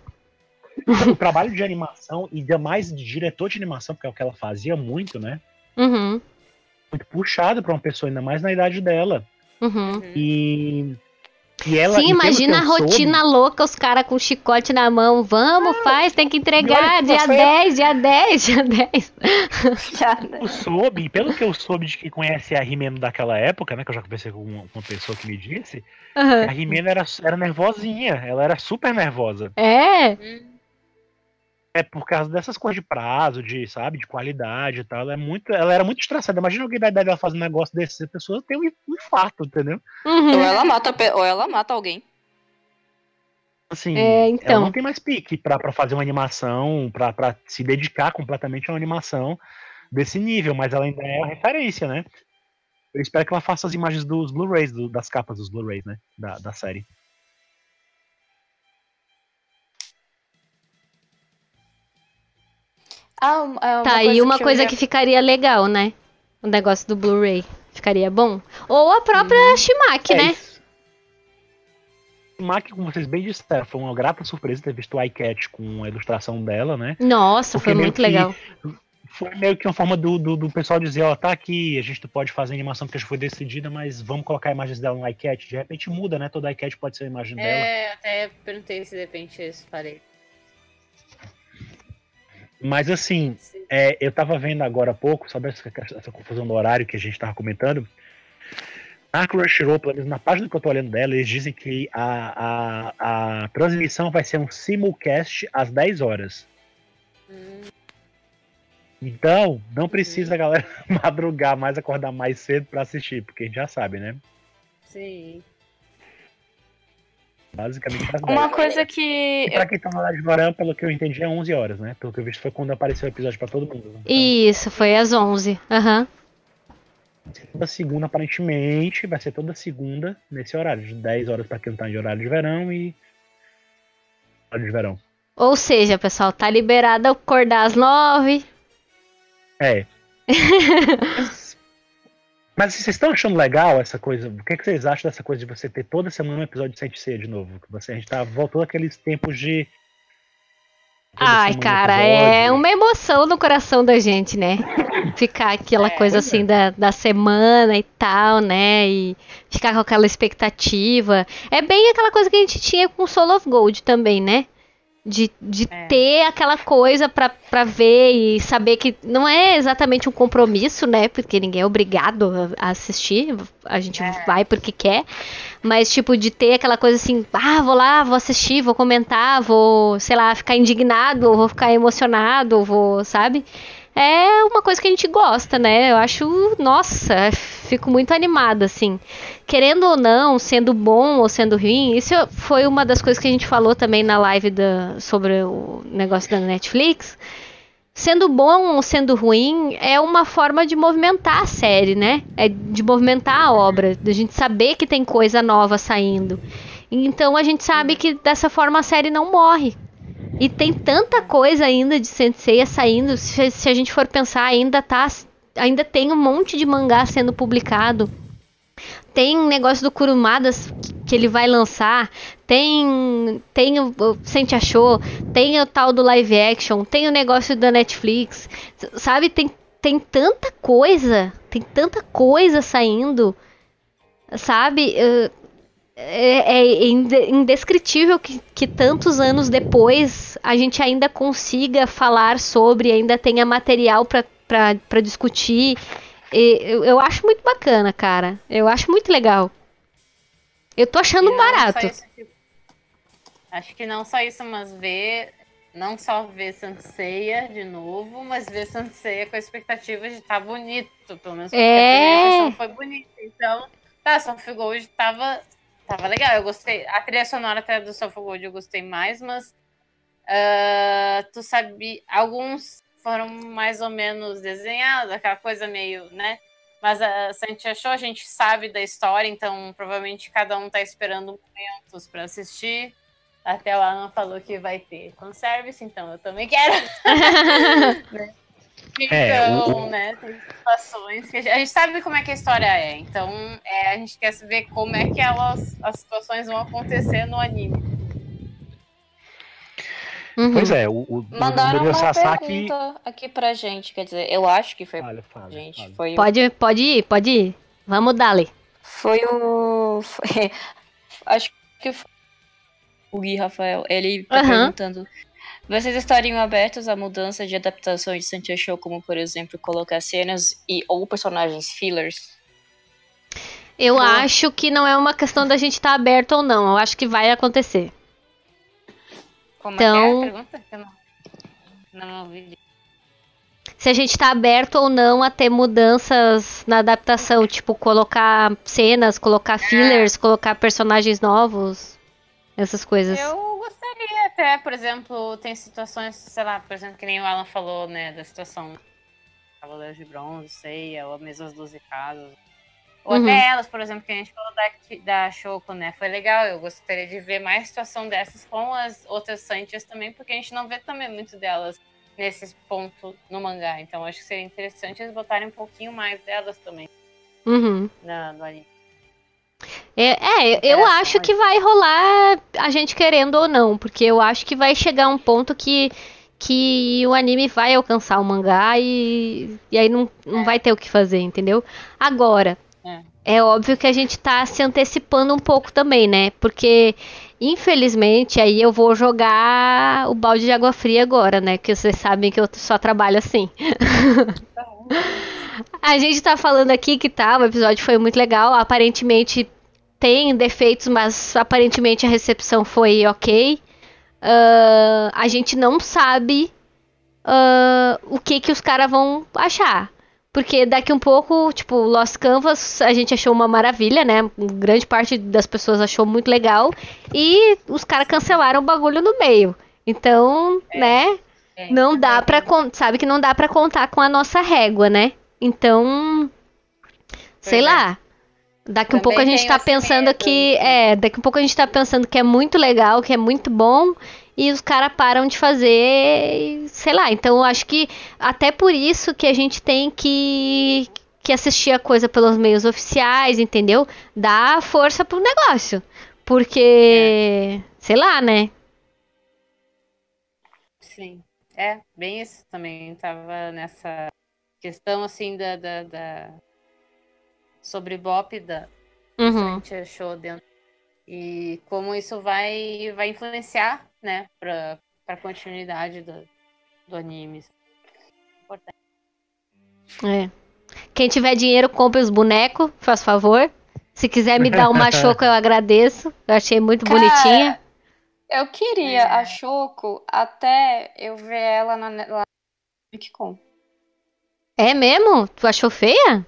O trabalho de animação e ainda mais de diretor de animação, porque é o que ela fazia muito, né? Uhum, Muito puxado pra uma pessoa, ainda mais na idade dela. uhum. Uhum. E. E ela, Sim, e imagina a eu soube, rotina louca, os caras com chicote na mão. Vamos, faz, tem que entregar. que Dia você- 10, dia 10, dia 10. (laughs) Já, né? eu soube, pelo que eu soube de que conhece a Rimeno daquela época, né? Que eu já conversei com uma, com uma pessoa que me disse, Aham. a Rimeno era, era nervosinha, ela era super nervosa. É, Uhum. É por causa dessas coisas de prazo, de, sabe, de qualidade e tal. Ela, é muito, ela era muito estressada. Imagina alguém da idade dela fazendo um negócio desse, a pessoa tem um infarto, entendeu? uhum. Ou ela mata, ou ela mata alguém. Assim, É, ela então. não tem mais pique pra, pra fazer uma animação, pra, pra se dedicar completamente a uma animação desse nível, mas ela ainda é a referência, né? Eu espero que ela faça as imagens dos Blu-rays, do- das capas dos Blu-rays, né? Da, da série. Ah, um- é uma Tá aí uma eu coisa ia- que ficaria legal, né? O negócio do Blu-ray. Ficaria bom. Ou a própria Uhum. Shimaki, É né? isso. Mac, como vocês bem disseram, foi uma grata surpresa ter visto o iCat com a ilustração dela, né? Nossa, Porque foi muito que- legal. Foi meio que uma forma do, do, do pessoal dizer, ó, tá aqui, a gente não pode fazer animação porque já foi decidida, mas vamos colocar imagens dela no iCat. De repente muda, né? Todo iCat pode ser a imagem dela. É, até perguntei se de repente eles farei. Mas assim, Sim. é, eu tava vendo agora há pouco, sobre essa, essa confusão do horário que a gente tava comentando. Na Crunchyroll, pelo menos na página que eu tô olhando dela, eles dizem que a, a, a transmissão vai ser um simulcast às 10 horas. Hum, Então, não precisa a galera (laughs) madrugar mais, acordar mais cedo pra assistir, porque a gente já sabe, né? sim. Basicamente 10. Uma coisa que. E pra quem tá na live agora, pelo que eu entendi, é 11 horas, né? Pelo que eu vi, foi quando apareceu o episódio pra todo mundo. Então, Isso, foi às 11. Aham. toda segunda, aparentemente, vai ser toda segunda nesse horário, de 10 horas pra quem tá de horário de verão e. Horário de verão. Ou seja, pessoal, tá liberado acordar às 9. É. (laughs) Mas, vocês estão achando legal essa coisa? O que, é que vocês acham dessa coisa de você ter toda semana um episódio de Sente Ceia de novo? Que você, a gente tá voltou aqueles tempos de. Ai, cara, episódio. é uma emoção no coração da gente, né? (laughs) Ficar aquela É, coisa assim é. da, da semana e tal, né? E ficar com aquela expectativa. É bem aquela coisa que a gente tinha com Soul of Gold também, né? De, de É. ter aquela coisa pra, pra ver e saber que não é exatamente um compromisso, né? Porque ninguém é obrigado a, assistir. A gente É. vai porque quer. Mas, tipo, de ter aquela coisa assim, ah, vou lá, vou assistir, vou comentar, vou, sei lá, ficar indignado, ou vou ficar emocionado, ou vou, sabe? É uma coisa que a gente gosta, né? Eu acho, nossa, fico muito animada, assim. Querendo ou não, sendo bom ou sendo ruim, isso foi uma das coisas que a gente falou também na live da, sobre o negócio da Netflix. Sendo bom ou sendo ruim, é uma forma de movimentar a série, né? É de movimentar a obra, da gente saber que tem coisa nova saindo. Então a gente sabe que dessa forma a série não morre. E tem tanta coisa ainda de Senseiya saindo, se, se a gente for pensar, ainda tá ainda tem um monte de mangá sendo publicado. Tem negócio do Kurumadas que ele vai lançar, tem tem o, o Sente Achou, tem o tal do live action, tem o negócio da Netflix, sabe? Tem, tem tanta coisa, tem tanta coisa saindo, sabe? Uh, é, é inde- indescritível que, que tantos anos depois a gente ainda consiga falar sobre, ainda tenha material para discutir. E eu, eu acho muito bacana, cara. Eu acho muito legal. Eu tô achando barato. acho que não só isso, mas ver não só ver Sanseia de novo, mas ver Sanseia com a expectativa de estar tá bonito, pelo menos porque É. a primeira versão foi bonita. Então, tá, Soft Gold tava, tava legal, eu gostei. A trilha sonora até do Soft Gold eu gostei mais, mas ah, tu sabia, alguns foram mais ou menos desenhados, aquela coisa meio, né? Mas a Santia Show a gente sabe da história, então provavelmente cada um tá esperando momentos para assistir. Até o Alan falou que vai ter fanservice, então eu também quero. (laughs) (laughs) É, Então, o- né, tem situações que a gente, a gente sabe como é que a história é, então é, a gente quer ver como é que elas, as situações vão acontecer no anime. Uhum. Pois é, o, o, Mandaram uma Sasaki. pergunta aqui pra gente, quer dizer, eu acho que foi Fala, fala, gente, fala. foi o Pode, pode ir, pode ir. Vamos dar-lhe. Foi o. foi- (laughs) Acho que foi o Gui Rafael. Ele tá Aham. perguntando. Vocês estariam abertos à mudança de adaptação de Santia Show, como por exemplo, colocar cenas e ou personagens fillers? Eu Boa. acho que não é uma questão da gente estar aberto ou não. Eu acho que vai acontecer. Como Então- é que é a pergunta? Eu não, não ouvi. Se a gente tá aberto ou não a ter mudanças na adaptação, tipo colocar cenas, colocar fillers, colocar personagens novos, essas coisas. Eu gostaria até, por exemplo, tem situações, sei lá, por exemplo, que nem o Alan falou, né, da situação Cavaleiros de Bronze, Seiya, ou mesmo as 12 casas. Ou Uhum. até elas, por exemplo, que a gente falou da, da Shoko, né? Foi legal, eu gostaria de ver mais situação dessas com as outras Santias também, porque a gente não vê também muito delas nesse ponto no mangá. Então acho que seria interessante eles botarem um pouquinho mais delas também Uhum. na, no anime. É, é, eu acho que vai rolar a gente querendo ou não, porque eu acho que vai chegar um ponto que, que o anime vai alcançar o mangá e, e aí não, não vai ter o que fazer, entendeu? Agora, É. é óbvio que a gente tá se antecipando um pouco também, né? Porque, infelizmente, aí eu vou jogar o balde de água fria agora, né? Que vocês sabem que eu só trabalho assim. (laughs) A gente tá falando aqui que tá, o episódio foi muito legal. Aparentemente tem defeitos, mas aparentemente a recepção foi ok. Ah, a gente não sabe ah, o que que os caras vão achar. Porque daqui um pouco, tipo, Lost Canvas a gente achou uma maravilha, né? Grande parte das pessoas achou muito legal. E os caras cancelaram o bagulho no meio. Então, né? É, Não dá também pra sabe que não dá pra contar com a nossa régua, né? Então, sei é. lá. Daqui um Também pouco a gente tá pensando medo, que né? é, daqui um pouco a gente tá pensando que é muito legal, que é muito bom e os caras param de fazer, sei lá. Então, eu acho que até por isso que a gente tem que que assistir a coisa pelos meios oficiais, entendeu? Dar força pro negócio. Porque, sei lá, né? Sim, é, bem isso também. Tava nessa questão assim da, da, da... sobre Bop da Uhum. Santia Show dentro. E como isso vai, vai influenciar, né, pra, pra continuidade do, do anime. Importante. É. Quem tiver dinheiro, compre os bonecos, faz favor. Se quiser me dar uma (laughs) choco, eu agradeço. Eu achei muito Cara, bonitinha. Eu queria É. a Choco até eu ver ela na, lá na Comic Con. É mesmo? Tu achou feia?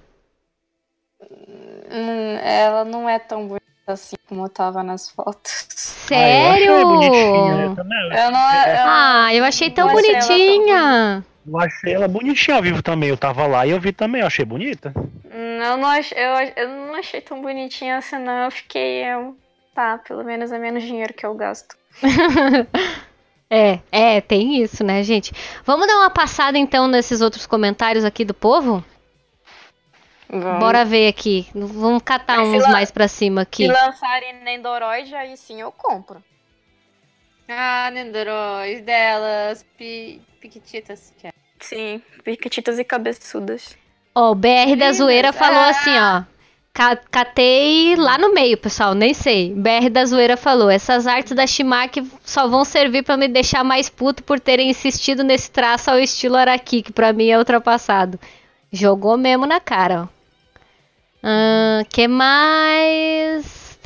Hum, ela não é tão bonita assim como eu tava nas fotos. Sério? Ah, eu achei bonitinha. Eu, também, Eu não, eu, Ah, eu achei tão achei bonitinha. eu achei ela bonitinha ao vivo também. Eu tava lá e eu vi também, eu achei bonita. eu, não ach, eu, eu não achei tão bonitinha assim, não. Eu fiquei. Eu, tá, pelo menos é menos dinheiro que eu gasto. (laughs) É, é, tem isso, né, gente? Vamos dar uma passada então nesses outros comentários aqui do povo? Vamos. Bora ver aqui. Vamos catar Mas uns mais pra cima aqui. Se lançarem Nendoroid, aí sim eu compro. Ah, Nendoroid delas, pi, piquititas. Que é. Sim, piquetitas e cabeçudas. Ó, o BR da. Zoeira falou Ah. assim, ó. Ca- Catei lá no meio, pessoal, nem sei. BR da Zoeira falou: essas artes da Shimak só vão servir pra me deixar mais puto por terem insistido nesse traço ao estilo Araki, que pra mim é ultrapassado. Jogou mesmo na cara. Ahn, que mais?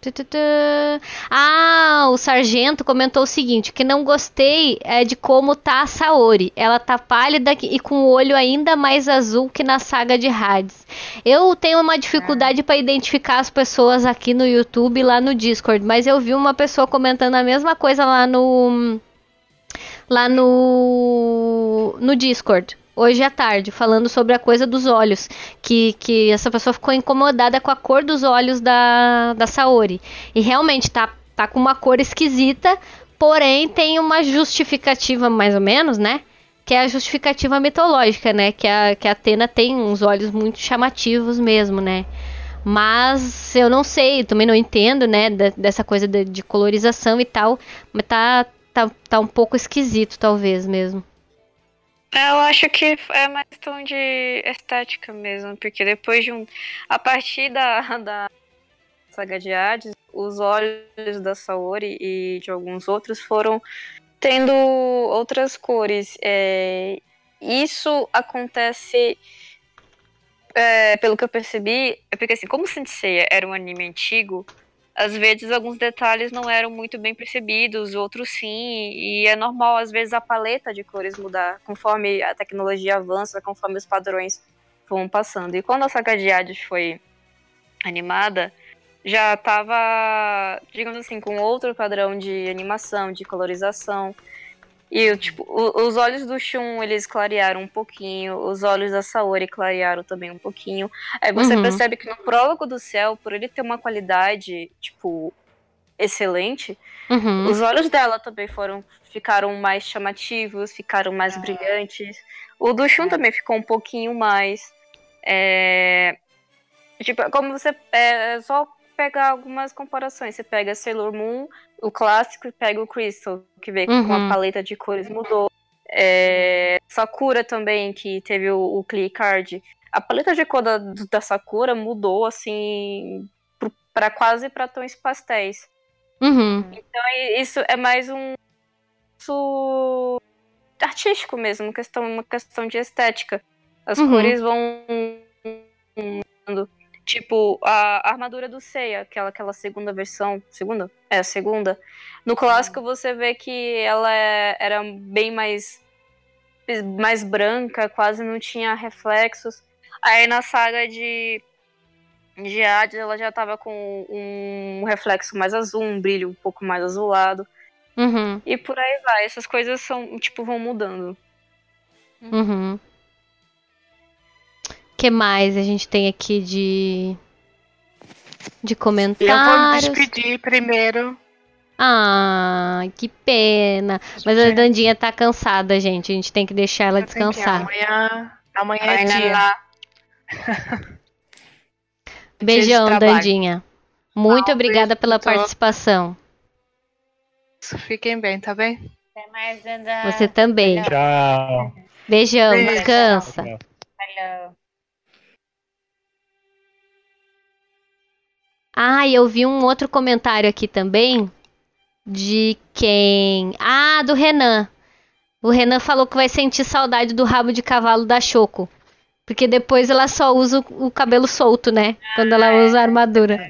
Tututã. Ah, o sargento comentou o seguinte: que não gostei é de como tá a Saori. Ela tá pálida e com o olho ainda mais azul que na saga de Hades. Eu tenho uma dificuldade para identificar as pessoas aqui no YouTube e lá no Discord, mas eu vi uma pessoa comentando a mesma coisa lá no lá no no Discord hoje à tarde, falando sobre a coisa dos olhos, que, que essa pessoa ficou incomodada com a cor dos olhos da, da Saori. E realmente tá, tá com uma cor esquisita, porém tem uma justificativa, mais ou menos, né? Que é a justificativa mitológica, né? Que a, que a Atena tem uns olhos muito chamativos mesmo, né? Mas eu não sei, também não entendo, né? dessa coisa de, de colorização e tal. Mas tá, tá, tá um pouco esquisito, talvez mesmo. Eu acho que é mais questão de estética mesmo, porque depois de um. A partir da, (laughs) da saga de Hades, os olhos da Saori e de alguns outros foram tendo outras cores. É, isso acontece. É, pelo que eu percebi, é porque assim, como Sensei era um anime antigo, às vezes alguns detalhes não eram muito bem percebidos, outros sim, e é normal às vezes a paleta de cores mudar conforme a tecnologia avança, conforme os padrões vão passando. E quando a saga de Hades foi animada, já estava, digamos assim, com outro padrão de animação, de colorização. E, tipo, o, os olhos do Shun, eles clarearam um pouquinho, os olhos da Saori clarearam também um pouquinho. Aí você uhum. percebe que no prólogo do céu, por ele ter uma qualidade, tipo, excelente, uhum. os olhos dela também foram ficaram mais chamativos, ficaram mais ah. brilhantes. O do Shun também ficou um pouquinho mais. É... Tipo, como você. É só pegar algumas comparações. Você pega Sailor Moon, o clássico, e pega o Crystal, que vê uhum. com a paleta de cores mudou. É, Sakura também, que teve o, o Clear Card. A paleta de cor da, da Sakura mudou, assim, para quase para tons pastéis. Uhum. Então isso é mais um isso artístico mesmo, questão, uma questão de estética. As uhum. cores vão Tipo, a armadura do Seiya, aquela, aquela segunda versão. Segunda? É, a segunda. No clássico uhum. você vê que ela é, era bem mais. mais branca, quase não tinha reflexos. Aí na saga de. De Hades, ela já tava com um reflexo mais azul, um brilho um pouco mais azulado. Uhum. E por aí vai. Essas coisas são, tipo, vão mudando. Uhum que mais a gente tem aqui de de comentários? Eu vou me despedir primeiro. Ah, que pena. Mas a Dandinha tá cansada, gente. A gente tem que deixar ela descansar. Amanhã, amanhã é dia. (laughs) Beijão, Dandinha. Muito ah, obrigada pela participação. Fiquem bem, tá bem? Até mais, Danda. Você também. Tchau. Beijão, Beijo. descansa. Valeu. Ah, e eu vi um outro comentário aqui também. De quem? Ah, do Renan. O Renan falou que vai sentir saudade do rabo de cavalo da Choco. Porque depois ela só usa o, cabelo solto, né? Quando ela usa a armadura.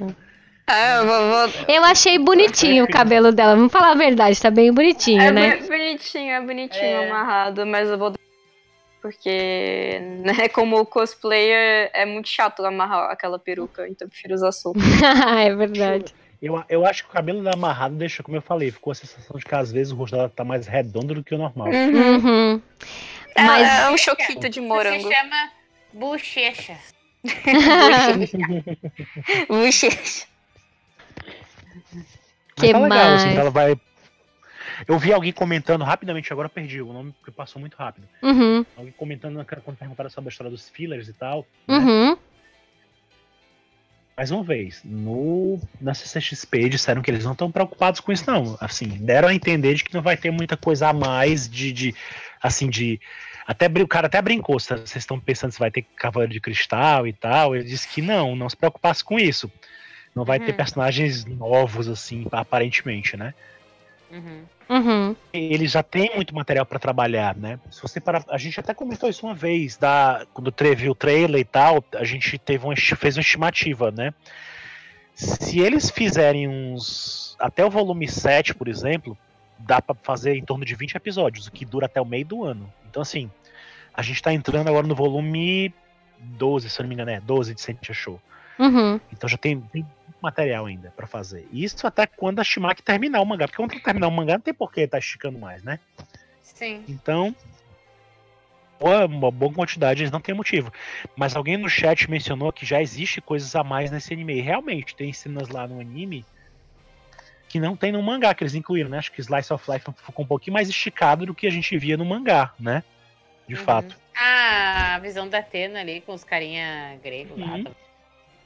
É, eu, vou, vou... eu achei bonitinho o cabelo dela. Vamos falar a verdade, tá bem bonitinho, é né? É bonitinho, é bonitinho é. amarrado, mas eu vou porque, né, (laughs) como cosplayer, é muito chato amarrar aquela peruca, então eu prefiro usar solto. (laughs) é verdade. Eu, eu acho que o cabelo da amarrado deixa, como eu falei, ficou a sensação de que às vezes o rosto dela tá mais redondo do que o normal. Uhum. uhum. É, Mas... é um choquito de morango. Isso se chama bochecha. (laughs) bochecha. Que tá legal, mais? Assim, ela vai eu vi alguém comentando rapidamente, agora perdi o nome porque passou muito rápido. Uhum. Alguém comentando quando perguntaram sobre a história dos fillers e tal. Né? Uhum. Mais uma vez, no, na CCXP disseram que eles não estão preocupados com isso, não. Assim, deram a entender de que não vai ter muita coisa a mais de, de assim, de. Até, o cara até brincou, vocês estão pensando se vai ter cavaleiro de cristal e tal. Ele disse que não, não se preocupasse com isso. Não vai uhum. ter personagens novos, assim, aparentemente, né? Uhum. Uhum. Ele já tem muito material para trabalhar, né? Se você para, a gente até comentou isso uma vez, da quando teve o trailer e tal, a gente teve uma, fez uma estimativa, né? Se eles fizerem uns. Até o volume 7, por exemplo, dá pra fazer em torno de 20 episódios, o que dura até o meio do ano. Então, assim, a gente tá entrando agora no volume 12, se eu não me engano, é 12 de Sentia Show. Uhum. Então já tem, tem material ainda pra fazer. Isso até quando a Shimaki terminar o mangá, porque quando terminar o mangá não tem por que tá esticando mais, né? Sim. Então, uma boa quantidade, eles não têm motivo. Mas alguém no chat mencionou que já existe coisas a mais nesse anime. E realmente, tem cenas lá no anime que não tem no mangá, que eles incluíram, né? Acho que Slice of Life ficou um pouquinho mais esticado do que a gente via no mangá, né? De Uhum. fato. Ah, a visão da Atena ali com os carinha gregos lá.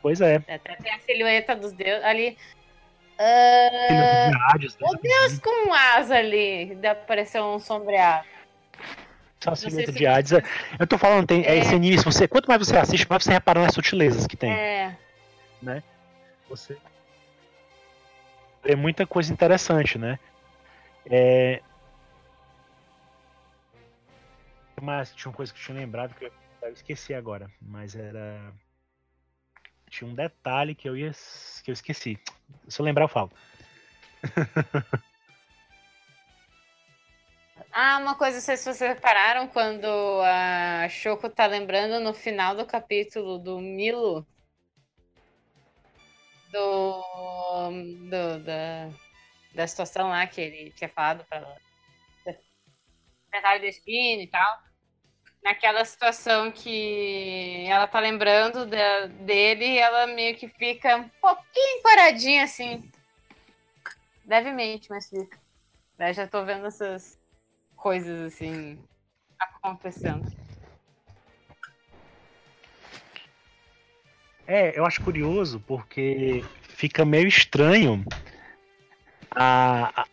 Pois é. Até tem a silhueta dos deuses ali. Né? Meu Deus, com asa ali. Dá pra parecer um sombreado. Não sei silhueta se- de Hades. é- Eu tô falando, tem, é. É. esse anime, se você, quanto mais você assiste, mais você repara nas sutilezas que tem. É. Você vê muita coisa interessante, né? É... Mas tinha uma coisa que eu tinha lembrado que eu esqueci agora, mas era tinha um detalhe que eu ia que eu esqueci. Se eu lembrar eu falo. (laughs) Ah, uma coisa, não sei se vocês repararam, quando a Shoko tá lembrando no final do capítulo do Milo. Do. do da, da situação lá que ele tinha falado pra ela. Do Spin e tal. Naquela situação que ela tá lembrando da- dele ela meio que fica um pouquinho paradinha assim. Levemente, mas fica. Eu já tô vendo essas coisas assim acontecendo. É, eu acho curioso porque fica meio estranho. A- a-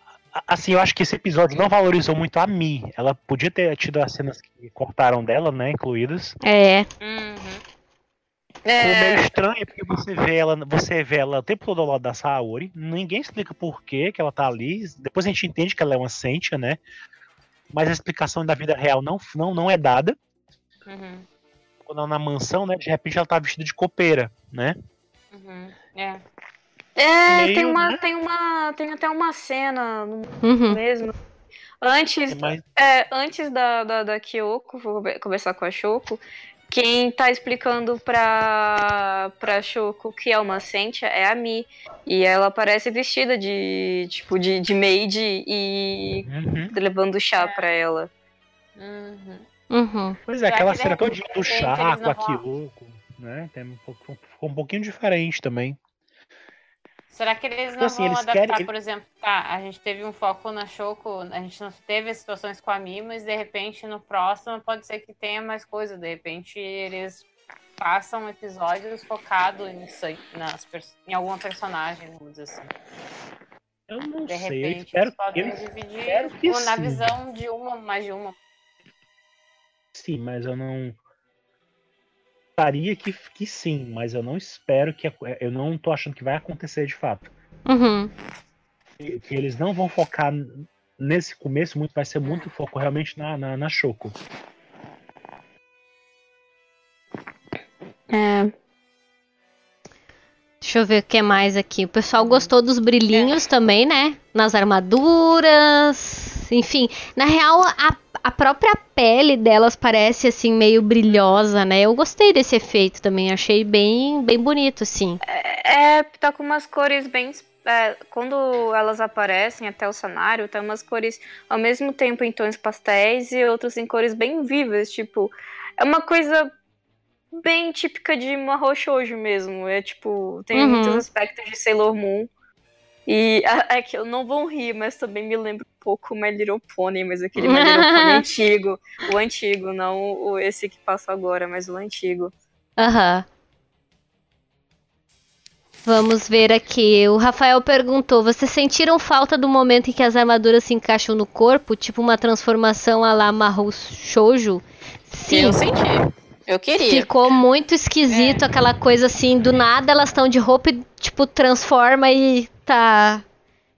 assim, eu acho que esse episódio não valorizou muito a Mi. Ela podia ter tido as cenas que cortaram dela, né, incluídas. É. Uhum. É, meio estranho porque você vê ela, você vê ela o tempo todo ao lado da Saori, ninguém explica por que que ela tá ali. Depois a gente entende que ela é uma Sentia, né? Mas a explicação da vida real não, não, não é dada. uhum, Quando ela na mansão, né? De repente ela tá vestida de copeira, né? uhum, é. É, Meio, tem uma, né? tem uma, tem até uma cena no Uhum. mesmo. Antes, Mas é, antes da, da, da Kyoko, vou conver- conversar com a Shoko, quem tá explicando pra, pra Shoko que é uma Sentia é a Mi. E ela aparece vestida de, tipo, de, de maid e Uhum. levando chá pra ela. Uhum. Uhum. Pois é, aquela cena todinha do chá com a Kyoko, né? Tem um pouco, ficou um pouquinho diferente também. Será que eles não assim, vão eles adaptar, querem- por exemplo, tá, a gente teve um foco na Shoko, a gente não teve as situações com a Mi, mas de repente no próximo pode ser que tenha mais coisa, de repente eles façam episódios focados em, nas em alguma personagem, vamos dizer assim. Eu não De sei, eu repente espero, eles podem eu dividir espero que na sim. visão de uma, mais de uma. Sim, mas eu não. Gostaria que, que sim, mas eu não espero que. Eu não tô achando que vai acontecer de fato. Uhum. Que, que eles não vão focar nesse começo, muito vai ser muito foco realmente na, na, na Shoko. É, Deixa eu ver o que mais aqui. O pessoal gostou dos brilhinhos também, né? Nas armaduras. Enfim, na real, a, a própria pele delas parece assim meio brilhosa, né? Eu gostei desse efeito também. Achei bem, bem bonito, assim. É, tá com umas cores bem. é, quando elas aparecem até o cenário, tá umas cores ao mesmo tempo em tons pastéis e outras em cores bem vivas. Tipo, é uma coisa bem típica de Mahou Shoujo mesmo. É tipo, tem Uhum. muitos aspectos de Sailor Moon. E é que eu não vão rir, mas também me lembra um pouco My Little Pony, mas aquele My Little Pony (laughs) antigo. O antigo, não o, esse que passa agora, mas o antigo. Aham. Vamos ver aqui. O Rafael perguntou: vocês sentiram falta do momento em que as armaduras se encaixam no corpo? Tipo uma transformação a la Mahou Shoujo? Sim. Eu senti. Eu queria. Ficou muito esquisito aquela coisa assim, do nada elas estão de roupa e, tipo, transforma e tá.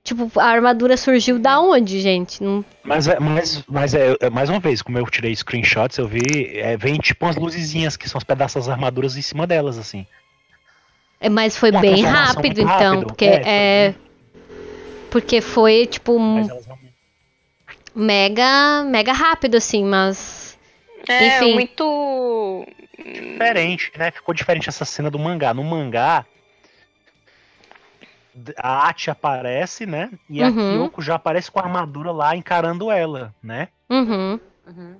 Tipo, a armadura surgiu da onde, gente? Não... Mas, é- mas, mas é, é, mais uma vez, como eu tirei screenshots, eu vi, é, vem tipo umas luzezinhas que são os pedaços das armaduras em cima delas, assim. É, Mas foi Uma bem rápido, então, rápido. porque É, foi é, porque foi tipo realmente. mega mega rápido assim, mas É, Enfim. muito. diferente, né? Ficou diferente essa cena do mangá. No mangá, a Ati aparece, né? E a Uhum. Kyoko já aparece com a armadura lá encarando ela, né? uhum, Uhum.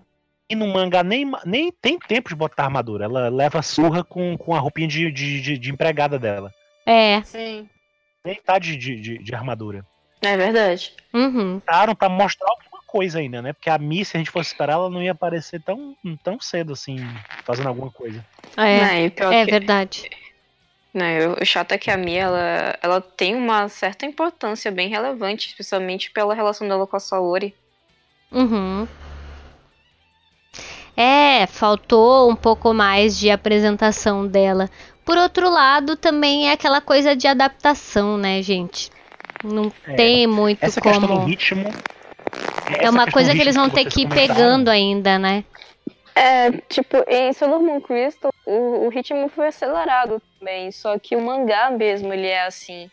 E no mangá nem, nem tem tempo de botar armadura. Ela leva surra com, com a roupinha de, de, de- de empregada dela. é, Sim. Nem tá de, de, de, de armadura. É verdade. uhum, Botaram pra mostrar alguma coisa ainda, né? Porque a Miss, se a gente fosse esperar, ela não ia aparecer tão, tão cedo assim, fazendo alguma coisa. é, Não, é que- verdade. Não, o chato é que a Mia, ela, ela tem uma certa importância bem relevante, especialmente pela relação dela com a Saori. Uhum. É, faltou um pouco mais de apresentação dela. Por outro lado, também é aquela coisa de adaptação, né, gente? Não É, tem muito Essa questão do como. ritmo. É uma questão coisa do que eles vão ter vocês que ir pegando ainda, né? É, tipo, em Sailor Moon Crystal, o, o ritmo foi acelerado também, só que o mangá mesmo, ele é assim.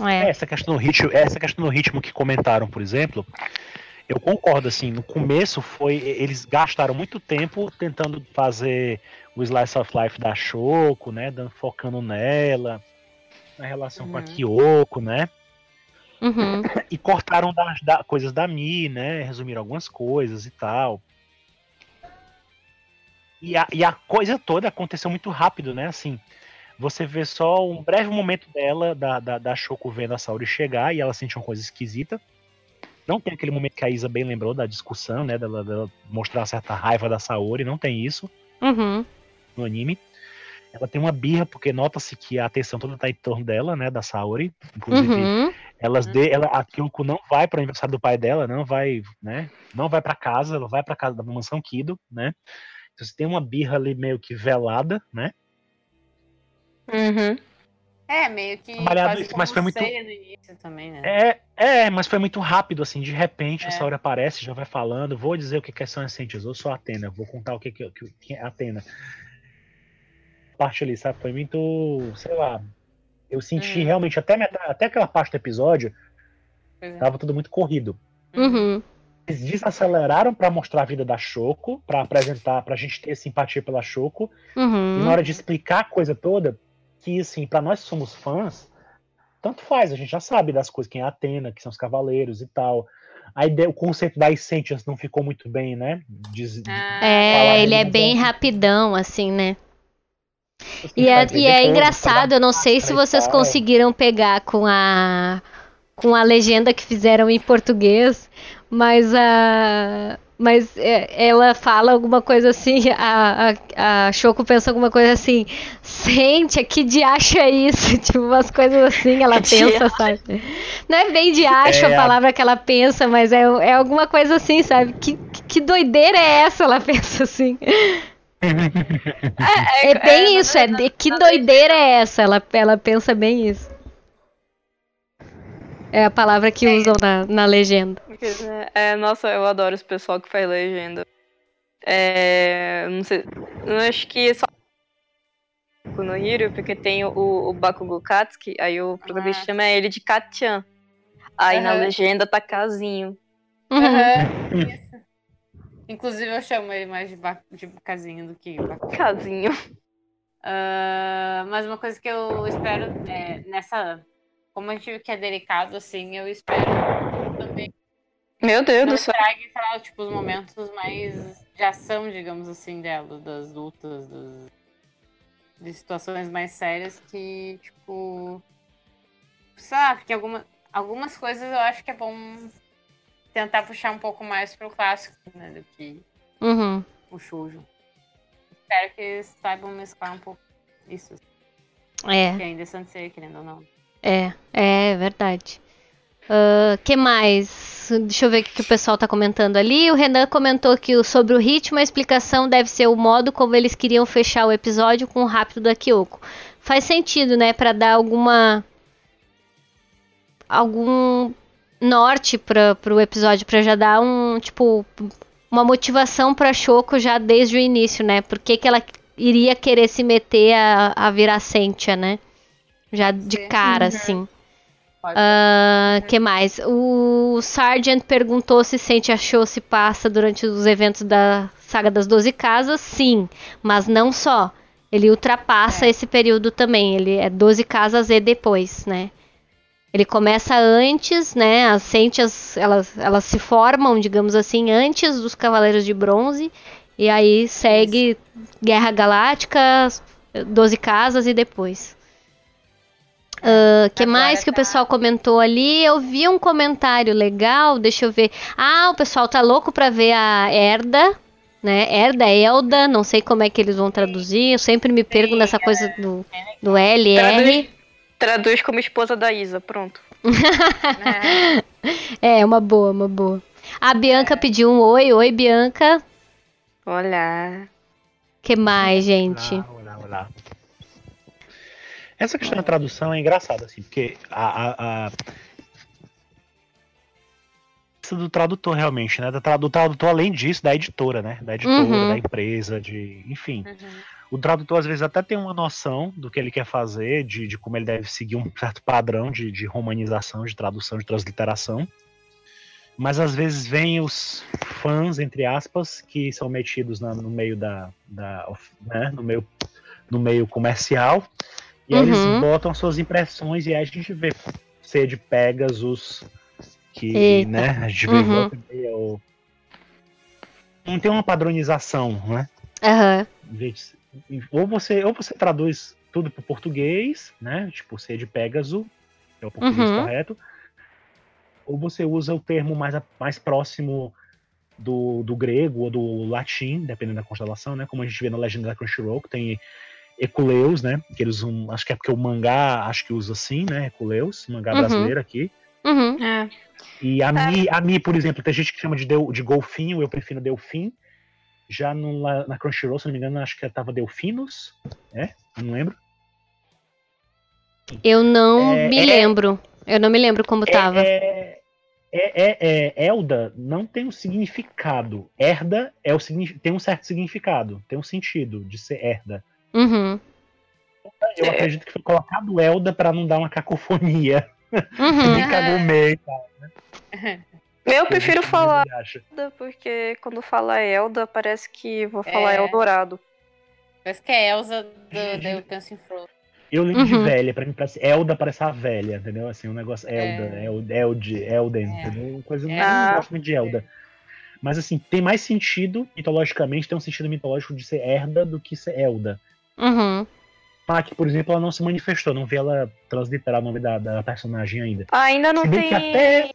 É. Essa questão do ritmo, essa questão do ritmo que comentaram, por exemplo, eu concordo assim, no começo foi eles gastaram muito tempo tentando fazer o slice of life da Shoko, né, focando nela, na relação com a Uhum. Kyoko, né? Uhum. E cortaram das da- coisas da Mi, né? Resumiram algumas coisas e tal. E a, e a coisa toda aconteceu muito rápido, né? Assim, você vê só um breve momento dela, da, da, da Shoko vendo a Saori chegar e ela sente uma coisa esquisita. Não tem aquele momento que a Isa bem lembrou da discussão, né? Dela, dela mostrar certa raiva da Saori, não tem isso Uhum. no anime. Ela tem uma birra, porque nota-se que a atenção toda tá em torno dela, né? Da Saori. Inclusive, Uhum. elas de, ela, a Kyoko não vai para o aniversário do pai dela, não vai, né? Não vai para casa, ela vai para casa da mansão Kido, né? Então você tem uma birra ali meio que velada, né? Uhum. É, meio que. Trabalhado quase isso, mas foi muito- ceia no início também, né? É, é, mas foi muito rápido assim, de repente É. a Saori aparece, já vai falando, vou dizer o que que são essências, eu sou a Atena, vou contar o que que, que, que é a Atena. Parte ali, sabe? Foi muito, sei lá, eu senti Hum. realmente até metade, até aquela parte do episódio, é. tava tudo muito corrido. Uhum. Eles desaceleraram pra mostrar a vida da Choco, pra apresentar, pra gente ter simpatia pela Choco, e na Uhum. hora de explicar a coisa toda, que assim, pra nós que somos fãs, tanto faz, a gente já sabe das coisas, quem é a Atena, que são os cavaleiros e tal. A ideia, o conceito das Sentience não ficou muito bem, né? Diz- Ah, É, ele é bem mas rapidão, assim, né? E é, e é engraçado, eu não sei se vocês conseguiram pegar com a com a legenda que fizeram em português, mas a mas é, ela fala alguma coisa assim, a, a, a Choco pensa alguma coisa assim, sente, que diacho é isso? (laughs) Tipo, umas coisas assim, ela Que pensa, sabe? Não é bem diacho É, a a- palavra que ela pensa, mas é, é alguma coisa assim, sabe? Que, que doideira é essa? Ela (laughs) pensa assim. (laughs) É bem na isso, é de, que na doideira é essa? Ela, ela pensa bem isso. É a palavra que usam na, na legenda. Né, é, nossa, eu adoro esse pessoal que faz legenda. É, não sei, eu acho que só no Hiro, porque tem o, o Bakugo Katsuki, aí o protagonista Ah. chama ele de Katian. Aí na Aham. legenda tá casinho. Uhum. Isso. (laughs) Inclusive, eu chamo ele mais de, ba... de casinho do que Baku. Casinho. Ah, mas uma coisa que eu espero é, nessa. Como a gente viu que é delicado, assim, eu espero também Meu Deus do céu. traga, sei lá, tipo, os momentos mais de ação, digamos assim, dela, das lutas, dos- de situações mais sérias que, tipo. Sei lá, porque alguma, algumas coisas eu acho que é bom tentar puxar um pouco mais pro clássico, né, do que Uhum. o shoujo. Espero que eles saibam mesclar um pouco isso, É, que ainda é Sansei, querendo ou não. é, é verdade. Ah, que mais? Deixa eu ver o que que o pessoal tá comentando ali. O Renan comentou que o- sobre o ritmo, a explicação deve ser o modo como eles queriam fechar o episódio com o rápido da Kyoko. Faz sentido, né? Pra dar alguma. algum norte para pro episódio, pra já dar um. tipo. uma motivação pra Choco já desde o início, né? Por que, que ela iria querer se meter a, a virar Sentia, né? Já de Sim. cara, Uhum. assim. Ah, que mais? O Sargent perguntou se Sentia Show se passa durante os eventos da Saga das Doze Casas. Sim, mas não só. Ele ultrapassa esse período também. Ele é 12 casas e depois, né? Ele começa antes, né? As Sentias, elas, elas se formam, digamos assim, antes dos Cavaleiros de Bronze. E aí segue Guerra Galáctica, 12 casas e depois. O que Agora mais que o tá- pessoal comentou ali? Eu vi um comentário legal, deixa eu ver. Ah, o pessoal tá louco pra ver a Herda, né? Herda, Elda, não sei como é que eles vão traduzir. Eu sempre me perco nessa coisa do, do LR. Traduz, traduz como esposa da Isa, pronto. né? (laughs) É, uma boa, uma boa. A Bianca pediu um oi, oi Bianca. Olha. que mais, gente? Olá, olá, olá. Essa questão da tradução é engraçada, assim, porque a, a, a- Isso do tradutor, realmente, né? Do tradutor, além disso, da editora, né? Da editora, Uhum. da empresa, de. Enfim. Uhum. O tradutor, às vezes, até tem uma noção do que ele quer fazer, de, de como ele deve seguir um certo padrão de, de romanização, de tradução, de transliteração. Mas às vezes vem os fãs, entre aspas, que são metidos na- no meio da. da né, no, meio, no meio comercial. E aí eles Uhum. botam suas impressões e aí a gente vê ser de Pegasus, que, Eita. né, a gente vê Uhum. volta e meia o- Não tem uma padronização, né? Aham. Em vez de- ou você ou você traduz tudo para português, né? Tipo, ser de Pégaso, é o português Uhum. correto. Ou você usa o termo mais, mais próximo do, do grego ou do latim, dependendo da constelação, né? Como a gente vê na legenda da Crunchyroll, que tem Eculeus, né? Que eles usam, acho que é porque o mangá, acho que usa assim, né? Eculeus, mangá Uhum. brasileiro aqui. Uhum. É. E a Mi, a Mi, por exemplo, tem gente que chama de, de golfinho, eu prefiro Delfim. Já no, na Crunchyroll, se não me engano, acho que tava Delfinos, né? Eu não lembro. Eu não É, me é- lembro. Eu não me lembro como tava. É, é, é, é- Elda não tem um significado. Herda é o, signi- tem um certo significado, tem um sentido de ser herda. Uhum. Eu É. acredito que foi colocado Elda pra não dar uma cacofonia. Uhum. (laughs) Nem cagou meio. (laughs) Eu prefiro falar. Elda, porque quando fala Elda, parece que vou falar É. Eldorado. Parece que é Elsa do The Cancer Frozen. Eu lembro de Uhum. velha, pra mim parece Elda parece a velha, entendeu? Assim, um negócio Elda, É. Eld, Eld, Elden, É. entendeu? Uma coisa, eu É. não gosto muito de Elda. Mas assim, tem mais sentido, mitologicamente, tem um sentido mitológico de ser Herda do que ser Elda. Uhum. Mak, por exemplo, ela não se manifestou, não vi ela transliterar o nome da, da personagem ainda. Ainda não Se bem tem. que até.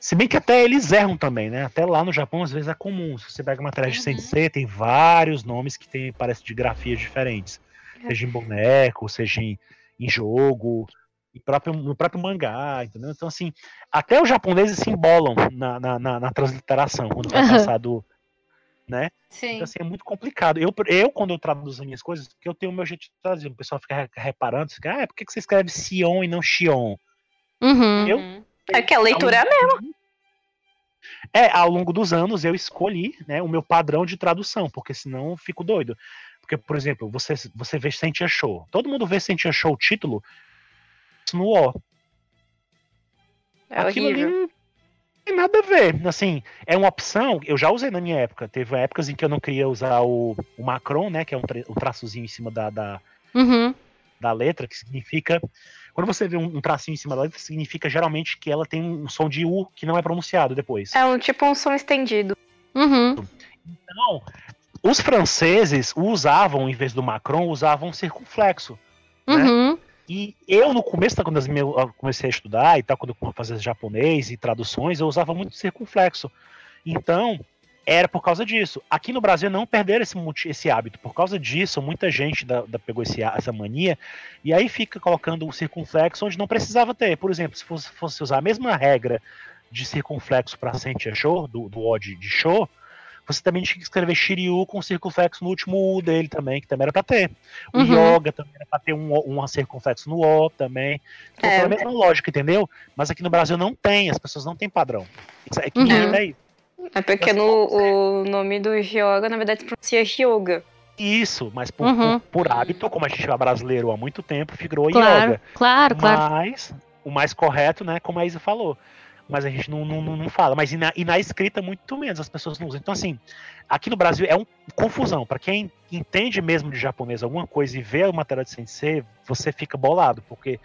Se bem que até eles erram também, né? Até lá no Japão, às vezes é comum. Se você pega uma matéria de Uhum. Sensei, tem vários nomes que tem, parece de grafias diferentes. Seja em boneco, seja em, em jogo, e próprio, no próprio mangá, entendeu? Então, assim, até os japoneses se embolam na, na, na, na transliteração, quando vai Aham. passado, né? Sim. Então, assim, é muito complicado. Eu, eu, quando eu traduzo as minhas coisas, porque eu tenho o meu jeito de traduzir, o pessoal fica re- reparando, fica, ah, por que você escreve Sion e não Xion? Uhum. Eu-. É que a leitura é a mesma. É, ao longo dos anos eu escolhi né, o meu padrão de tradução, porque senão eu fico doido. Porque, por exemplo, você, você vê Sentia Show. Todo mundo vê Sentia Show o título no O. É Aquilo ali não tem nada a ver. Assim, é uma opção, eu já usei na minha época. Teve épocas em que eu não queria usar o, o Macron, né? Que é um, tra- um traçozinho em cima da, da, Uhum. Da letra, que significa. Quando você vê um, um tracinho em cima da letra, significa geralmente que ela tem um som de U que não é pronunciado depois. É um tipo um som estendido. Uhum. Então, os franceses usavam, em vez do Macron, usavam circunflexo. Né? Uhum. E eu, no começo, tá, quando eu comecei a estudar e tal, quando eu fazia japonês e traduções, eu usava muito circunflexo. Então, era por causa disso. Aqui no Brasil não perderam esse, esse hábito. Por causa disso, muita gente da, da- pegou esse, essa mania e aí fica colocando o circunflexo onde não precisava ter. Por exemplo, se fosse, fosse usar a mesma regra de circunflexo para Sentia Show, do, do O de, show, você também tinha que escrever Shiryu com circunflexo no último U dele também, que também era para ter. O Uhum. Yoga também era para ter um, um circunflexo no O também. Então, É. foi a mesma lógica, entendeu? Mas aqui no Brasil não tem, as pessoas não têm padrão. Isso é que Uhum. irrita isso. É porque no, o nome do Hyoga, na verdade, se pronuncia Hyoga. Isso, mas por, Uhum. por, por hábito, como a gente é brasileiro há muito tempo, figurou Claro, yoga. claro, claro. Mas o mais correto, né, como a Isa falou. Mas a gente não, não, não- não fala. Mas e na, e na escrita, muito menos, as pessoas não usam. Então, assim, aqui no Brasil é uma confusão. Pra quem entende mesmo de japonês alguma coisa e vê o material de sensei, você fica bolado, porque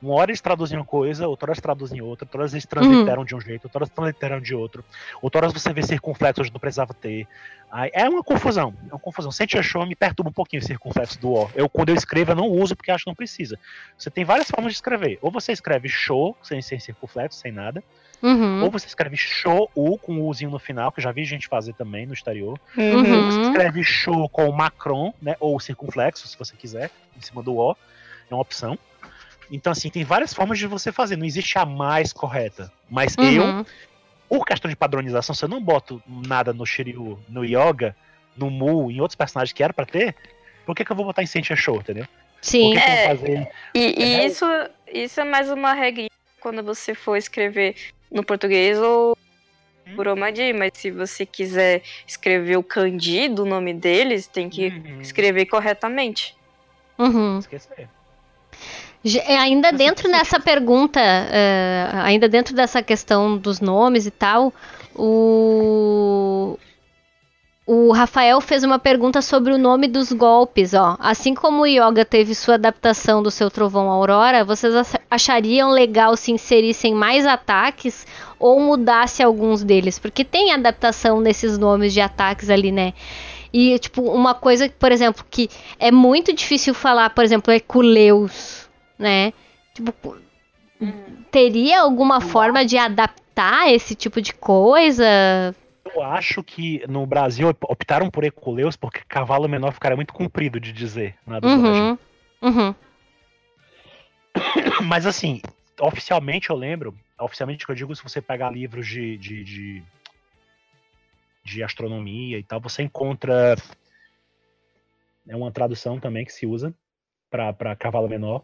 uma hora eles traduzem uma coisa, outra hora eles traduzem outra, outra hora eles transliteram de um jeito, outra hora eles transliteram de outro, outra hora você vê circunflexo onde não precisava ter. Aí, é uma confusão, é uma confusão. Sente show me perturba um pouquinho o circunflexo do O. Eu, quando eu escrevo, eu não uso porque acho que não precisa. Você tem várias formas de escrever. Ou você escreve show, sem, sem circunflexo, sem nada. Uhum. Ou você escreve show U com o Uzinho no final, que eu já vi gente fazer também no exterior. Uhum. Ou você escreve show com o Macron, né? Ou circunflexo, se você quiser, em cima do O. É uma opção. Então, assim, tem várias formas de você fazer. Não existe a mais correta. Mas eu, Uhum. por questão de padronização, se eu não boto nada no Shiryu, no Yoga, no Mu, em outros personagens que era pra ter, por que, que eu vou botar em Sentia Show, entendeu? Por Sim. que, que eu É. vou fazer. E, e É. isso, isso é mais uma regra quando você for escrever no português ou por Omadi, mas se você quiser escrever o kanji do nome deles, tem que Uhum. escrever corretamente. Uhum. Esquecer. É, Ainda dentro dessa pergunta, é, ainda dentro dessa questão dos nomes e tal, o, o Rafael fez uma pergunta sobre o nome dos golpes, ó. Assim como o Yoga teve sua adaptação do seu Trovão Aurora, vocês ach- achariam legal se inserissem mais ataques ou mudasse alguns deles? Porque tem adaptação nesses nomes de ataques ali, né? E, tipo, uma coisa, por exemplo, que é muito difícil falar, por exemplo, é Culeus, né? Tipo, teria alguma forma de adaptar esse tipo de coisa? Eu acho que no Brasil op- optaram por Eculeus porque cavalo menor ficaria muito comprido de dizer na dublagem. Uhum. Uhum. (coughs) Mas assim, oficialmente eu lembro, oficialmente que eu digo, se você pegar livros de, de, de, de astronomia e tal, você encontra é uma tradução também que se usa para cavalo menor.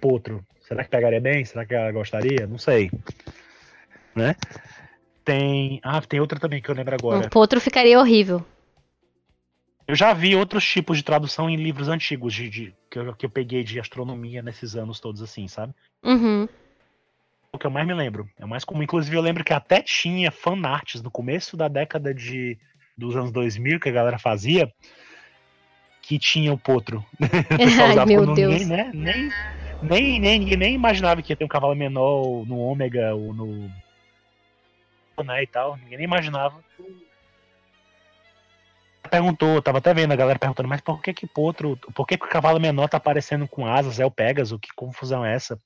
Potro. Será que pegaria bem? Será que ela gostaria? Não sei. Né? Tem. Ah, tem outra também que eu lembro agora. O potro ficaria horrível. Eu já vi outros tipos de tradução em livros antigos de, de- que, eu, que eu peguei de astronomia nesses anos todos, assim, sabe? Uhum. O que eu mais me lembro. É o mais comum. Inclusive, eu lembro que até tinha fanarts no começo da década de, dos anos 2000 que a galera fazia que tinha o potro. (laughs) O pessoal (laughs) Ai, usava meu quando Deus. Ninguém, né? nem, nem, nem, ninguém nem imaginava que ia ter um cavalo menor no ômega ou no. Né, e tal. Ninguém nem imaginava. Perguntou, tava até vendo a galera perguntando, mas por que que potro, por que que o cavalo menor tá aparecendo com asas? É o Pégaso? Que confusão é essa?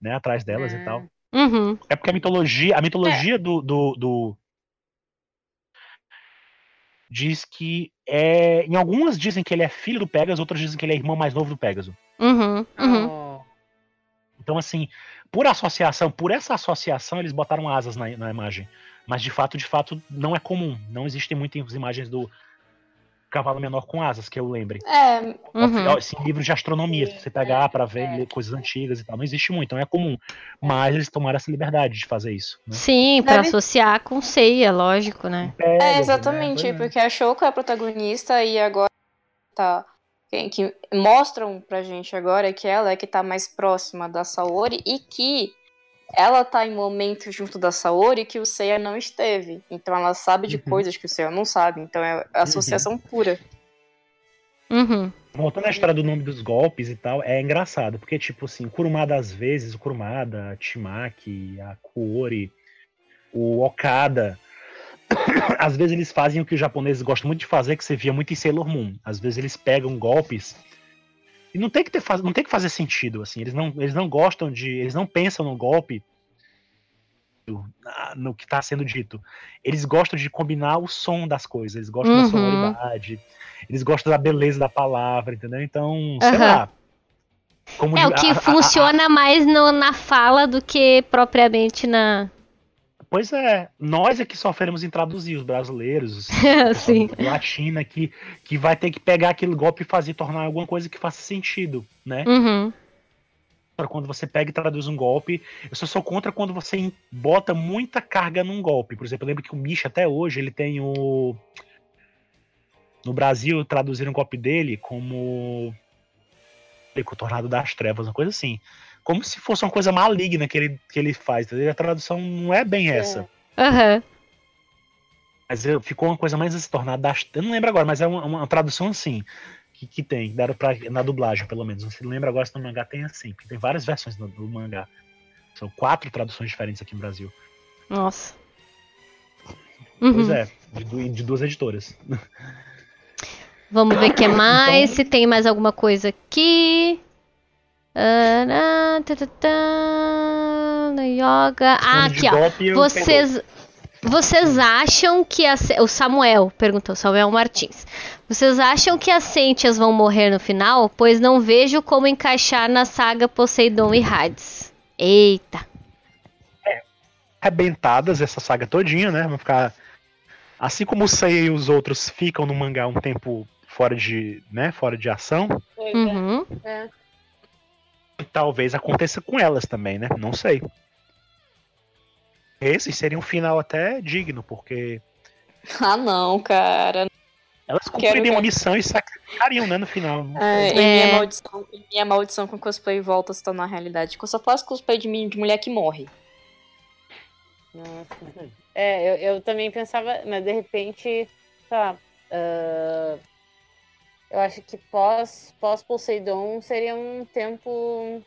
Né, atrás delas e Hum. tal. Uhum. É porque a mitologia, a mitologia do, do, do- diz que é, em algumas dizem que ele é filho do Pegasus, outras dizem que ele é irmão mais novo do Pegasus. Uhum. Uhum. Então assim, por associação, por essa associação eles botaram asas na, na imagem, mas de fato, de fato não é comum. Não existem muitas imagens do cavalo menor com asas que eu lembre. É, Uhum. Assim, livros de astronomia, se você pegar pra ver é. ler coisas antigas e tal, não existe muito, não é comum. Mas eles tomaram essa liberdade de fazer isso. Né? Sim, pra Deve- associar com ceia, lógico, né? Pegasus, É, né? exatamente, Pois é. porque a Shoko é a protagonista e agora tá. Que, mostram pra gente agora que ela é que tá mais próxima da Saori e que ela tá em momentos junto da Saori que o Seiya não esteve. Então ela sabe de Uhum. coisas que o Seiya não sabe. Então é associação pura. Uhum. Voltando à história do nome dos golpes e tal, é engraçado, porque, tipo assim, o Kurumada, às vezes, o Kurumada, a Timaki, a Kuori, o Okada, (coughs) às vezes eles fazem o que os japoneses gostam muito de fazer, que você via muito em Sailor Moon. Às vezes eles pegam golpes e não tem que, ter, não tem que fazer sentido, assim, eles não, eles não gostam de, eles não pensam no golpe no que está sendo dito. Eles gostam de combinar o som das coisas, eles gostam Uhum. da sonoridade, eles gostam da beleza da palavra, entendeu? Então, sei Aham. lá. Como É de- o que a- a- a- funciona mais no- na fala do que propriamente na. Pois é, nós é que sofremos em traduzir, os brasileiros, (laughs) Sim. a latina, que, que vai ter que pegar aquele golpe e fazer, tornar alguma coisa que faça sentido, né? Uhum. Pra quando você pega e traduz um golpe, eu só sou contra quando você bota muita carga num golpe. Por exemplo, eu lembro que o Misha até hoje, ele tem o... No Brasil, traduziram o golpe dele como. O Tornado das Trevas, uma coisa assim. Como se fosse uma coisa maligna que ele, que ele faz. entendeu? A tradução não é bem essa. Aham. Mas eu- ficou uma coisa mais das Eu não lembro agora, mas é uma, uma tradução assim. Que, que tem, deram pra, na dublagem, pelo menos. Não se lembra agora se no mangá tem assim. Porque tem várias versões no, do mangá. São quatro traduções diferentes aqui no Brasil. Nossa. Pois Uhum. é, de, de duas editoras. (laughs) Vamos ver o que mais, Então- se tem mais alguma coisa aqui. Ah, tá, tá, tá, no yoga. Ah, aqui, ó. Vocês, vocês acham que a, o Samuel perguntou, Samuel Martins. Vocês acham que as Sentias vão morrer no final? Pois não vejo como encaixar na saga Poseidon e Hades. Eita. arrebentadas essa saga todinha, né? Vão ficar. Assim como o Seiya e os outros ficam no mangá um tempo fora de, né, fora de ação, é. Uhum. É. talvez aconteça com elas também, né? Não sei. Esse seria um final até digno, porque (laughs) Ah, não, cara. elas cumpririam a missão e sacrificariam, né, no final. É, e É. minha maldição, minha maldição com cosplay volta a se tornar realidade. Que eu só faço cosplay de, mim- de mulher que morre. Nossa. É, eu, eu também pensava, mas de repente, tá. ah, eu acho que pós, pós Poseidon seria um tempo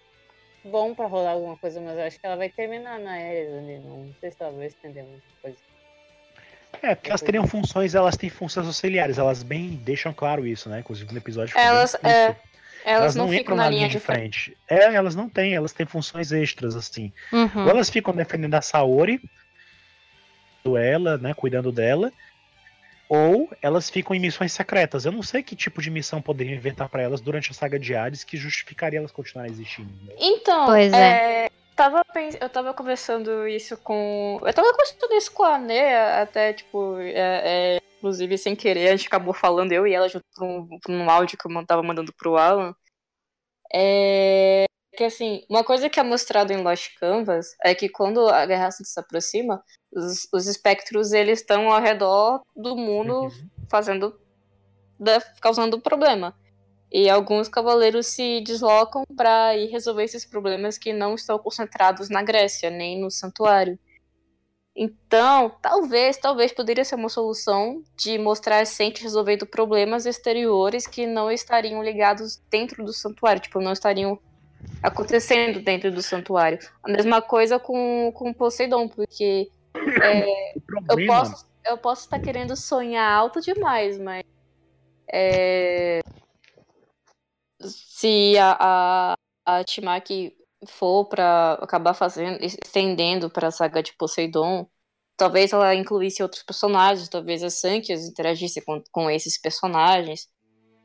bom pra rolar alguma coisa, mas eu acho que ela vai terminar na Ares ali. Não sei se ela vai estender muita coisa. É, porque elas teriam funções, elas têm funções auxiliares, elas bem deixam claro isso, né? Inclusive no episódio. Elas, é, elas, Elas não, não ficam entram na linha de frente. frente. É, elas não têm, elas têm funções extras, assim. Uhum. Ou elas ficam defendendo a Saori, ela, né, cuidando dela, ou elas ficam em missões secretas. Eu não sei que tipo de missão poderiam inventar pra elas durante a saga de Hades que justificaria elas continuarem existindo. né? Então, Pois é, tava, pens- eu tava conversando isso com. Eu tava conversando isso com a Nea, até, tipo, é, é, inclusive sem querer, a gente acabou falando, eu e ela, junto pra um, um áudio que eu tava mandando pro Alan. É que assim, uma coisa que é mostrado em Lost Canvas é que quando a guerra se aproxima, os, os espectros eles estão ao redor do mundo fazendo. da- causando problema. E alguns cavaleiros se deslocam para ir resolver esses problemas que não estão concentrados na Grécia, nem no santuário. Então, talvez, talvez poderia ser uma solução de mostrar a Sente resolvendo problemas exteriores que não estariam ligados dentro do santuário, tipo, não estariam acontecendo dentro do santuário. A mesma coisa com, com Poseidon, porque (laughs) O eu posso, eu posso estar querendo sonhar alto demais, mas é, se a, a, a Timaki for para acabar fazendo, estendendo para a saga de Poseidon, talvez ela incluísse outros personagens, talvez a Sanchez interagisse com, com esses personagens,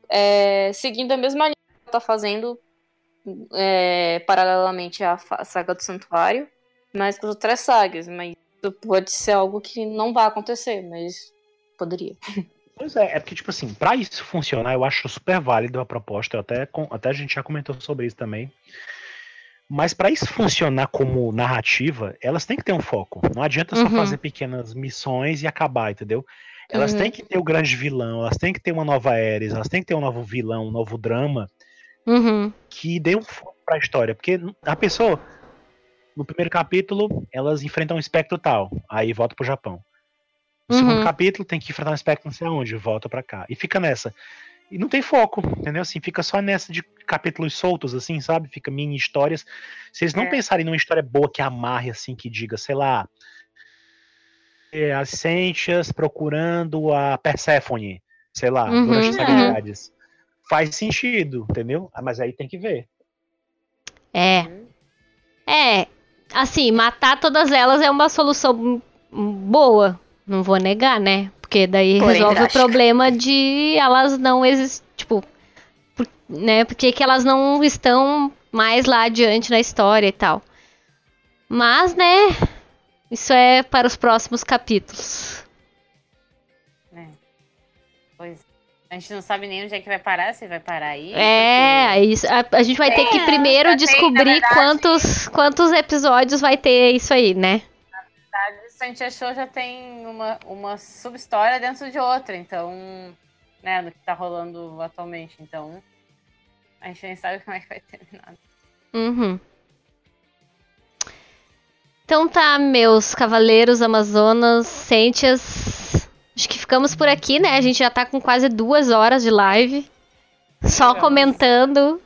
é, seguindo a mesma linha que ela tá fazendo é, paralelamente à saga do Santuário, mas com as outras sagas, mas pode ser algo que não vai acontecer, mas poderia. Pois é, é porque, tipo assim, pra isso funcionar, eu acho super válido a proposta, até, até a gente já comentou sobre isso também. Mas pra isso funcionar como narrativa, elas têm que ter um foco. Não adianta só Uhum. fazer pequenas missões e acabar, entendeu? Elas Uhum. têm que ter o grande vilão, elas têm que ter uma nova Ares, elas têm que ter um novo vilão, um novo drama Uhum. que dê um foco pra história. Porque a pessoa, no primeiro capítulo, elas enfrentam um espectro tal, aí volta pro Japão. No segundo Uhum. capítulo, tem que enfrentar um espectro não sei aonde, volta pra cá. E fica nessa. E não tem foco, entendeu? Assim, fica só nessa de capítulos soltos, assim, sabe? Fica mini histórias. Se eles não É. pensarem numa história boa que amarre, assim, que diga, sei lá. é, As Sentias procurando a Perséfone, sei lá, Uhum, durante as é. habilidades. Faz sentido, entendeu? Ah, Mas aí tem que ver. É. É. Assim, matar todas elas é uma solução boa. Não vou negar, né? Porque daí Porém resolve o drástica. problema de elas não existem. Tipo, por- né? Porque que elas não estão mais lá adiante na história e tal. Mas, né? Isso é para os próximos capítulos. Pois a gente não sabe nem onde é que vai parar, se vai parar aí. É, porque- isso, a, a gente vai ter que É, primeiro tem, na descobrir verdade. quantos, quantos episódios vai ter isso aí, né? A gente achou já tem uma, uma sub-história dentro de outra, então né, do que tá rolando atualmente. Então, a gente nem sabe como é que vai terminar. Uhum. Então tá, meus cavaleiros, amazonas, sentias. Acho que ficamos por aqui, né? A gente já tá com quase duas horas de live. Só comentando.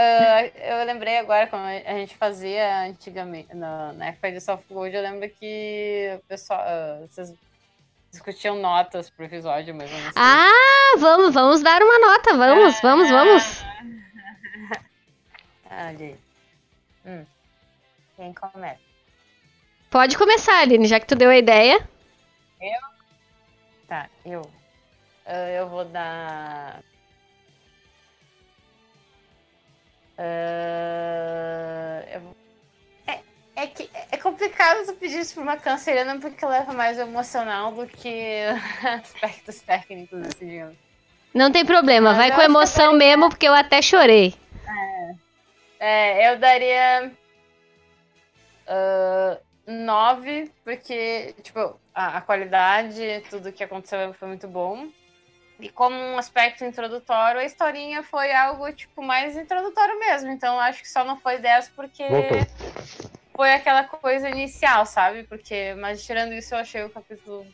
Ah, eu lembrei agora, como a gente fazia antigamente, na, na época de Soft Gold, eu lembro que o pessoal, ah, vocês discutiam notas pro episódio mesmo. não sei. Ah, vamos, vamos dar uma nota. Vamos, vamos, vamos. (laughs) Olha aí. Hum. Quem começa? Pode começar, Aline, já que tu deu a ideia. Tá, eu. Ah, eu vou dar. Ah, eu É, é que é complicado tu pedir isso pra uma canceriana porque leva mais o emocional do que (laughs) aspectos técnicos, assim, digamos. Não tem problema, Mas vai eu com eu emoção mesmo, porque eu até chorei. É, eu daria. ah, nove, porque, tipo, a, a qualidade, tudo que aconteceu foi muito bom. E como um aspecto introdutório, a historinha foi algo, tipo, mais introdutório mesmo. Então, acho que só não foi 10 porque Voltou. foi aquela coisa inicial, sabe? Porque, mas tirando isso, eu achei o capítulo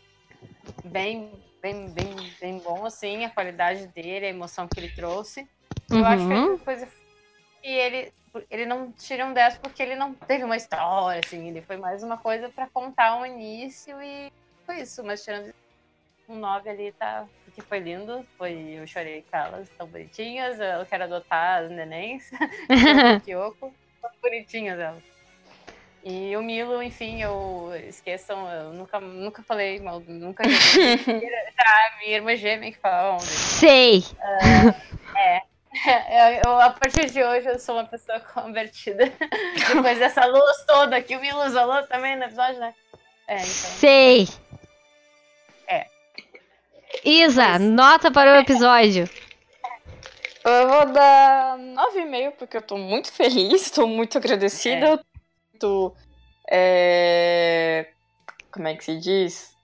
bem, bem, bem, bem bom, assim, a qualidade dele, a emoção que ele trouxe. Eu acho que a Uhum. coisa que ele, ele não tira um 10 porque ele não teve uma história, assim, ele foi mais uma coisa pra contar um início e foi isso, mas tirando um 9 ali tá. Porque foi lindo, foi, eu chorei com elas, tão bonitinhas, eu quero adotar as nenéns, (laughs) Kyoko, tão bonitinhas elas. E o Milo, enfim, eu esqueçam, eu nunca, nunca falei mal, nunca tá, (laughs) minha irmã gêmea que falava mal dele. Sei. Eu, eu, a partir de hoje, eu sou uma pessoa convertida. (laughs) Depois dessa luz toda que o Milo usou também no episódio, né? É, então. Sei. É. Isa, nota para o episódio. (laughs) Eu vou dar 9,5 porque eu tô muito feliz, tô muito agradecida. Tô. é, Como é que se diz?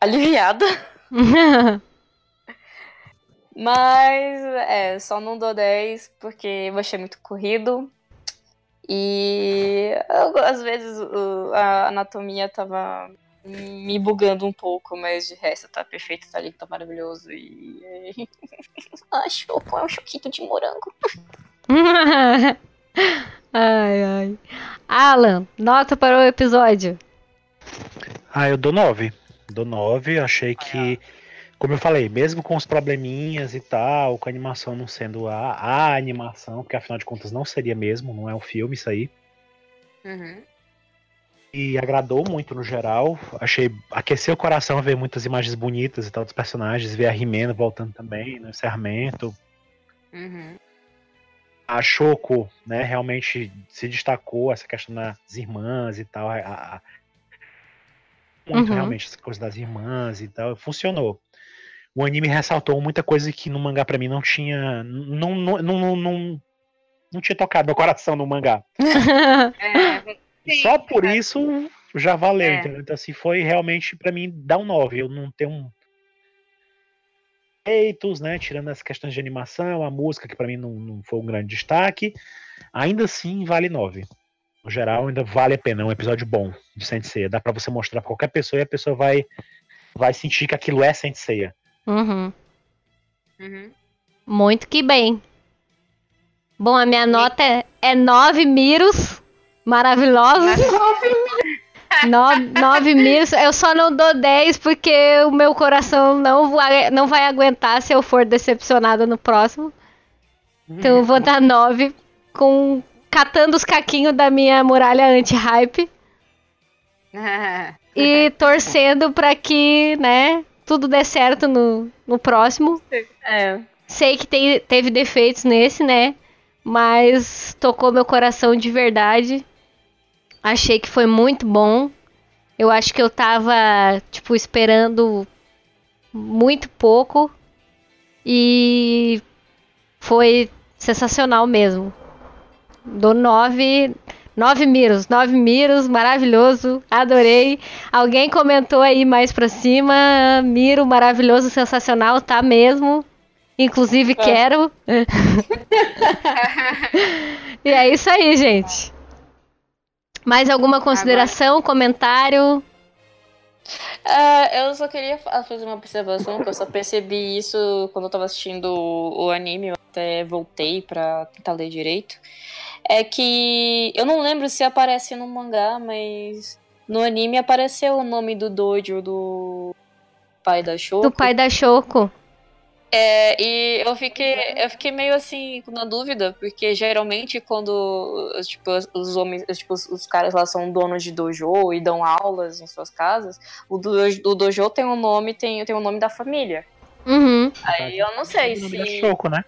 Aliviada. (laughs) Mas, é, só não dou 10 porque eu achei muito corrido. E eu- às vezes a anatomia tava me bugando um pouco, mas de resto tá perfeito, tá lindo, tá maravilhoso. E. Ai, choco, é um choquito de morango. (laughs) ai, ai. Alan, nota para o episódio. Ah, eu dou 9. Dou 9. Achei que, como eu falei, mesmo com os probleminhas e tal, com a animação não sendo a, a animação, porque afinal de contas não seria mesmo, não é um filme isso aí. Uhum. E agradou muito no geral. Achei. Aqueceu o coração ver muitas imagens bonitas e tal dos personagens, ver a Rimena voltando também no encerramento. Uhum. A Choco, né, realmente se destacou essa questão das irmãs e tal. a- a- muito Uhum. realmente essa coisa das irmãs e tal. Funcionou. O anime ressaltou muita coisa que no mangá pra mim não tinha. Não, não, não, não, não, tinha tocado meu coração no mangá. (laughs) É, Sim, Só por isso já valeu, É. entendeu? Então, assim, foi realmente pra mim dar um 9. Eu não tenho um. Feitos, né? Tirando as questões de animação, a música, que pra mim não, não foi um grande destaque. Ainda assim, vale 9. No geral, ainda vale a pena. É um episódio bom de Saint Seiya. Dá pra você mostrar pra qualquer pessoa e a pessoa vai, vai sentir que aquilo é Saint Seiya. Uhum. Uhum. Muito que bem. Bom, a minha nota é, é 9 miros maravilhosos. 9 (laughs) miros. Eu só não dou 10 porque o meu coração não vai, não vai aguentar se eu for decepcionada no próximo. Então eu vou dar 9 com catando os caquinhos da minha muralha anti-hype (laughs) e torcendo pra que, né, tudo dê certo no, no próximo. É. Sei que tem- teve defeitos nesse, né? Mas tocou meu coração de verdade. Achei que foi muito bom. Eu acho que eu tava, tipo, esperando muito pouco. E foi sensacional mesmo. Dou 9. Nove Miros, nove Miros, maravilhoso, adorei. Alguém comentou aí mais pra cima, Miro, maravilhoso, sensacional, tá mesmo. Inclusive quero. (laughs) e é isso aí, gente. Mais alguma consideração, comentário? Ah, eu só queria fa- fazer uma observação, que eu só percebi isso quando eu tava assistindo o, o anime, eu até voltei pra tentar ler direito. É que eu não lembro se aparece no mangá, mas no anime apareceu o nome do dojo do pai da Shoko. Do pai da Choco. É, e eu fiquei, eu fiquei meio assim na dúvida, porque geralmente quando tipo, os homens, tipo, os, os caras lá são donos de dojo e dão aulas em suas casas, o, dojo, o dojo tem um nome, tem, tem o nome da família. Uhum. Aí eu não sei O nome da se. Choco, né?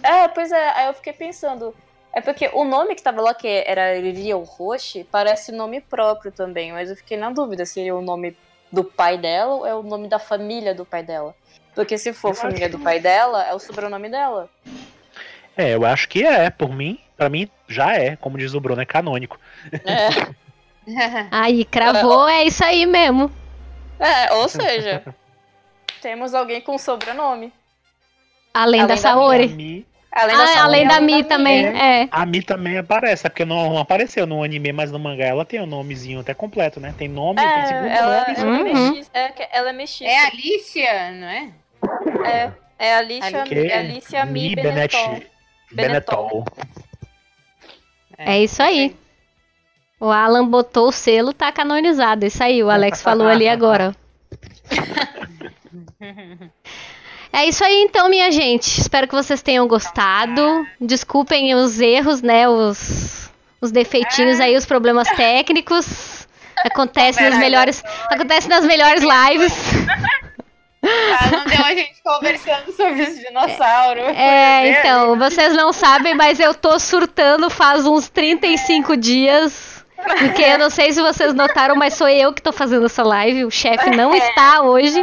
É, pois é, aí eu fiquei pensando. É porque o nome que tava lá, que era Rio Roshi, parece nome próprio também, mas eu fiquei na dúvida se é o nome do pai dela ou é o nome da família do pai dela. Porque se for Eu família acho do pai dela, é o sobrenome dela. É, eu acho que é, por mim, pra mim já é, como diz o Bruno, é canônico. É. (laughs) Aí, cravou, é isso aí mesmo. É, ou seja, temos alguém com sobrenome. Além, Além da da Saori. Além da Ah, além da Mi também, é. a Mi também aparece, é porque não apareceu no anime, mas no mangá ela tem o nomezinho até completo, né? Tem nome, tem É, segundo ela, nome. ela, é Uhum. mexiça, é, ela é mexiça. É a Alicia, não é? É, é Alicia, que é Alicia Mi Mi Benetton. Benet- Benetol. É isso aí. O Alan botou o selo, tá canonizado. Isso aí, o Alex falou ali agora. (laughs) É isso aí então, minha gente. Espero que vocês tenham gostado. Desculpem os erros, né? Os, os defeitinhos aí, os problemas técnicos. Acontece nas melhores. Acontece nas melhores lives. Ah, não deu a gente conversando sobre os dinossauros. É, então, vocês não sabem, mas eu tô surtando faz uns 35 dias. Porque eu não sei se vocês notaram, mas sou eu que tô fazendo essa live. O chefe não está hoje.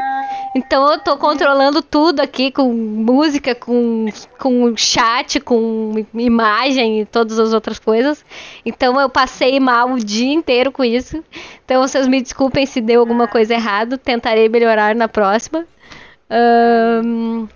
Então eu tô controlando tudo aqui com música, com, com chat, com imagem e todas as outras coisas. Então eu passei mal o dia inteiro com isso. Então vocês me desculpem se deu alguma coisa errado. Tentarei melhorar na próxima. Ahn,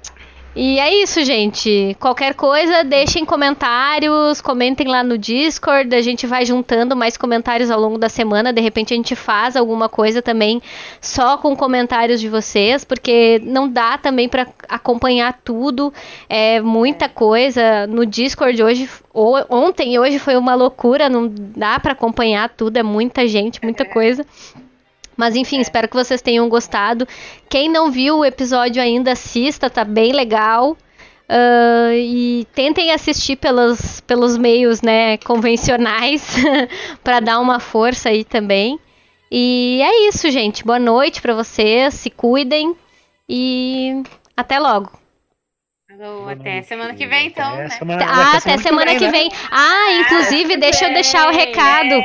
e é isso, gente. Qualquer coisa, deixem comentários, comentem lá no Discord. A gente vai juntando mais comentários ao longo da semana. De repente a gente faz alguma coisa também só com comentários de vocês, porque não dá também para acompanhar tudo. É muita coisa no Discord hoje, ou, ontem e hoje foi uma loucura. Não dá para acompanhar tudo. É muita gente, muita coisa. Mas enfim, espero que vocês tenham gostado. Quem não viu o episódio ainda, assista, tá bem legal. Ah, e tentem assistir pelos, pelos meios né, convencionais (laughs) para dar uma força aí também. E é isso, gente. Boa noite para vocês. Se cuidem e até logo. Alô, até semana que vem, então, Até né? semana- Ah, até semana que vem. Ah, inclusive, deixa eu deixar o recado.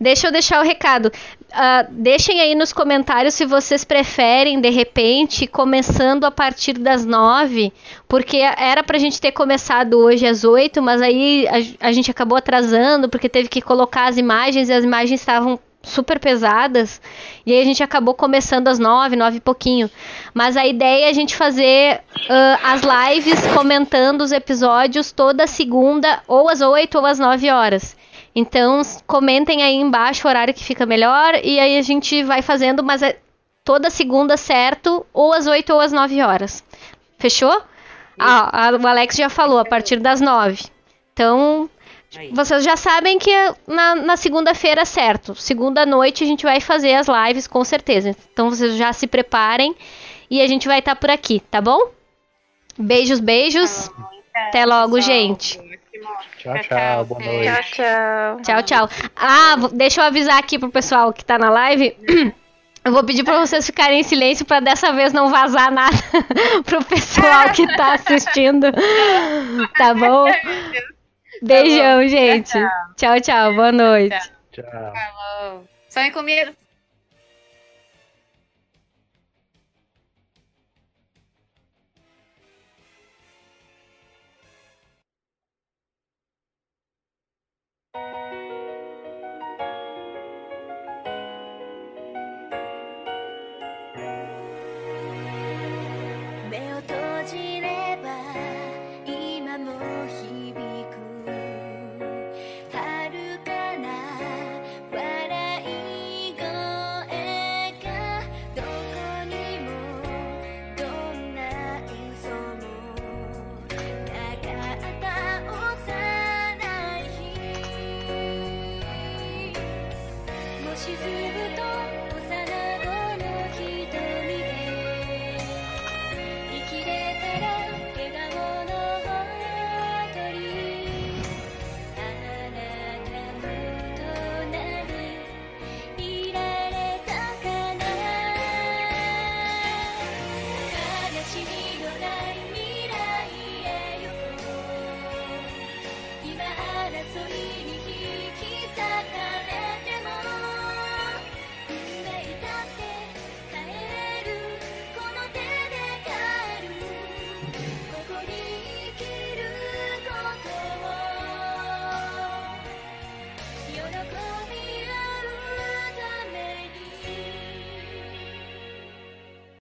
Deixa eu deixar o recado. Ah, deixem aí nos comentários se vocês preferem, de repente, começando a partir das nove, porque era pra gente ter começado hoje às oito, mas aí a, a gente acabou atrasando, porque teve que colocar as imagens e as imagens estavam super pesadas, e aí a gente acabou começando às nove, nove e pouquinho. Mas a ideia é a gente fazer ah, as lives comentando os episódios toda segunda, ou às oito ou às nove horas. Então, comentem aí embaixo o horário que fica melhor e aí a gente vai fazendo, mas é toda segunda certo, ou às 8 ou às 9 horas. Fechou? Ah, a- o Alex já falou, a partir das 9. Então, vocês já sabem que é na, na segunda-feira certo. Segunda noite a gente vai fazer as lives com certeza. Então, vocês já se preparem e a gente vai estar por aqui, tá bom? Beijos, beijos. Até logo, gente. Tchau, tchau. Boa noite. Tchau, tchau. Tchau, tchau. Ah, deixa eu avisar aqui pro pessoal que tá na live. (clears throat) Eu vou pedir pra vocês ficarem em silêncio pra dessa vez não vazar nada (laughs) pro pessoal que tá assistindo. (laughs) Tá bom? Beijão, gente. Tchau, tchau. Boa noite. Tchau. Falou. Sonhe comigo.